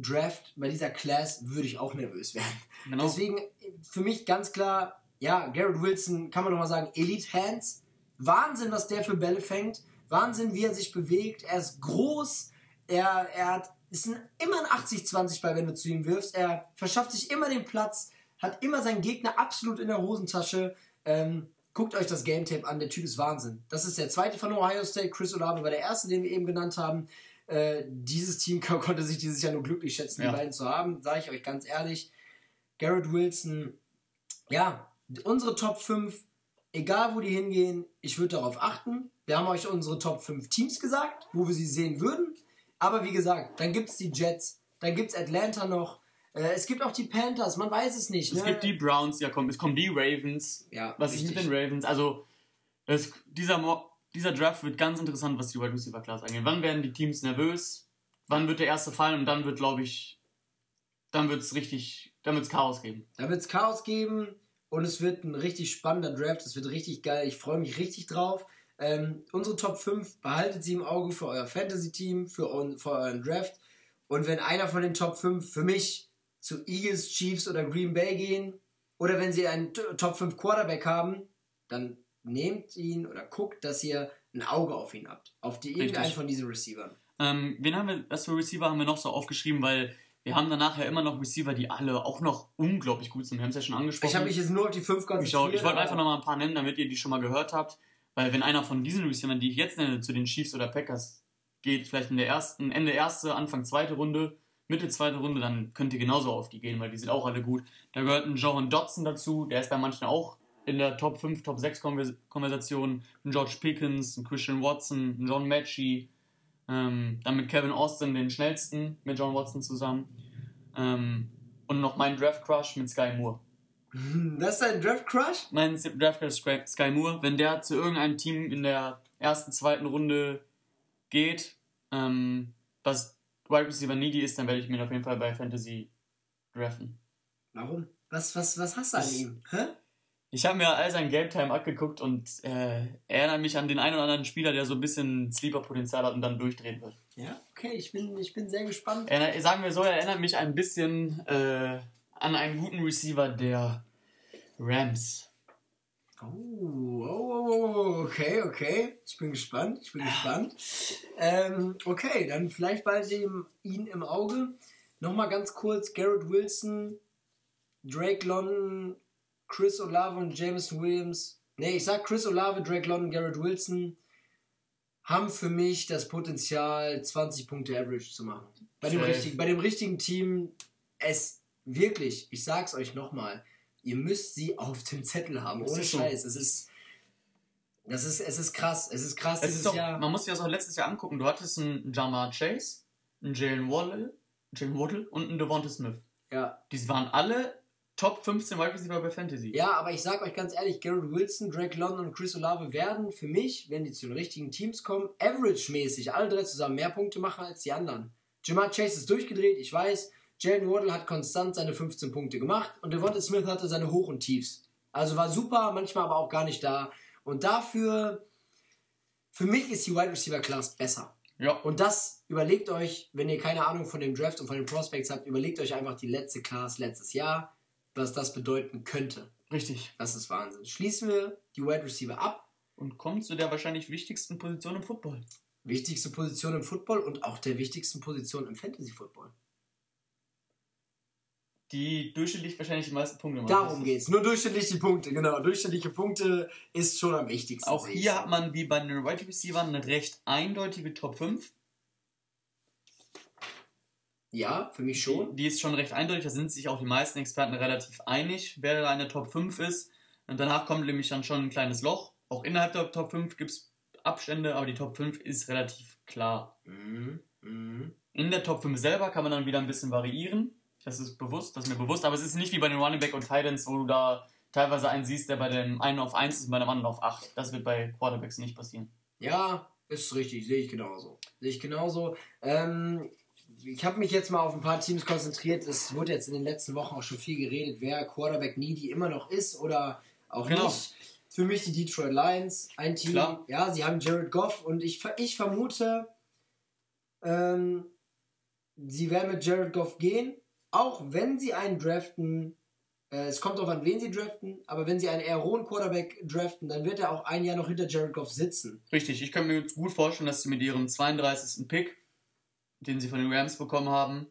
Speaker 1: Draft, bei dieser Class, würde ich auch nervös werden.
Speaker 2: Genau.
Speaker 1: Deswegen für mich ganz klar, ja, Garrett Wilson, kann man nochmal sagen, Elite Hands. Wahnsinn, was der für Bälle fängt. Wahnsinn, wie er sich bewegt. Er ist groß. Er, er hat, ist ein, immer ein 80-20 bei, wenn du zu ihm wirfst. Er verschafft sich immer den Platz, hat immer seinen Gegner absolut in der Hosentasche. Ähm, guckt euch das Game Tape an, der Typ ist Wahnsinn. Das ist der zweite von Ohio State. Chris Olave war der erste, den wir eben genannt haben. Äh, dieses Team [laughs] konnte sich dieses Jahr nur glücklich schätzen,
Speaker 2: Ja.
Speaker 1: die beiden zu haben, sage ich euch ganz ehrlich. Garrett Wilson, ja, unsere Top 5, egal wo die hingehen, ich würde darauf achten. Wir haben euch unsere Top 5 Teams gesagt, wo wir sie sehen würden. Aber wie gesagt, dann gibt es die Jets, dann gibt es Atlanta noch. Äh, es gibt auch die Panthers, man weiß es nicht.
Speaker 2: Es
Speaker 1: ne?
Speaker 2: gibt die Browns, ja komm, es kommen die Ravens.
Speaker 1: Ja,
Speaker 2: Was ist mit
Speaker 1: richtig.
Speaker 2: den Ravens? Also, es, dieser, Mo dieser Draft wird ganz interessant, was die Wide Receiver Class angeht. Wann werden die Teams nervös? Wann wird der erste fallen? Und dann wird, glaube ich, dann wird es richtig, dann wird es Chaos geben.
Speaker 1: Da wird es Chaos geben und es wird ein richtig spannender Draft. Es wird richtig geil. Ich freue mich richtig drauf. Ähm, unsere Top 5 behaltet sie im Auge für euer Fantasy-Team, für, für euren Draft. Und wenn einer von den Top 5 für mich zu Eagles, Chiefs oder Green Bay gehen, oder wenn sie einen Top 5 Quarterback haben, dann nehmt ihn oder guckt, dass ihr ein Auge auf ihn habt. Auf die irgendeinen
Speaker 2: Richtig.
Speaker 1: von diesen Receivern.
Speaker 2: Ähm, wen haben wir, was für Receiver haben wir noch so aufgeschrieben? Weil wir haben danach ja immer noch Receiver, die alle auch noch unglaublich gut sind. Wir haben es ja schon angesprochen.
Speaker 1: Ich habe mich jetzt nur auf die 5
Speaker 2: Ich,
Speaker 1: konzentriert.
Speaker 2: auch, ich wollte einfach noch mal ein paar nennen, damit ihr die schon mal gehört habt. Weil wenn einer von diesen Receivern, die ich jetzt nenne, zu den Chiefs oder Packers geht, vielleicht in der ersten, Ende erste, Anfang zweite Runde, Mitte zweite Runde, dann könnt ihr genauso auf die gehen, weil die sind auch alle gut. Da gehört ein Johan Dotson dazu, der ist bei manchen auch in der Top 5, Top 6 Konvers Konversation. Ein George Pickens, ein Christian Watson, ein John Matchy. Ähm, dann mit Kevin Austin den schnellsten, mit John Watson zusammen. Ähm, und noch mein Draft Crush mit Sky Moore. [laughs]
Speaker 1: Das ist dein Draft Crush?
Speaker 2: Mein Draft Crush Sky, Sky Moore. Wenn der zu irgendeinem Team in der ersten, zweiten Runde geht, ähm, was Wide Receiver needy ist, dann werde ich mir auf jeden Fall bei Fantasy draften.
Speaker 1: Warum? Was, was, was hast du an ihm? Hä?
Speaker 2: Ich habe mir all sein Game Time abgeguckt und äh, erinnere mich an den einen oder anderen Spieler, der so ein bisschen Sleeper-Potenzial hat und dann durchdrehen wird.
Speaker 1: Ja, okay, ich bin, ich bin sehr gespannt.
Speaker 2: Er, sagen wir so, er erinnert mich ein bisschen äh, an einen guten Receiver der Rams.
Speaker 1: Oh, oh, oh, oh, okay, okay. Ich bin gespannt, ich bin gespannt. Ähm, okay, dann vielleicht bald ihn im Auge. Nochmal ganz kurz, Garrett Wilson, Drake London, Chris Olave und Jameson Williams. Ne, ich sag Chris Olave, Drake London, Garrett Wilson haben für mich das Potenzial, 20 Punkte Average zu machen. Bei dem, richtigen, bei dem richtigen Team, es wirklich, ich sag's euch nochmal, ihr müsst sie auf dem Zettel haben. Ohne Scheiß. Es ist. Das ist, es ist krass. Es ist krass.
Speaker 2: Es ist Jahr. Man muss sich das auch letztes Jahr angucken. Du hattest einen Jamar Chase, einen Jalen Waddle, Jalen Waddle und einen Devonta Smith. Ja. Die waren alle Top 15 Wide Receiver bei Fantasy.
Speaker 1: Ja, aber ich sag euch ganz ehrlich, Garrett Wilson, Drake London und Chris Olave werden für mich, wenn die zu den richtigen Teams kommen, average-mäßig alle drei zusammen mehr Punkte machen als die anderen. Jamar Chase ist durchgedreht, ich weiß. Jalen Waddle hat konstant seine 15 Punkte gemacht und Devonta Smith hatte seine Hoch- und Tiefs. Also war super, manchmal aber auch gar nicht da. Und dafür, für mich ist die Wide Receiver Class besser. Ja. Und das überlegt euch, wenn ihr keine Ahnung von dem Draft und von den Prospects habt, überlegt euch einfach die letzte Class letztes Jahr, was das bedeuten könnte.
Speaker 2: Richtig.
Speaker 1: Das ist Wahnsinn. Schließen wir die Wide Receiver ab.
Speaker 2: Und kommen zu der wahrscheinlich wichtigsten Position im Football.
Speaker 1: Wichtigste Position im Football und auch der wichtigsten Position im Fantasy Football
Speaker 2: die durchschnittlich wahrscheinlich die meisten Punkte
Speaker 1: machen. Darum geht's. Nur durchschnittlich die Punkte, genau. Durchschnittliche Punkte ist schon am wichtigsten.
Speaker 2: Auch hier hat man wie bei den Wide Receivers eine recht eindeutige Top 5.
Speaker 1: Ja, für mich schon.
Speaker 2: Die, die, ist schon recht eindeutig, da sind sich auch die meisten Experten relativ einig, wer da eine Top 5 ist. Und danach kommt nämlich dann schon ein kleines Loch. Auch innerhalb der Top 5 gibt es Abstände, aber die Top 5 ist relativ klar. Mhm. Mhm. In der Top 5 selber kann man dann wieder ein bisschen variieren. Das ist bewusst, das ist mir bewusst, aber es ist nicht wie bei den Running Back und Titans, wo du da teilweise einen siehst, der bei dem einen auf 1 ist und bei dem anderen auf 8. Das wird bei Quarterbacks nicht passieren.
Speaker 1: Ja, ist richtig, sehe ich genauso. Sehe ich genauso. Ähm, ich habe mich jetzt mal auf ein paar Teams konzentriert. Es wurde jetzt in den letzten Wochen auch schon viel geredet, wer Quarterback needy immer noch ist oder auch genau. nicht. Für mich die Detroit Lions, ein Team. Klar. Ja, sie haben Jared Goff und ich, ich vermute, ähm, sie werden mit Jared Goff gehen auch wenn sie einen draften, äh, es kommt darauf an, wen sie draften, aber wenn sie einen eher rohen Quarterback draften, dann wird er auch ein Jahr noch hinter Jared Goff sitzen.
Speaker 2: Richtig, ich kann mir gut vorstellen, dass sie mit ihrem 32. Pick, den sie von den Rams bekommen haben,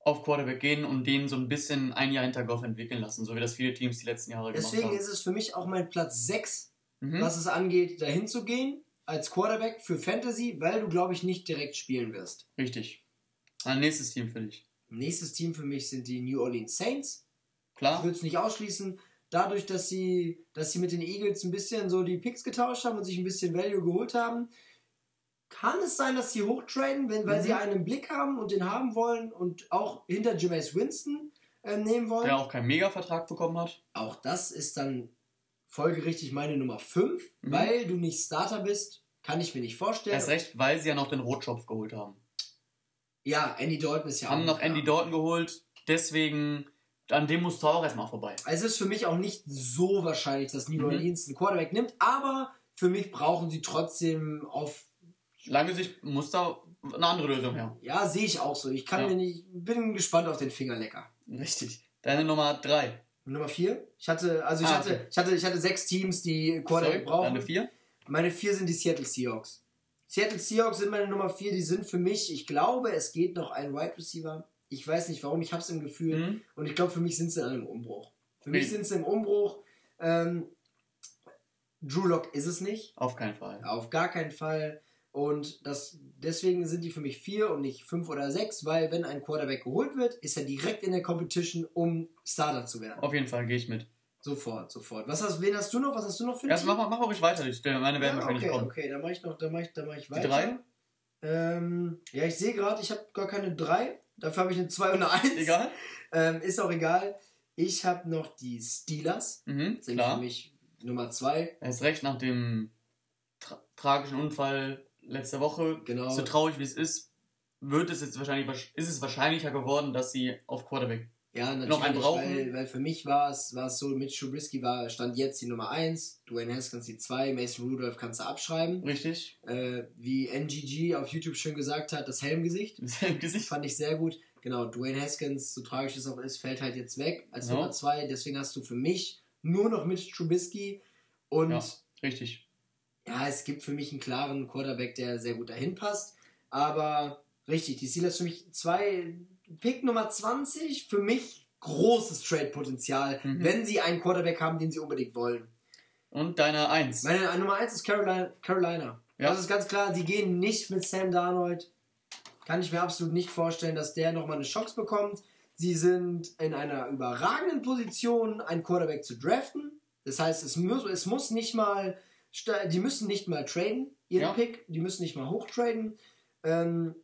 Speaker 2: auf Quarterback gehen und den so ein bisschen ein Jahr hinter Goff entwickeln lassen, so wie das viele Teams die letzten Jahre
Speaker 1: Deswegen gemacht haben. Deswegen ist es für mich auch mein Platz 6, mhm. was es angeht, dahin zu gehen als Quarterback für Fantasy, weil du, glaube ich, nicht direkt spielen wirst.
Speaker 2: Richtig. Ein nächstes Team für dich.
Speaker 1: Nächstes Team für mich sind die New Orleans Saints. Klar. Ich würde es nicht ausschließen. Dadurch, dass sie, dass sie mit den Eagles ein bisschen so die Picks getauscht haben und sich ein bisschen Value geholt haben, kann es sein, dass sie hochtraden, wenn, weil mhm. sie einen im Blick haben und den haben wollen und auch hinter Jameis Winston äh, nehmen wollen.
Speaker 2: Der auch keinen Mega-Vertrag bekommen hat.
Speaker 1: Auch das ist dann folgerichtig meine Nummer 5, mhm. weil du nicht Starter bist, kann ich mir nicht vorstellen.
Speaker 2: Erst recht, weil sie ja noch den Rotschopf geholt haben.
Speaker 1: Ja, Andy Dalton ist ja
Speaker 2: Haben noch Andy Dalton geholt, deswegen, an dem musst du auch erstmal vorbei.
Speaker 1: Also es ist für mich auch nicht so wahrscheinlich, dass New mhm. Orleans einen Quarterback nimmt, aber für mich brauchen sie trotzdem auf
Speaker 2: lange Sicht muss da eine andere Lösung her.
Speaker 1: Ja, sehe ich auch so. Ich kann ja. mir nicht, bin gespannt auf den Fingerlecker.
Speaker 2: Richtig. Deine Nummer 3.
Speaker 1: Nummer 4. Ich hatte, also ich ah, hatte, okay. ich hatte, ich hatte sechs Teams, die Quarterback brauchen. Deine 4? Meine 4 sind die Seattle Seahawks. Seattle Seahawks sind meine Nummer 4, die sind für mich, ich glaube, es geht noch ein Wide Receiver. Ich weiß nicht warum, ich habe es im Gefühl. Mhm. Und ich glaube, für mich sind sie in einem Umbruch. Für mich sind sie im Umbruch. Ähm, Drew Lock ist es nicht.
Speaker 2: Auf keinen Fall.
Speaker 1: Auf gar keinen Fall. Und das, deswegen sind die für mich vier und nicht fünf oder sechs, weil wenn ein Quarterback geholt wird, ist er direkt in der Competition, um Starter zu werden.
Speaker 2: Auf jeden Fall, gehe ich mit.
Speaker 1: Sofort, sofort. Was hast, wen hast du noch? Was hast du noch
Speaker 2: für Ja, mach, mach ruhig weiter. Ich, meine werden
Speaker 1: ja,
Speaker 2: wahrscheinlich
Speaker 1: okay, kommen. Okay, dann mache ich noch, dann mache ich, dann mach ich weiter. Die drei? Ähm, ja, ich sehe gerade, ich habe gar keine drei. Dafür habe ich eine zwei und eine eins. Egal. Ähm, ist auch egal. Ich habe noch die Steelers.
Speaker 2: Mhm,
Speaker 1: Sind
Speaker 2: klar.
Speaker 1: für mich Nummer zwei.
Speaker 2: Er ist recht nach dem tra tragischen Unfall letzte Woche.
Speaker 1: Genau.
Speaker 2: So traurig wie es ist, wird es jetzt wahrscheinlich wahrsch- ist es wahrscheinlicher geworden, dass sie auf Quarterback.
Speaker 1: Ja, natürlich,
Speaker 2: Noch einen brauchen?
Speaker 1: weil, weil für mich war es, war es so, Mitch Trubisky war, stand jetzt die Nummer 1, Dwayne Haskins die 2, Mason Rudolph kannst du abschreiben.
Speaker 2: Richtig?
Speaker 1: Äh, wie NGG auf YouTube schön gesagt hat, das Helmgesicht.
Speaker 2: Im Gesicht.
Speaker 1: Fand ich sehr gut. Genau, Dwayne Haskins, so tragisch es auch ist, fällt halt jetzt weg als
Speaker 2: Ja.
Speaker 1: Nummer 2. Deswegen hast du für mich nur noch Mitch Trubisky. Und
Speaker 2: Ja. Richtig.
Speaker 1: Ja, es gibt für mich einen klaren Quarterback, der sehr gut dahin passt. Aber richtig, die Steelers für mich zwei, Pick Nummer 20, für mich großes Trade-Potenzial,
Speaker 2: Mhm.
Speaker 1: wenn sie einen Quarterback haben, den sie unbedingt wollen.
Speaker 2: Und deine Eins.
Speaker 1: Meine Nummer 1 ist Carolina. Carolina.
Speaker 2: Ja.
Speaker 1: Das ist ganz klar, sie gehen nicht mit Sam Darnold. Kann ich mir absolut nicht vorstellen, dass der nochmal eine Chance bekommt. Sie sind in einer überragenden Position, einen Quarterback zu draften. Das heißt, es muss, es muss nicht mal, die müssen nicht mal traden, ihren
Speaker 2: Ja.
Speaker 1: Pick, die müssen nicht mal hochtraden. Ähm,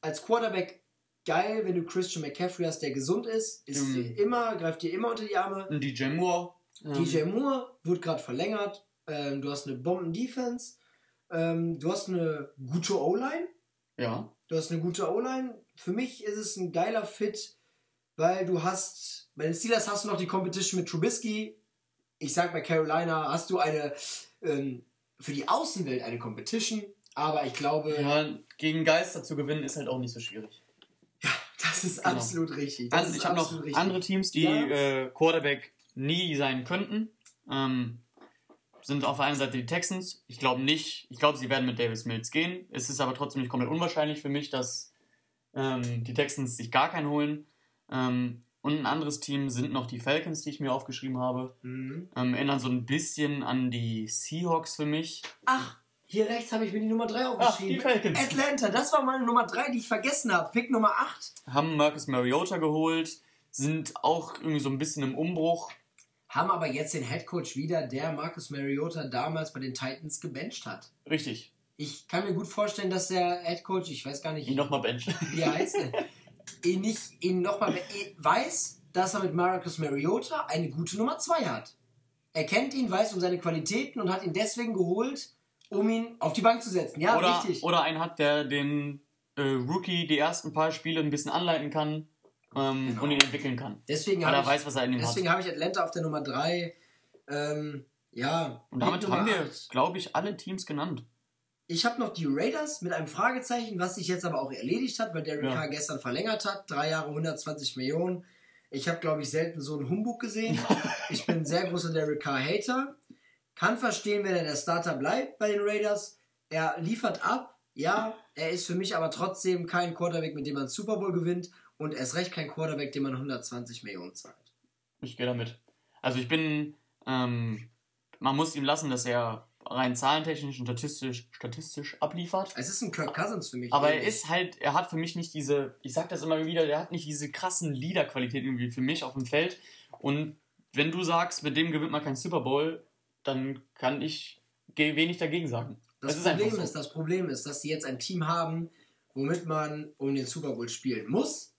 Speaker 1: als Quarterback geil, wenn du Christian McCaffrey hast, der gesund ist, ist
Speaker 2: Mhm.
Speaker 1: dir immer, greift dir immer unter die Arme.
Speaker 2: Und DJ Moore. Ähm,
Speaker 1: DJ Moore wird gerade verlängert. Ähm, du hast eine Bomben-Defense. Ähm, du hast eine gute O-Line.
Speaker 2: Ja.
Speaker 1: Du hast eine gute O-Line. Für mich ist es ein geiler Fit, weil du hast, bei den Steelers hast du noch die Competition mit Trubisky. Ich sag bei Carolina hast du eine, ähm, für die Außenwelt eine Competition. Aber ich glaube,
Speaker 2: ja. Gegen Geister zu gewinnen ist halt auch nicht so schwierig.
Speaker 1: das ist
Speaker 2: Genau.
Speaker 1: absolut richtig. Das ist
Speaker 2: ich habe noch
Speaker 1: richtig.
Speaker 2: andere Teams, die
Speaker 1: Ja.
Speaker 2: äh, Quarterback nie sein könnten. Ähm, sind auf der einen Seite die Texans. Ich glaube nicht, ich glaube, sie werden mit Davis Mills gehen. Es ist aber trotzdem nicht komplett unwahrscheinlich für mich, dass ähm, die Texans sich gar keinen holen. Ähm, und ein anderes Team sind noch die Falcons, die ich mir aufgeschrieben habe.
Speaker 1: Mhm.
Speaker 2: Ähm, erinnern so ein bisschen an die Seahawks für mich.
Speaker 1: Ach, hier rechts habe ich mir die Nummer 3 aufgeschrieben.
Speaker 2: die Falcons.
Speaker 1: Atlanta, das war meine Nummer 3, die ich vergessen habe. Pick Nummer 8.
Speaker 2: Haben Marcus Mariota geholt, sind auch irgendwie so ein bisschen im Umbruch.
Speaker 1: Haben aber jetzt den Headcoach wieder, der Marcus Mariota damals bei den Titans gebencht hat.
Speaker 2: Richtig.
Speaker 1: Ich kann mir gut vorstellen, dass der Headcoach, ich weiß gar nicht,
Speaker 2: Ihn nochmal benchen.
Speaker 1: wie er heißt, [laughs] ihn nicht, ihn nochmal weiß, dass er mit Marcus Mariota eine gute Nummer 2 hat. Er kennt ihn, weiß um seine Qualitäten und hat ihn deswegen geholt, um ihn auf die Bank zu setzen. Ja,
Speaker 2: oder,
Speaker 1: richtig.
Speaker 2: oder einen hat, der den äh, Rookie die ersten paar Spiele ein bisschen anleiten kann ähm,
Speaker 1: Genau.
Speaker 2: und ihn entwickeln kann.
Speaker 1: deswegen
Speaker 2: Weil
Speaker 1: habe
Speaker 2: er
Speaker 1: ich,
Speaker 2: weiß, was er in ihm
Speaker 1: deswegen habe ich Atlanta auf der Nummer 3. Ähm, ja,
Speaker 2: Und damit haben wir, glaube ich, alle Teams genannt.
Speaker 1: Ich habe noch die Raiders mit einem Fragezeichen, was sich jetzt aber auch erledigt hat, weil Derek
Speaker 2: Ja.
Speaker 1: Carr gestern verlängert hat. Drei Jahre 120 Millionen. Ich habe, glaube ich, selten so einen Humbug gesehen. [laughs] ich bin ein sehr großer Derek Carr-Hater. Kann verstehen, wenn er der Starter bleibt bei den Raiders. Er liefert ab. Ja, er ist für mich aber trotzdem kein Quarterback, mit dem man Super Bowl gewinnt. Und erst recht kein Quarterback, dem man 120 Millionen zahlt.
Speaker 2: Ich gehe damit. Also ich bin, ähm, man muss ihm lassen, dass er rein zahlentechnisch und statistisch, statistisch abliefert.
Speaker 1: Es ist ein Kirk Cousins für mich.
Speaker 2: Aber er
Speaker 1: ähnlich.
Speaker 2: ist halt, er hat für mich nicht diese, ich sag das immer wieder, der hat nicht diese krassen Leader-Qualitäten irgendwie für mich auf dem Feld. Und wenn du sagst, mit dem gewinnt man keinen Super Bowl, dann kann ich wenig dagegen sagen.
Speaker 1: Das
Speaker 2: ist einfach
Speaker 1: Problem
Speaker 2: so.
Speaker 1: ist, das Problem ist, dass sie jetzt ein Team haben, womit man um den Super Bowl spielen muss.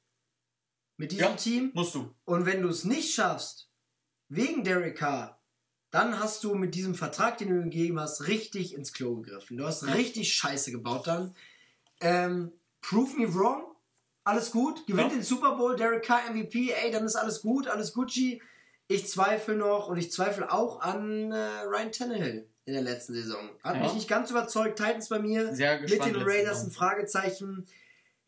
Speaker 1: Mit diesem
Speaker 2: Ja.
Speaker 1: Team.
Speaker 2: Musst du.
Speaker 1: Und wenn du es nicht schaffst, wegen Derek Carr, dann hast du mit diesem Vertrag, den du gegeben hast, richtig ins Klo gegriffen. Du hast richtig Scheiße gebaut dann. Ähm, prove me wrong. Alles gut. Gewinnt
Speaker 2: Ja.
Speaker 1: den Super Bowl, Derek Carr MVP, ey, dann ist alles gut, alles Gucci. Ich zweifle noch und ich zweifle auch an äh, Ryan Tannehill in der letzten Saison. Hat
Speaker 2: Ja.
Speaker 1: mich nicht ganz überzeugt. Titans bei mir.
Speaker 2: Sehr
Speaker 1: Mit
Speaker 2: gespannt.
Speaker 1: den
Speaker 2: letzte
Speaker 1: Raiders
Speaker 2: Saison.
Speaker 1: ein Fragezeichen.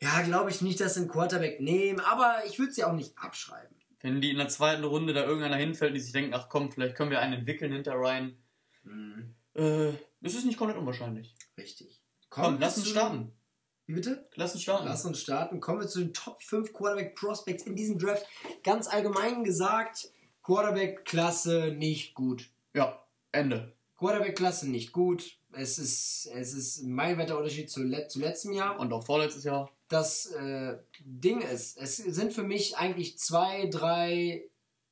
Speaker 1: Ja, glaube ich nicht, dass sie einen Quarterback nehmen, aber ich würde sie auch nicht abschreiben.
Speaker 2: Wenn die in der zweiten Runde da irgendeiner hinfällt, die sich denken, ach komm, vielleicht können wir einen entwickeln hinter Ryan.
Speaker 1: Mhm.
Speaker 2: Äh, das ist nicht komplett unwahrscheinlich.
Speaker 1: Richtig.
Speaker 2: Komm,
Speaker 1: wir
Speaker 2: lass uns starten.
Speaker 1: Wie bitte?
Speaker 2: Lass uns starten.
Speaker 1: Lass uns starten. Kommen wir zu den Top 5 Quarterback Prospects in diesem Draft. Ganz allgemein gesagt, Quarterback-Klasse nicht gut.
Speaker 2: Ja, Ende.
Speaker 1: Quarterback-Klasse nicht gut. Es ist, es ist ein meilenweiter Unterschied zu, zu letztem Jahr.
Speaker 2: Und auch vorletztes Jahr.
Speaker 1: Das äh, Ding ist, es sind für mich eigentlich zwei, drei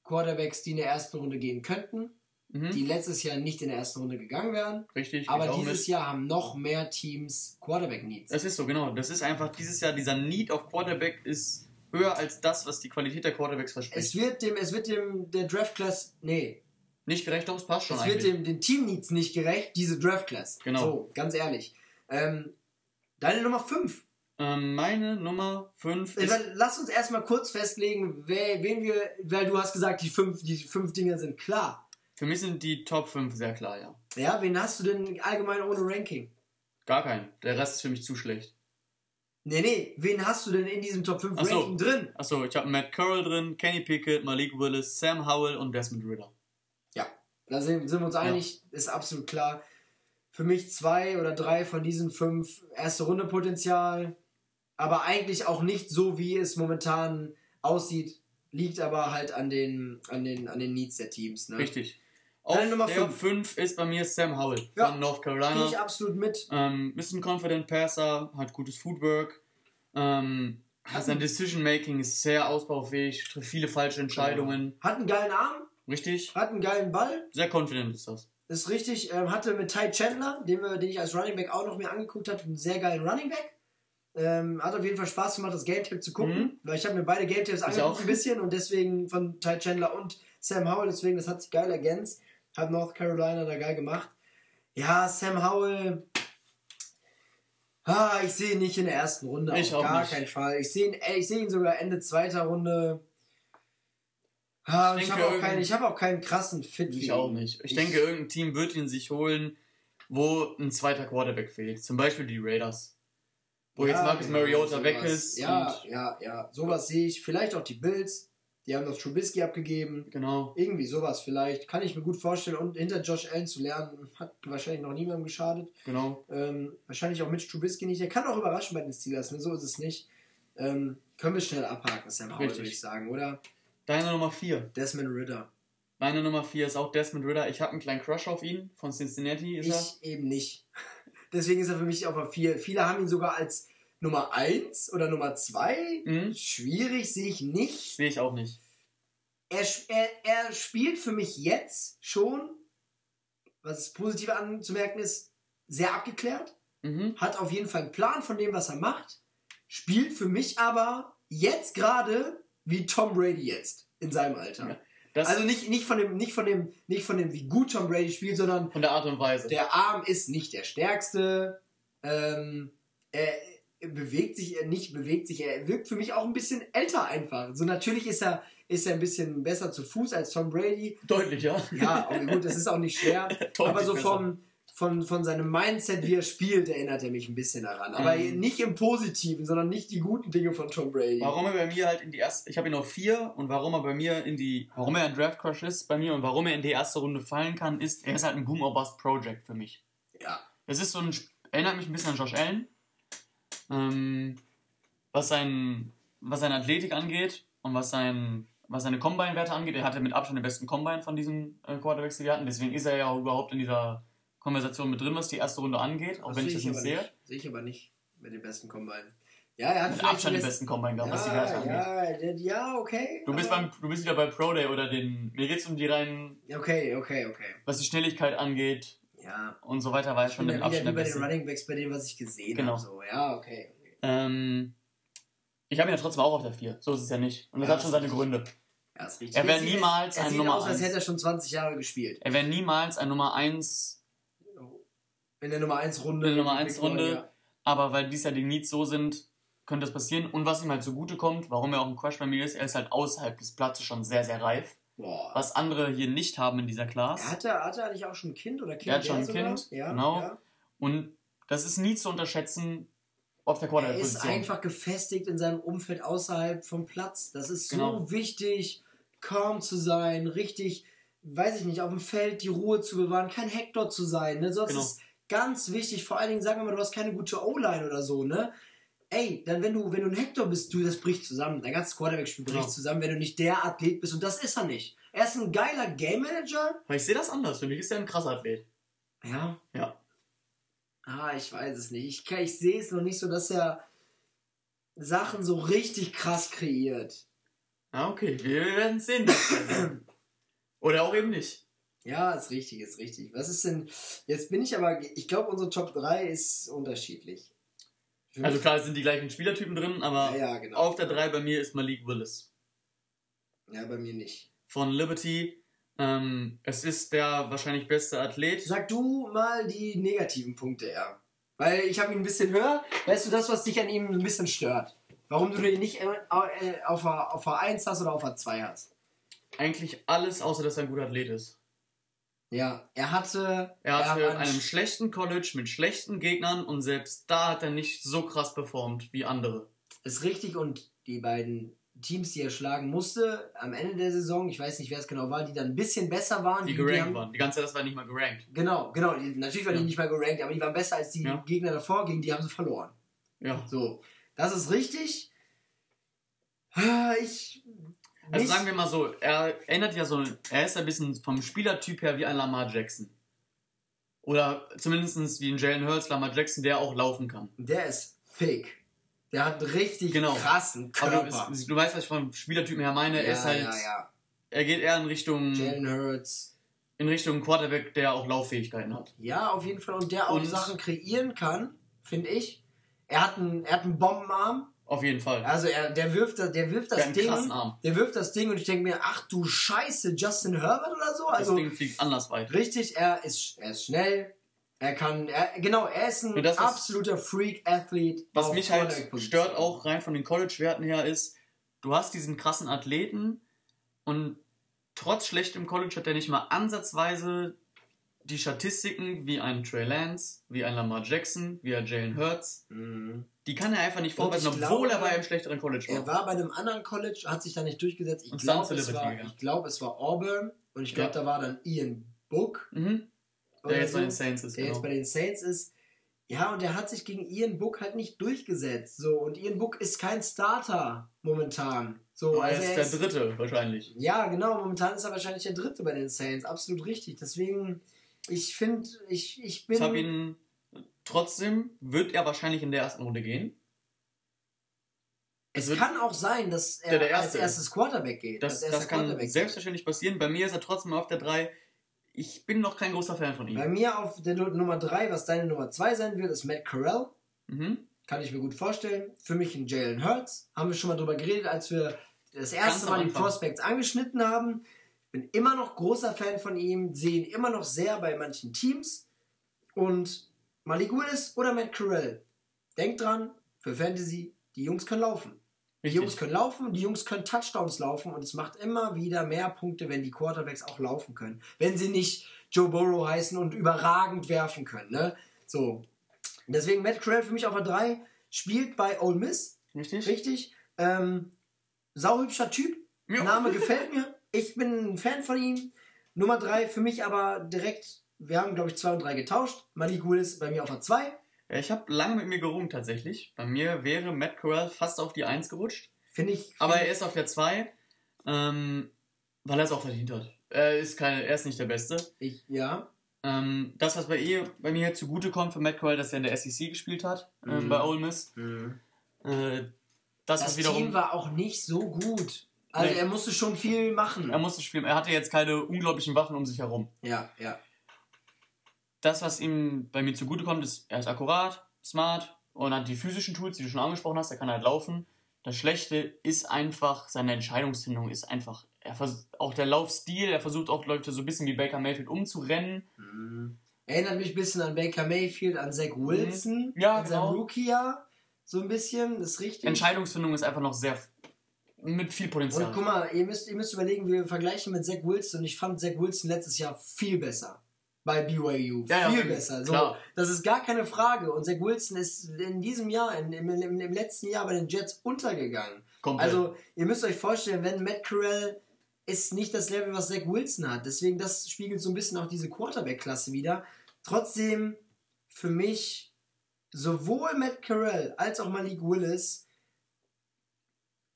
Speaker 1: Quarterbacks, die in der ersten Runde gehen könnten,
Speaker 2: Mhm.
Speaker 1: die letztes Jahr nicht in der ersten Runde gegangen wären.
Speaker 2: Richtig.
Speaker 1: Aber
Speaker 2: geht auch
Speaker 1: dieses
Speaker 2: mit.
Speaker 1: Jahr haben noch mehr Teams Quarterback-Needs.
Speaker 2: Es ist so, genau. Das ist einfach dieses Jahr, dieser Need auf Quarterback ist höher als das, was die Qualität der Quarterbacks verspricht.
Speaker 1: Es wird dem, es wird dem, der Draft Class, nee,
Speaker 2: nicht gerecht, doch, es passt schon
Speaker 1: es
Speaker 2: eigentlich.
Speaker 1: wird dem, den Team Needs nicht gerecht, diese Draft Class.
Speaker 2: Genau.
Speaker 1: So, ganz ehrlich. Ähm, deine Nummer 5.
Speaker 2: ähm, meine Nummer 5 ist...
Speaker 1: Lass uns erstmal kurz festlegen, wer, wen wir, weil du hast gesagt, die fünf, die fünf Dinge sind klar.
Speaker 2: Für mich sind die Top 5 sehr klar, ja.
Speaker 1: Ja, wen hast du denn allgemein ohne Ranking?
Speaker 2: Gar keinen. Der Rest ist für mich zu schlecht.
Speaker 1: Nee, nee, wen hast du denn in diesem Top 5
Speaker 2: Ach so.
Speaker 1: Ranking drin?
Speaker 2: Achso, ich habe Matt Corral drin, Kenny Pickett, Malik Willis, Sam Howell und Desmond Ritter.
Speaker 1: Ja, da sind, sind wir uns einig, ist absolut klar. Für mich zwei oder drei von diesen fünf erste Runde Potenzial, aber eigentlich auch nicht so, wie es momentan aussieht, liegt aber halt an den, an den, an den Needs der Teams. Ne?
Speaker 2: Richtig. Auf
Speaker 1: Nummer
Speaker 2: der
Speaker 1: fünf.
Speaker 2: 5 ist bei mir Sam Howell
Speaker 1: Ja.
Speaker 2: von North
Speaker 1: Gehe
Speaker 2: Carolina.
Speaker 1: ich absolut mit.
Speaker 2: Ähm, ist ein confident Passer, hat gutes Footwork. Ähm, sein Decision Making ist sehr ausbaufähig, trifft viele falsche Entscheidungen.
Speaker 1: Hat einen geilen Arm,
Speaker 2: Richtig?
Speaker 1: hat einen geilen Ball,
Speaker 2: Sehr confident ist das.
Speaker 1: ist richtig. Ähm, hatte mit Ty Chandler, den, wir, den ich als Running Back auch noch mir angeguckt habe, einen sehr geilen Running Back. Ähm, hat auf jeden Fall Spaß gemacht, das Game Tape zu gucken,
Speaker 2: Mhm.
Speaker 1: weil ich habe mir beide Game Tapes angeguckt ein bisschen und deswegen von Ty Chandler und Sam Howell, deswegen das hat sich geil ergänzt. Hat North Carolina da geil gemacht. Ja, Sam Howell. Ah, ich sehe ihn nicht in der ersten Runde.
Speaker 2: Ich
Speaker 1: auf
Speaker 2: auch
Speaker 1: gar
Speaker 2: nicht.
Speaker 1: keinen Fall. Ich sehe ihn, ich sehe ihn sogar Ende zweiter Runde. Ah,
Speaker 2: Ich
Speaker 1: ich habe auch, keinen- ich hab auch keinen krassen Fit.
Speaker 2: Ich auch nicht. Ich,
Speaker 1: Ich-
Speaker 2: denke, irgendein Team wird ihn sich holen, wo ein zweiter Quarterback fehlt. Zum Beispiel die Raiders. Wo jetzt
Speaker 1: Ja,
Speaker 2: Marcus
Speaker 1: genau,
Speaker 2: Mariota weg ist.
Speaker 1: Ja, ja, ja. Sowas sehe ich. Vielleicht auch die Bills. Die haben doch Trubisky abgegeben.
Speaker 2: genau.
Speaker 1: Irgendwie sowas vielleicht. Kann ich mir gut vorstellen. Und hinter Josh Allen zu lernen, hat wahrscheinlich noch niemandem geschadet.
Speaker 2: Genau.
Speaker 1: Ähm, wahrscheinlich auch mit Trubisky nicht. Der kann auch überraschen bei den Steelers. Ne? So ist es nicht. Ähm, können wir schnell abhaken, Sam Howell, würde ich sagen, oder?
Speaker 2: Deine Nummer 4.
Speaker 1: Desmond Ritter.
Speaker 2: Meine Nummer 4 ist auch Desmond Ritter. Ich habe einen kleinen Crush auf ihn. Von Cincinnati ist er.
Speaker 1: Ich eben nicht. Deswegen ist er für mich auf der 4. Viele haben ihn sogar als Nummer 1 oder Nummer 2.
Speaker 2: Mhm.
Speaker 1: Schwierig sehe ich nicht.
Speaker 2: Sehe ich auch nicht.
Speaker 1: er, er, er spielt für mich jetzt schon, was positiv anzumerken ist, sehr abgeklärt.
Speaker 2: Mhm.
Speaker 1: Hat auf jeden Fall einen Plan von dem, was er macht. Spielt für mich aber jetzt gerade wie Tom Brady jetzt in seinem Alter.
Speaker 2: Ja. Das
Speaker 1: Also nicht, nicht, von dem, nicht, von dem, nicht von dem, wie gut Tom Brady spielt, sondern
Speaker 2: von der Art und Weise.
Speaker 1: der Arm ist nicht der stärkste. Ähm, er bewegt sich, er nicht bewegt sich. Er wirkt für mich auch ein bisschen älter einfach. So natürlich ist er, ist er ein bisschen besser zu Fuß als Tom Brady.
Speaker 2: Deutlich, ja.
Speaker 1: Ja, okay, gut, das ist auch nicht schwer. [laughs] Aber so vom, von, von seinem Mindset, wie er spielt, erinnert er mich ein bisschen daran. Aber
Speaker 2: Mhm.
Speaker 1: nicht im Positiven, sondern nicht die guten Dinge von Tom Brady.
Speaker 2: Warum er bei mir halt in die erste, ich habe ihn auf vier und warum er bei mir in die, warum er ein Draft Crush ist bei mir und warum er in die erste Runde fallen kann, ist, er ist halt ein Boom or Bust Project für mich.
Speaker 1: Ja.
Speaker 2: Es ist so ein, erinnert mich ein bisschen an Josh Allen, ähm, was sein, was seine Athletik angeht und was sein, was seine Combine-Werte angeht. Er hatte mit Abstand den besten Combine von diesen äh, Quarterbacks, die wir hatten. Deswegen ist er ja auch überhaupt in dieser Konversation mit drin, was die erste Runde angeht, auch wenn ich das nicht sehe.
Speaker 1: Sehe ich aber nicht mit dem besten Combine. Ja, er hat
Speaker 2: Mit Abstand den
Speaker 1: das-
Speaker 2: besten Combine gehabt, was die Werte
Speaker 1: ja,
Speaker 2: angeht.
Speaker 1: ja, ja, okay.
Speaker 2: Du bist, beim, du bist wieder bei Pro Day oder den. Mir geht's um die reinen,
Speaker 1: Okay, okay, okay.
Speaker 2: was die Schnelligkeit angeht
Speaker 1: Ja.
Speaker 2: und so weiter, war
Speaker 1: Ich
Speaker 2: schon im
Speaker 1: ja wieder
Speaker 2: Abstand
Speaker 1: wie bei den. Running Backs, bei dem, was ich gesehen
Speaker 2: Genau.
Speaker 1: habe. So. Ja, okay. okay.
Speaker 2: Ähm, ich habe ihn ja trotzdem auch auf der 4. So ist es ja nicht. Und das
Speaker 1: Ja,
Speaker 2: hat schon
Speaker 1: das
Speaker 2: seine Gründe.
Speaker 1: Ja, ist richtig.
Speaker 2: Er wäre niemals
Speaker 1: er
Speaker 2: ein Nummer
Speaker 1: aus, als
Speaker 2: eins.
Speaker 1: hätte er schon 20 Jahre gespielt.
Speaker 2: Er wäre niemals ein Nummer 1,
Speaker 1: In der Nummer 1 Runde.
Speaker 2: in der Nummer 1
Speaker 1: Big Four,
Speaker 2: Runde,
Speaker 1: ja.
Speaker 2: aber weil dies ja die Needs so sind, könnte das passieren. Und was ihm halt zugute kommt, warum er auch ein Crush bei mir ist, er ist halt außerhalb des Platzes schon sehr, sehr reif.
Speaker 1: Boah.
Speaker 2: Was andere hier nicht haben in dieser Class.
Speaker 1: Er hatte, hatte er nicht auch schon ein Kind oder kind?
Speaker 2: Er hat schon ein
Speaker 1: sogar?
Speaker 2: Kind,
Speaker 1: ja,
Speaker 2: genau.
Speaker 1: Ja.
Speaker 2: Und das ist nie zu unterschätzen auf der
Speaker 1: Er ist einfach gefestigt in seinem Umfeld außerhalb vom Platz. Das ist so
Speaker 2: Genau.
Speaker 1: wichtig, calm zu sein, richtig, weiß ich nicht, auf dem Feld die Ruhe zu bewahren, kein Hector zu sein. Ne? Sonst
Speaker 2: Genau.
Speaker 1: ist ganz wichtig, vor allen Dingen, sagen wir mal, du hast keine gute O-Line oder so, ne? Ey, dann wenn du, wenn du ein Hector bist, du, das bricht zusammen. Dein ganzes Quarterback-Spiel bricht
Speaker 2: Genau.
Speaker 1: zusammen, wenn du nicht der Athlet bist. Und das ist er nicht. Er ist ein geiler Game Manager.
Speaker 2: Aber ich sehe das anders. Für mich ist er ein krasser Athlet.
Speaker 1: Ja.
Speaker 2: Ja.
Speaker 1: Ah, ich weiß es nicht. Ich, ich sehe es noch nicht so, dass er Sachen so richtig krass kreiert.
Speaker 2: Ah, okay. Wir werden es sehen. [clears throat] Oder auch eben nicht.
Speaker 1: Ja, ist richtig, ist richtig. Was ist denn. Jetzt bin ich aber. Ich glaube, unsere Top 3 ist unterschiedlich.
Speaker 2: Also klar, es sind die gleichen Spielertypen drin, aber
Speaker 1: Ja, ja, genau.
Speaker 2: auf der 3 bei mir ist Malik Willis.
Speaker 1: Ja, bei mir nicht.
Speaker 2: Von Liberty. Ähm, es ist der wahrscheinlich beste Athlet.
Speaker 1: Sag du mal die negativen Punkte, ja. Weil ich habe ihn ein bisschen höher. Weißt du das, was dich an ihm ein bisschen stört? Warum du ihn nicht äh, äh, auf der auf der 1 hast oder auf der 2 hast?
Speaker 2: Eigentlich alles, außer dass er ein guter Athlet ist.
Speaker 1: Ja, er hatte.
Speaker 2: Er hat für
Speaker 1: hat
Speaker 2: einem schlechten College mit schlechten Gegnern und selbst da hat er nicht so krass performt wie andere.
Speaker 1: ist richtig und die beiden Teams, die er schlagen musste, am Ende der Saison, ich weiß nicht, wer es genau war, die dann ein bisschen besser waren.
Speaker 2: Die gerankt waren. Die ganze Zeit, das war nicht mal gerankt.
Speaker 1: Genau, genau. Die, natürlich waren
Speaker 2: Ja.
Speaker 1: die nicht mal gerankt, aber die waren besser als die
Speaker 2: Ja.
Speaker 1: Gegner davor, gegen die haben sie verloren.
Speaker 2: Ja.
Speaker 1: So, das ist richtig. Ich.
Speaker 2: Also sagen wir mal so, er erinnert ja so, er ist ein bisschen vom Spielertyp her wie ein Lamar Jackson. Oder zumindest wie ein Jalen Hurts, Lamar Jackson, der auch laufen kann.
Speaker 1: Der ist fake. Der hat einen richtig
Speaker 2: Genau.
Speaker 1: krassen
Speaker 2: Aber
Speaker 1: Körper.
Speaker 2: du, du weißt, was ich vom Spielertypen her meine. er ist halt,
Speaker 1: ja, ja.
Speaker 2: er geht eher in Richtung,
Speaker 1: Jalen Hurts.
Speaker 2: in Richtung Quarterback, der auch Lauffähigkeiten hat.
Speaker 1: Ja, auf jeden Fall. Und der auch
Speaker 2: Und-
Speaker 1: Sachen kreieren kann, finde ich. Er hat einen, er hat einen Bombenarm.
Speaker 2: Auf jeden Fall.
Speaker 1: Also er, der wirft, das- der wirft das Ding. Der wirft das Ding und ich denke mir, ach du Scheiße, Justin Herbert oder so.
Speaker 2: Das
Speaker 1: Also
Speaker 2: Ding fliegt anders weit.
Speaker 1: richtig, er ist, er ist schnell. Er kann, er, genau, er ist ein
Speaker 2: das, was-
Speaker 1: absoluter Freak-Athlet.
Speaker 2: Was mich halt stört auch rein von den College-Werten her ist, du hast diesen krassen Athleten und trotz schlechtem College hat er nicht mal ansatzweise die Statistiken wie ein Trey Lance, wie ein Lamar Jackson, wie ein Jalen Hurts.
Speaker 1: Mhm.
Speaker 2: Die kann er einfach nicht vorweisen, obwohl
Speaker 1: glaube,
Speaker 2: er bei einem schlechteren College
Speaker 1: Er
Speaker 2: war.
Speaker 1: war bei einem anderen College, hat sich da nicht durchgesetzt. Ich glaube, es, war- ich glaub, es war Auburn und ich glaube,
Speaker 2: Ja.
Speaker 1: da war dann Ian Book.
Speaker 2: Mhm. Der jetzt
Speaker 1: so,
Speaker 2: bei den Saints ist,
Speaker 1: der
Speaker 2: genau.
Speaker 1: jetzt bei den Saints ist. Ja, und der hat sich gegen Ian Book halt nicht durchgesetzt. So, und Ian Book ist kein Starter momentan. So,
Speaker 2: er
Speaker 1: also
Speaker 2: ist
Speaker 1: er
Speaker 2: der
Speaker 1: ist,
Speaker 2: dritte wahrscheinlich.
Speaker 1: Ja, genau, momentan ist er wahrscheinlich der dritte bei den Saints. Absolut richtig. Deswegen, ich finde, ich, ich bin.
Speaker 2: Ich habe ihn trotzdem, wird er wahrscheinlich in der ersten Runde gehen.
Speaker 1: es
Speaker 2: wird-
Speaker 1: kann auch sein, dass er
Speaker 2: Der der
Speaker 1: als
Speaker 2: Erste
Speaker 1: erstes Quarterback geht.
Speaker 2: Das, das kann
Speaker 1: Quarterback
Speaker 2: selbstverständlich passieren. Bei mir ist er trotzdem auf der 3. Ich bin noch kein großer Fan von ihm.
Speaker 1: Bei mir auf der Nu- Nummer 3, was deine Nummer 2 sein wird, ist Matt Corral.
Speaker 2: Mhm.
Speaker 1: Kann ich mir gut vorstellen. Für mich ein Jalen Hurts. Haben wir schon mal drüber geredet, als wir das erste
Speaker 2: Ganz
Speaker 1: Mal die. Prospects angeschnitten haben. Bin immer noch großer Fan von ihm. Sehe ihn immer noch sehr bei manchen Teams. Und Malik Willis oder Matt Corral. Denkt dran, für Fantasy, die Jungs können laufen. Die
Speaker 2: Richtig.
Speaker 1: Jungs können laufen, die Jungs können Touchdowns laufen und es macht immer wieder mehr Punkte, wenn die Quarterbacks auch laufen können. Wenn sie nicht Joe Burrow heißen und überragend werfen können. Ne? So. Deswegen Matt Corral für mich auf der 3 spielt bei Ole Miss.
Speaker 2: Richtig?
Speaker 1: Richtig. Ähm, sauhübscher Typ.
Speaker 2: Ja.
Speaker 1: Name gefällt mir. Ich bin ein Fan von ihm. Nummer 3 für mich aber direkt, wir haben glaube ich 2 und 3 getauscht. Malik Willis bei mir auf der 2.
Speaker 2: Ja, ich habe lange mit mir gerungen tatsächlich. Bei mir wäre Matt Corral fast auf die 1 gerutscht.
Speaker 1: Finde ich.
Speaker 2: Aber er ist auf der 2, ähm, weil er es auch verdient hat. Er ist, keine, er ist nicht der Beste.
Speaker 1: ich, ja.
Speaker 2: Ähm, das, was bei, ihr, bei mir zugute kommt für Matt Corral, dass er in der SEC gespielt hat, ähm,
Speaker 1: Mhm.
Speaker 2: bei Ole Miss. Äh, das,
Speaker 1: Das
Speaker 2: wiederum.
Speaker 1: Team war auch nicht so gut. Also
Speaker 2: Nee.
Speaker 1: er musste schon viel machen.
Speaker 2: er musste spielen. Er hatte jetzt keine unglaublichen Waffen um sich herum.
Speaker 1: Ja, ja.
Speaker 2: das, was ihm bei mir zugutekommt, ist, er ist akkurat, smart und hat die physischen Tools, die du schon angesprochen hast, er kann halt laufen. Das Schlechte ist einfach, seine Entscheidungsfindung ist einfach, er vers- auch der Laufstil, er versucht auch Leute so ein bisschen wie Baker Mayfield umzurennen.
Speaker 1: Erinnert mich ein bisschen an Baker Mayfield, an Zach Wilson.
Speaker 2: Mhm. Ja,
Speaker 1: seinem
Speaker 2: genau.
Speaker 1: Rookie-Jahr. So ein bisschen, das ist richtig.
Speaker 2: Entscheidungsfindung ist einfach noch sehr, mit viel Potenzial.
Speaker 1: Und guck mal, ihr müsst, ihr müsst überlegen, wir vergleichen mit Zach Wilson ich fand Zach Wilson letztes Jahr viel besser. Bei BYU.
Speaker 2: Ja, ja,
Speaker 1: viel
Speaker 2: okay.
Speaker 1: besser. So,
Speaker 2: Klar.
Speaker 1: das ist gar keine Frage. Und Zach Wilson ist in diesem Jahr, in, im, im, im letzten Jahr bei den Jets untergegangen.
Speaker 2: Komplett.
Speaker 1: Also, ihr müsst euch vorstellen, wenn Matt Corral ist nicht das Level, was Zach Wilson hat. Deswegen, das spiegelt so ein bisschen auch diese Quarterback-Klasse wieder. Trotzdem, für mich, sowohl Matt Corral als auch Malik Willis,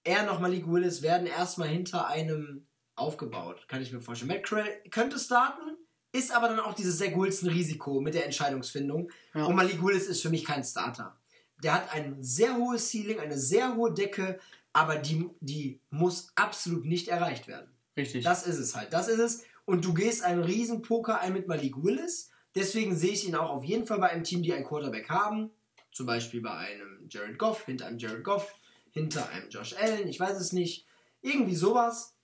Speaker 1: er noch Malik Willis werden erstmal hinter einem aufgebaut. Kann ich mir vorstellen. Matt Corral könnte starten, ist aber dann auch dieses Zach Wilson-Risiko mit der Entscheidungsfindung.
Speaker 2: Ja.
Speaker 1: Und Malik Willis ist für mich kein Starter. Der hat ein sehr hohes Ceiling, eine sehr hohe Decke, aber die, die muss absolut nicht erreicht werden.
Speaker 2: Richtig.
Speaker 1: Das ist es halt. Das ist es. Und du gehst einen riesen Poker ein mit Malik Willis. Deswegen sehe ich ihn auch auf jeden Fall bei einem Team, die einen Quarterback haben. Zum Beispiel bei einem Jared Goff, hinter einem Jared Goff, hinter einem Josh Allen, ich weiß es nicht. Irgendwie sowas.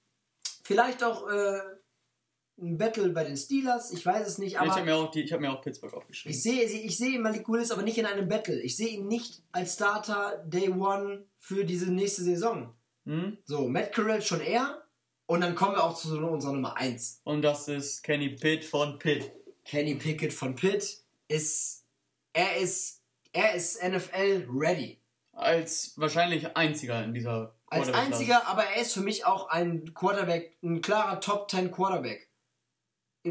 Speaker 1: Vielleicht auch äh, ein Battle bei den Steelers, ich weiß es nicht.
Speaker 2: Aber ich habe mir, auch hab mir auch Pittsburgh aufgeschrieben.
Speaker 1: Ich sehe ich seh Malik Willis aber nicht in einem Battle. Ich sehe ihn nicht als Starter Day One für diese nächste Saison. Hm? So, Matt Carell schon eher. Und dann kommen wir auch zu unserer Nummer 1.
Speaker 2: Und das ist Kenny Pitt von Pitt.
Speaker 1: Kenny Pickett von Pitt ist. Er ist. Er ist NFL ready.
Speaker 2: Als wahrscheinlich einziger in dieser
Speaker 1: Als einziger, aber er ist für mich auch ein Quarterback, ein klarer Top 10 Quarterback.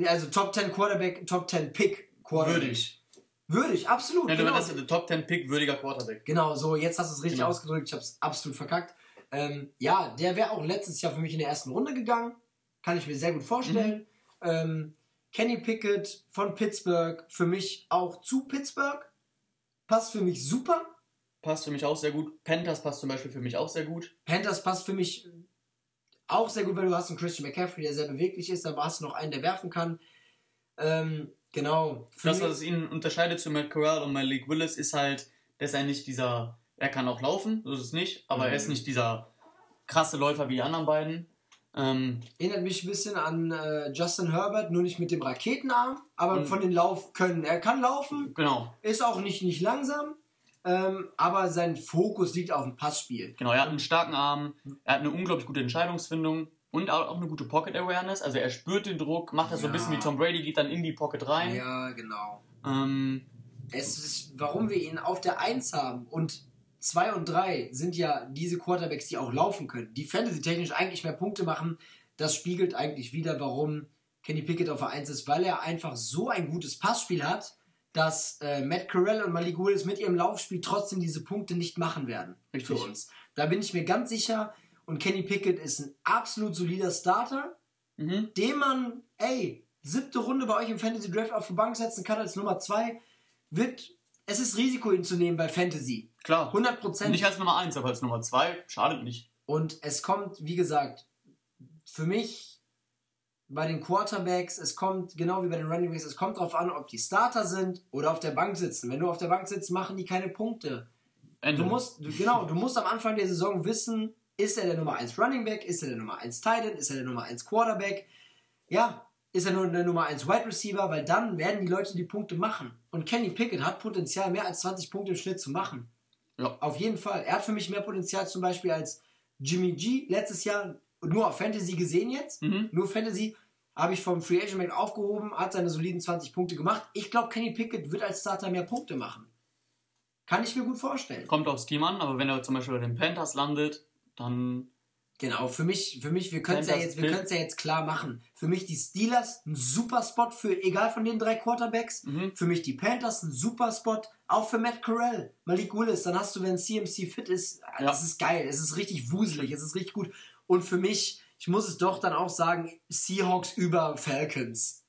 Speaker 1: Also Top 10 Quarterback, Top 10 Pick Quarterback. Würdig. Würdig, absolut.
Speaker 2: Ja, genau. das ist der Top 10 Pick würdiger Quarterback.
Speaker 1: Genau, so, jetzt hast du es richtig genau. ausgedrückt. Ich habe es absolut verkackt. Ähm, ja, der wäre auch letztes Jahr für mich in der ersten Runde gegangen. Kann ich mir sehr gut vorstellen. Mhm. Ähm, Kenny Pickett von Pittsburgh, für mich auch zu Pittsburgh. Passt für mich super.
Speaker 2: Passt für mich auch sehr gut. Panthers passt zum Beispiel für mich auch sehr gut.
Speaker 1: Panthers passt für mich auch sehr gut, weil du hast einen Christian McCaffrey, der sehr beweglich ist, aber hast du noch einen, der werfen kann. Ähm, genau.
Speaker 2: Das, was ihn unterscheidet zu Matt Corral und Malik Willis, ist halt, dass er nicht dieser, er kann auch laufen, so ist es nicht, aber mhm. er ist mhm. nicht dieser krasse Läufer wie die anderen beiden.
Speaker 1: Ähm, Erinnert mich ein bisschen an äh, Justin Herbert, nur nicht mit dem Raketenarm, aber von den Laufkönnen. Er kann laufen,
Speaker 2: genau.
Speaker 1: ist auch nicht, nicht langsam, ähm, aber sein Fokus liegt auf dem Passspiel.
Speaker 2: Genau, er hat einen starken Arm, er hat eine unglaublich gute Entscheidungsfindung und auch eine gute Pocket Awareness. Also er spürt den Druck, macht das ja. so ein bisschen wie Tom Brady, geht dann in die Pocket rein.
Speaker 1: Ja, genau.
Speaker 2: Ähm,
Speaker 1: es ist, warum wir ihn auf der 1 haben und 2 und 3 sind ja diese Quarterbacks, die auch laufen können, die fantasy-technisch eigentlich mehr Punkte machen. Das spiegelt eigentlich wieder, warum Kenny Pickett auf der 1 ist, weil er einfach so ein gutes Passspiel hat, dass äh, Matt Corell und Malik Willis mit ihrem Laufspiel trotzdem diese Punkte nicht machen werden Richtig. für uns. Da bin ich mir ganz sicher. Und Kenny Pickett ist ein absolut solider Starter, mhm. den man, ey, siebte Runde bei euch im Fantasy Draft auf die Bank setzen kann als Nummer zwei, wird, es ist Risiko, ihn zu nehmen bei Fantasy.
Speaker 2: Klar. 100 Prozent. Nicht als Nummer eins, aber als Nummer zwei, schadet nicht.
Speaker 1: Und es kommt, wie gesagt, für mich bei den Quarterbacks, es kommt, genau wie bei den Running Backs, es kommt darauf an, ob die Starter sind oder auf der Bank sitzen. Wenn du auf der Bank sitzt, machen die keine Punkte. Ende. Du musst, du, genau, du musst am Anfang der Saison wissen, ist er der Nummer 1 Running Back, ist er der Nummer 1 Tight End, ist er der Nummer 1 Quarterback? Ja, ist er nur der Nummer 1 Wide Receiver, weil dann werden die Leute die Punkte machen. Und Kenny Pickett hat Potenzial, mehr als 20 Punkte im Schnitt zu machen. Ja. Auf jeden Fall. Er hat für mich mehr Potenzial zum Beispiel als Jimmy G letztes Jahr nur auf Fantasy gesehen jetzt, mhm. nur Fantasy, habe ich vom Free Agent Mac aufgehoben, hat seine soliden 20 Punkte gemacht. Ich glaube, Kenny Pickett wird als Starter mehr Punkte machen. Kann ich mir gut vorstellen.
Speaker 2: Kommt aufs Team an, aber wenn er zum Beispiel bei den Panthers landet, dann.
Speaker 1: Genau, für mich, für mich, wir können es ja jetzt, wir können ja jetzt klar machen. Für mich die Steelers ein super Spot für, egal von den drei Quarterbacks. Mhm. Für mich die Panthers ein super Spot, auch für Matt Corell, Malik Willis. Dann hast du, wenn CMC fit ist, ja. das ist geil, es ist richtig wuselig, es ist richtig gut. Und für mich, ich muss es doch dann auch sagen, Seahawks über Falcons.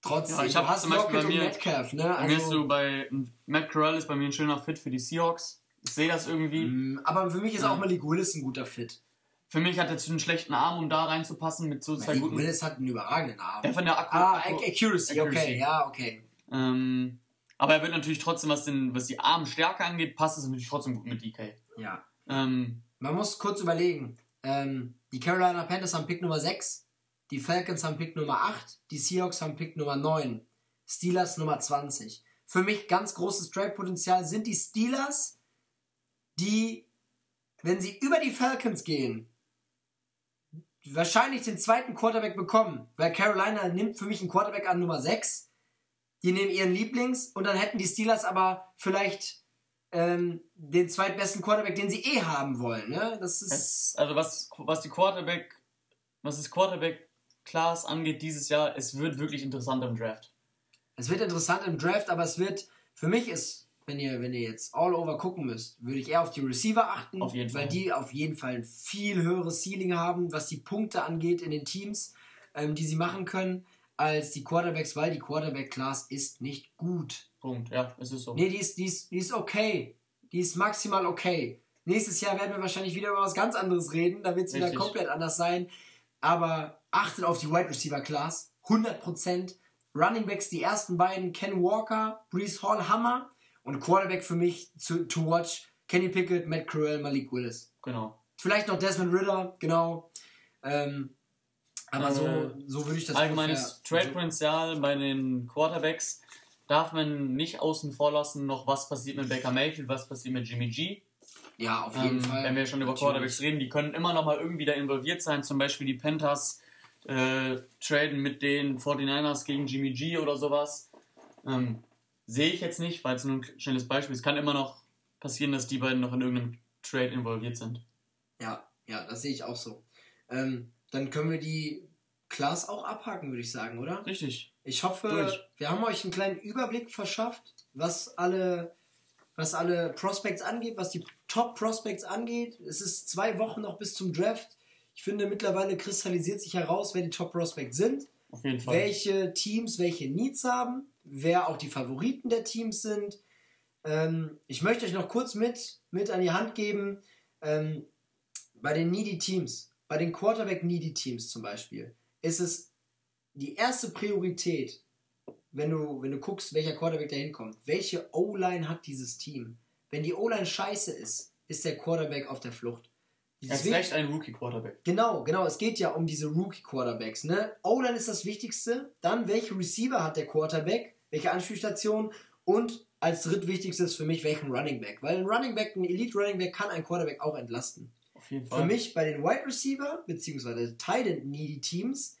Speaker 1: Trotzdem, ja, ich habe
Speaker 2: zum Beispiel bei mir, Metcalf, ne? Also, mir ist so bei Matt Corral ist bei mir ein schöner Fit für die Seahawks. Ich sehe das irgendwie.
Speaker 1: Mm, aber für mich ist ja. auch Malik Willis ein guter Fit.
Speaker 2: Für mich hat er zu einen schlechten Arm, um da reinzupassen mit so zwei
Speaker 1: guten. Willis hat einen überragenden Arm.
Speaker 2: Ja, von der
Speaker 1: Akku ah, Accuracy, okay, ja, okay.
Speaker 2: Ähm, aber er wird natürlich trotzdem, was, den, was die Armstärke angeht, passt es natürlich trotzdem gut mit DK.
Speaker 1: Ja.
Speaker 2: Ähm,
Speaker 1: Man muss kurz überlegen. Ähm, die Carolina Panthers haben Pick Nummer 6, die Falcons haben Pick Nummer 8, die Seahawks haben Pick Nummer 9, Steelers Nummer 20. Für mich ganz großes Trade-Potenzial sind die Steelers, die, wenn sie über die Falcons gehen, wahrscheinlich den zweiten Quarterback bekommen, weil Carolina nimmt für mich einen Quarterback an Nummer 6. Die nehmen ihren Lieblings und dann hätten die Steelers aber vielleicht ähm, den zweitbesten Quarterback, den sie eh haben wollen. Ne? Das ist
Speaker 2: also was, was die Quarterback, was das Quarterback-Class angeht dieses Jahr, es wird wirklich interessant im Draft.
Speaker 1: Es wird interessant im Draft, aber es wird, für mich ist, wenn ihr, wenn ihr jetzt all over gucken müsst, würde ich eher auf die Receiver achten, weil
Speaker 2: Fall.
Speaker 1: die auf jeden Fall ein viel höheres Ceiling haben, was die Punkte angeht in den Teams, ähm, die sie machen können, als die Quarterbacks, weil die Quarterback-Class ist nicht gut.
Speaker 2: Punkt, ja, es ist so.
Speaker 1: Nee, die ist, die, ist, die ist okay. Die ist maximal okay. Nächstes Jahr werden wir wahrscheinlich wieder über was ganz anderes reden. Da wird es wieder komplett anders sein. Aber achtet auf die Wide Receiver Class. 100%. Running Backs, die ersten beiden, Ken Walker, Brees Hall, Hammer. Und Quarterback für mich zu, to watch Kenny Pickett, Matt Corral, Malik Willis.
Speaker 2: Genau.
Speaker 1: Vielleicht noch Desmond Ritter, genau. Ähm, aber
Speaker 2: Äh,
Speaker 1: so, so würde ich das
Speaker 2: Allgemeines Trade-Potenzial bei den Quarterbacks darf man nicht außen vor lassen, noch was passiert mit Baker Mayfield, was passiert mit Jimmy G.
Speaker 1: Ja, auf jeden
Speaker 2: Ähm,
Speaker 1: Fall.
Speaker 2: Wenn wir schon über
Speaker 1: Natürlich.
Speaker 2: Quarterbacks reden, die können immer noch mal irgendwie da involviert sein. Zum Beispiel die Panthers äh, traden mit den 49ers gegen Jimmy G oder sowas. Ähm, Sehe ich jetzt nicht, weil es nur ein schnelles Beispiel ist. Es kann immer noch passieren, dass die beiden noch in irgendeinem Trade involviert sind.
Speaker 1: Ja, ja, das sehe ich auch so. Ähm, dann können wir die Class auch abhaken, würde ich sagen, oder?
Speaker 2: Richtig.
Speaker 1: Ich hoffe,
Speaker 2: Durch.
Speaker 1: wir haben euch einen kleinen Überblick verschafft, was alle, was alle Prospects angeht, was die Top Prospects angeht. Es ist zwei Wochen noch bis zum Draft. Ich finde, mittlerweile kristallisiert sich heraus, wer die Top Prospects sind,
Speaker 2: Auf jeden Fall.
Speaker 1: welche Teams welche Needs haben, wer auch die Favoriten der Teams sind. Ähm, ich möchte euch noch kurz mit, mit an die Hand geben, ähm, bei den Needy Teams, bei den Quarterback Needy Teams zum Beispiel, ist es die erste Priorität, wenn du, wenn du guckst, welcher Quarterback da hinkommt. Welche O-Line hat dieses Team? Wenn die O-Line scheiße ist, ist der Quarterback auf der Flucht.
Speaker 2: Erst recht ein Rookie-Quarterback.
Speaker 1: Genau, genau. Es geht ja um diese Rookie-Quarterbacks. Ne? O-Line ist das Wichtigste. Dann, welche Receiver hat der Quarterback? Welche Anspielstation? Und als drittwichtigstes für mich, welchen Running Back? Weil ein Running Back, ein Elite-Running Back kann ein Quarterback auch entlasten.
Speaker 2: Auf jeden Fall.
Speaker 1: Für mich bei den Wide Receiver, beziehungsweise Tight End Needy Teams,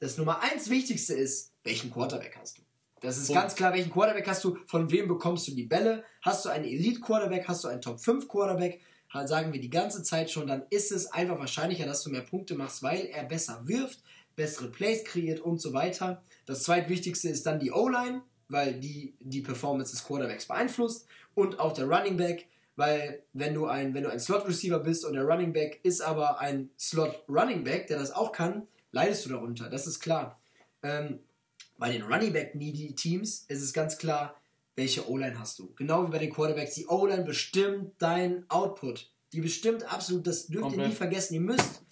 Speaker 1: das Nummer eins Wichtigste ist, welchen Quarterback hast du? Das ist
Speaker 2: Punkt.
Speaker 1: ganz klar, welchen Quarterback hast du, von wem bekommst du die Bälle? Hast du einen Elite-Quarterback, hast du einen Top-5-Quarterback? Halt Sagen wir die ganze Zeit schon, dann ist es einfach wahrscheinlicher, dass du mehr Punkte machst, weil er besser wirft, bessere Plays kreiert und so weiter. Das zweitwichtigste ist dann die O-Line, weil die die Performance des Quarterbacks beeinflusst und auch der Running Back, weil wenn du ein, wenn du ein Slot-Receiver bist und der Running Back ist aber ein Slot-Running Back, der das auch kann, leidest du darunter, das ist klar. Ähm, bei den Running Back Needy Teams ist es ganz klar, welche O-Line hast du. Genau wie bei den Quarterbacks. Die O-Line bestimmt dein Output. Die bestimmt absolut, das dürft ihr
Speaker 2: Komplett.
Speaker 1: nie vergessen. Ihr müsst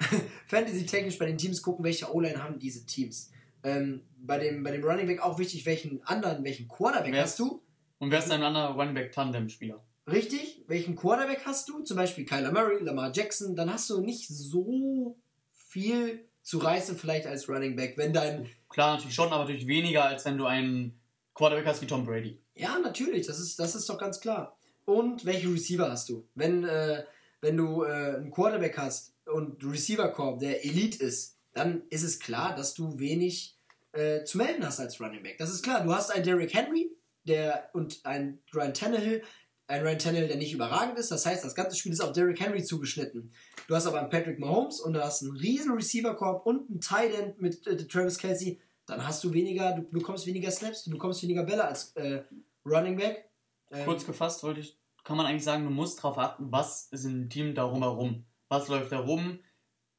Speaker 1: [laughs] Fantasy-technisch bei den Teams gucken, welche O-Line haben diese Teams. Ähm, bei, dem, bei dem Running Back auch wichtig, welchen anderen, welchen Quarterback hast du.
Speaker 2: Und wer ist ein anderer Running-Back-Tandem-Spieler?
Speaker 1: Richtig, welchen Quarterback hast du? Zum Beispiel Kyler Murray, Lamar Jackson. Dann hast du nicht so viel zu reißen, vielleicht als Running Back, wenn dein
Speaker 2: Klar, natürlich schon, aber natürlich weniger, als wenn du einen Quarterback hast wie Tom Brady.
Speaker 1: Ja, natürlich, das ist, das ist doch ganz klar. Und welche Receiver hast du? Wenn, äh, wenn du äh, einen Quarterback hast und Receiver Corp, der Elite ist, dann ist es klar, dass du wenig äh, zu melden hast als Running Back. Das ist klar. Du hast einen Derrick Henry der, und einen Ryan Tannehill, ein Ryan Tannehill, der nicht überragend ist. Das heißt, das ganze Spiel ist auf Derrick Henry zugeschnitten. Du hast aber einen Patrick Mahomes und du hast einen riesen Receiver Corp und einen Tight End mit äh, Travis Kelsey. Dann hast du weniger, du bekommst weniger Snaps, du bekommst weniger Bälle als äh, Running Back. Ähm,
Speaker 2: Kurz gefasst wollte ich, kann man eigentlich sagen, du musst darauf achten, was ist im Team darum herum. Was läuft da rum?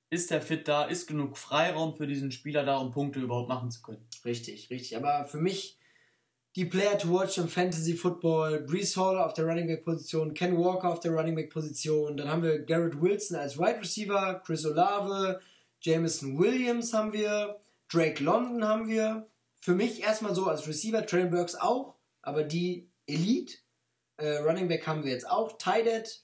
Speaker 2: Ist der fit da? Ist genug Freiraum für diesen Spieler da, um Punkte überhaupt machen zu können?
Speaker 1: Richtig, richtig. Aber für mich die Player to watch im Fantasy Football, Brees Hall auf der Running Back Position, Ken Walker auf der Running Back Position, dann haben wir Garrett Wilson als Wide Receiver, Chris Olave, Jameson Williams haben wir, Drake London haben wir. Für mich erstmal so als Receiver, Trail Burks auch, aber die Elite, äh, Running Back haben wir jetzt auch, Tight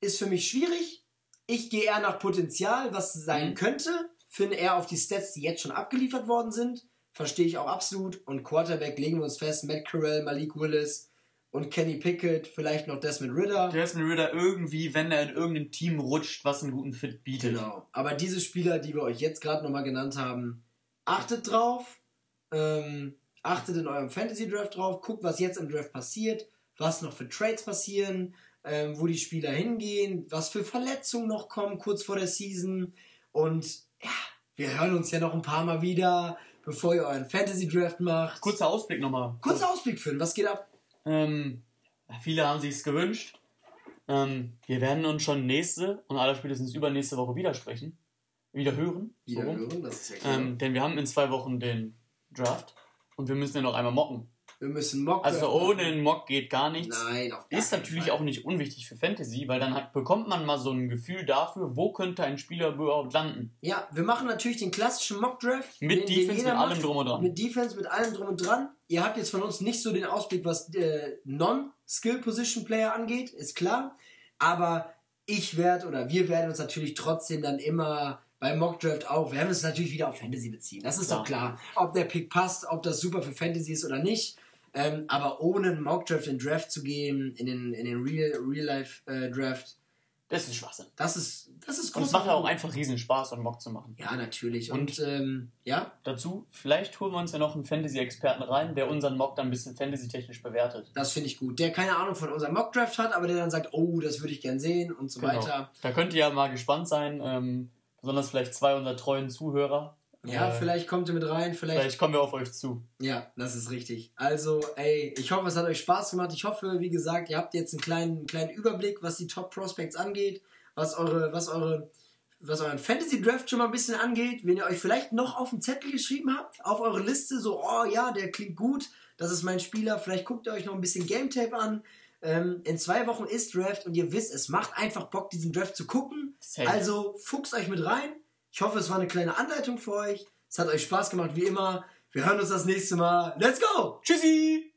Speaker 1: ist für mich schwierig. Ich gehe eher nach Potenzial, was sein
Speaker 2: Mhm.
Speaker 1: könnte. Finde eher auf die Stats, die jetzt schon abgeliefert worden sind. Verstehe ich auch absolut. Und Quarterback legen wir uns fest. Matt Carell, Malik Willis und Kenny Pickett, vielleicht noch Desmond Ritter.
Speaker 2: Desmond Ritter irgendwie, wenn er in irgendein Team rutscht, was einen guten Fit bietet.
Speaker 1: Genau. Aber diese Spieler, die wir euch jetzt gerade nochmal genannt haben, achtet drauf. Ähm, achtet in eurem Fantasy Draft drauf. Guckt, was jetzt im Draft passiert. Was noch für Trades passieren. Ähm, wo die Spieler hingehen. Was für Verletzungen noch kommen kurz vor der Season. Und ja, wir hören uns ja noch ein paar Mal wieder, bevor ihr euren Fantasy Draft macht.
Speaker 2: Kurzer Ausblick nochmal.
Speaker 1: Kurzer Ausblick führen. Was geht ab?
Speaker 2: Ähm, viele haben sich's gewünscht. Ähm, wir werden uns schon nächste und aller spätestens übernächste Woche wieder sprechen. Wieder hören. so
Speaker 1: Wieder
Speaker 2: rum.
Speaker 1: hören, das ist ja klar.
Speaker 2: Ähm, denn wir haben in zwei Wochen den Draft und wir müssen ja noch einmal mocken.
Speaker 1: Wir müssen Mock
Speaker 2: Also ohne einen Mock geht gar nichts.
Speaker 1: Nein, auf
Speaker 2: Ist natürlich Fall. auch nicht unwichtig für Fantasy, weil dann hat, bekommt man mal so ein Gefühl dafür, wo könnte ein Spieler überhaupt landen.
Speaker 1: Ja, wir machen natürlich den klassischen Mock-Draft.
Speaker 2: Mit den, Defense, den mit allem drum und dran.
Speaker 1: Mit Defense, mit allem drum und dran. Ihr habt jetzt von uns nicht so den Ausblick, was äh, Non-Skill-Position-Player angeht, ist klar. Aber ich werde oder wir werden uns natürlich trotzdem dann immer beim Mockdraft auch, wir werden uns natürlich wieder auf Fantasy beziehen. Das ist klar. doch klar. Ob der Pick passt, ob das super für Fantasy ist oder nicht. Ähm, aber ohne einen Mockdraft in den Draft zu gehen, in den, in den Real-Life-Draft, äh,
Speaker 2: das ist Schwachsinn.
Speaker 1: Das ist, das ist
Speaker 2: groß. Und es macht ja auch einfach riesen Spaß, einen Mock zu machen.
Speaker 1: Ja, natürlich. Und, und ähm, ja.
Speaker 2: Dazu, vielleicht holen wir uns ja noch einen Fantasy-Experten rein, der unseren Mock dann ein bisschen Fantasy-technisch bewertet.
Speaker 1: Das finde ich gut. Der keine Ahnung von unserem Mock-Draft hat, aber der dann sagt, oh, das würde ich gern sehen und so genau. weiter.
Speaker 2: Da könnt ihr ja mal gespannt sein, ähm, besonders vielleicht zwei unserer treuen Zuhörer.
Speaker 1: Ja, äh, vielleicht kommt ihr mit rein, vielleicht.
Speaker 2: Vielleicht kommen wir auf euch zu.
Speaker 1: Ja, das ist richtig. Also, ey, ich hoffe, es hat euch Spaß gemacht. Ich hoffe, wie gesagt, ihr habt jetzt einen kleinen, kleinen Überblick, was die Top Prospects angeht was eure, was eure, was euren Fantasy Draft schon mal ein bisschen angeht, wenn ihr euch vielleicht noch auf den Zettel geschrieben habt, auf eure Liste, so, oh ja, der klingt gut, das ist mein Spieler, vielleicht guckt ihr euch noch ein bisschen Game Tape an. Ähm, in zwei Wochen ist Draft und ihr wisst, es macht einfach Bock, diesen Draft zu gucken. Safe. Also fuchst euch mit rein. Ich hoffe, es war eine kleine Anleitung für euch. Es hat euch Spaß gemacht, wie immer. Wir hören uns das nächste Mal. Let's go!
Speaker 2: Tschüssi!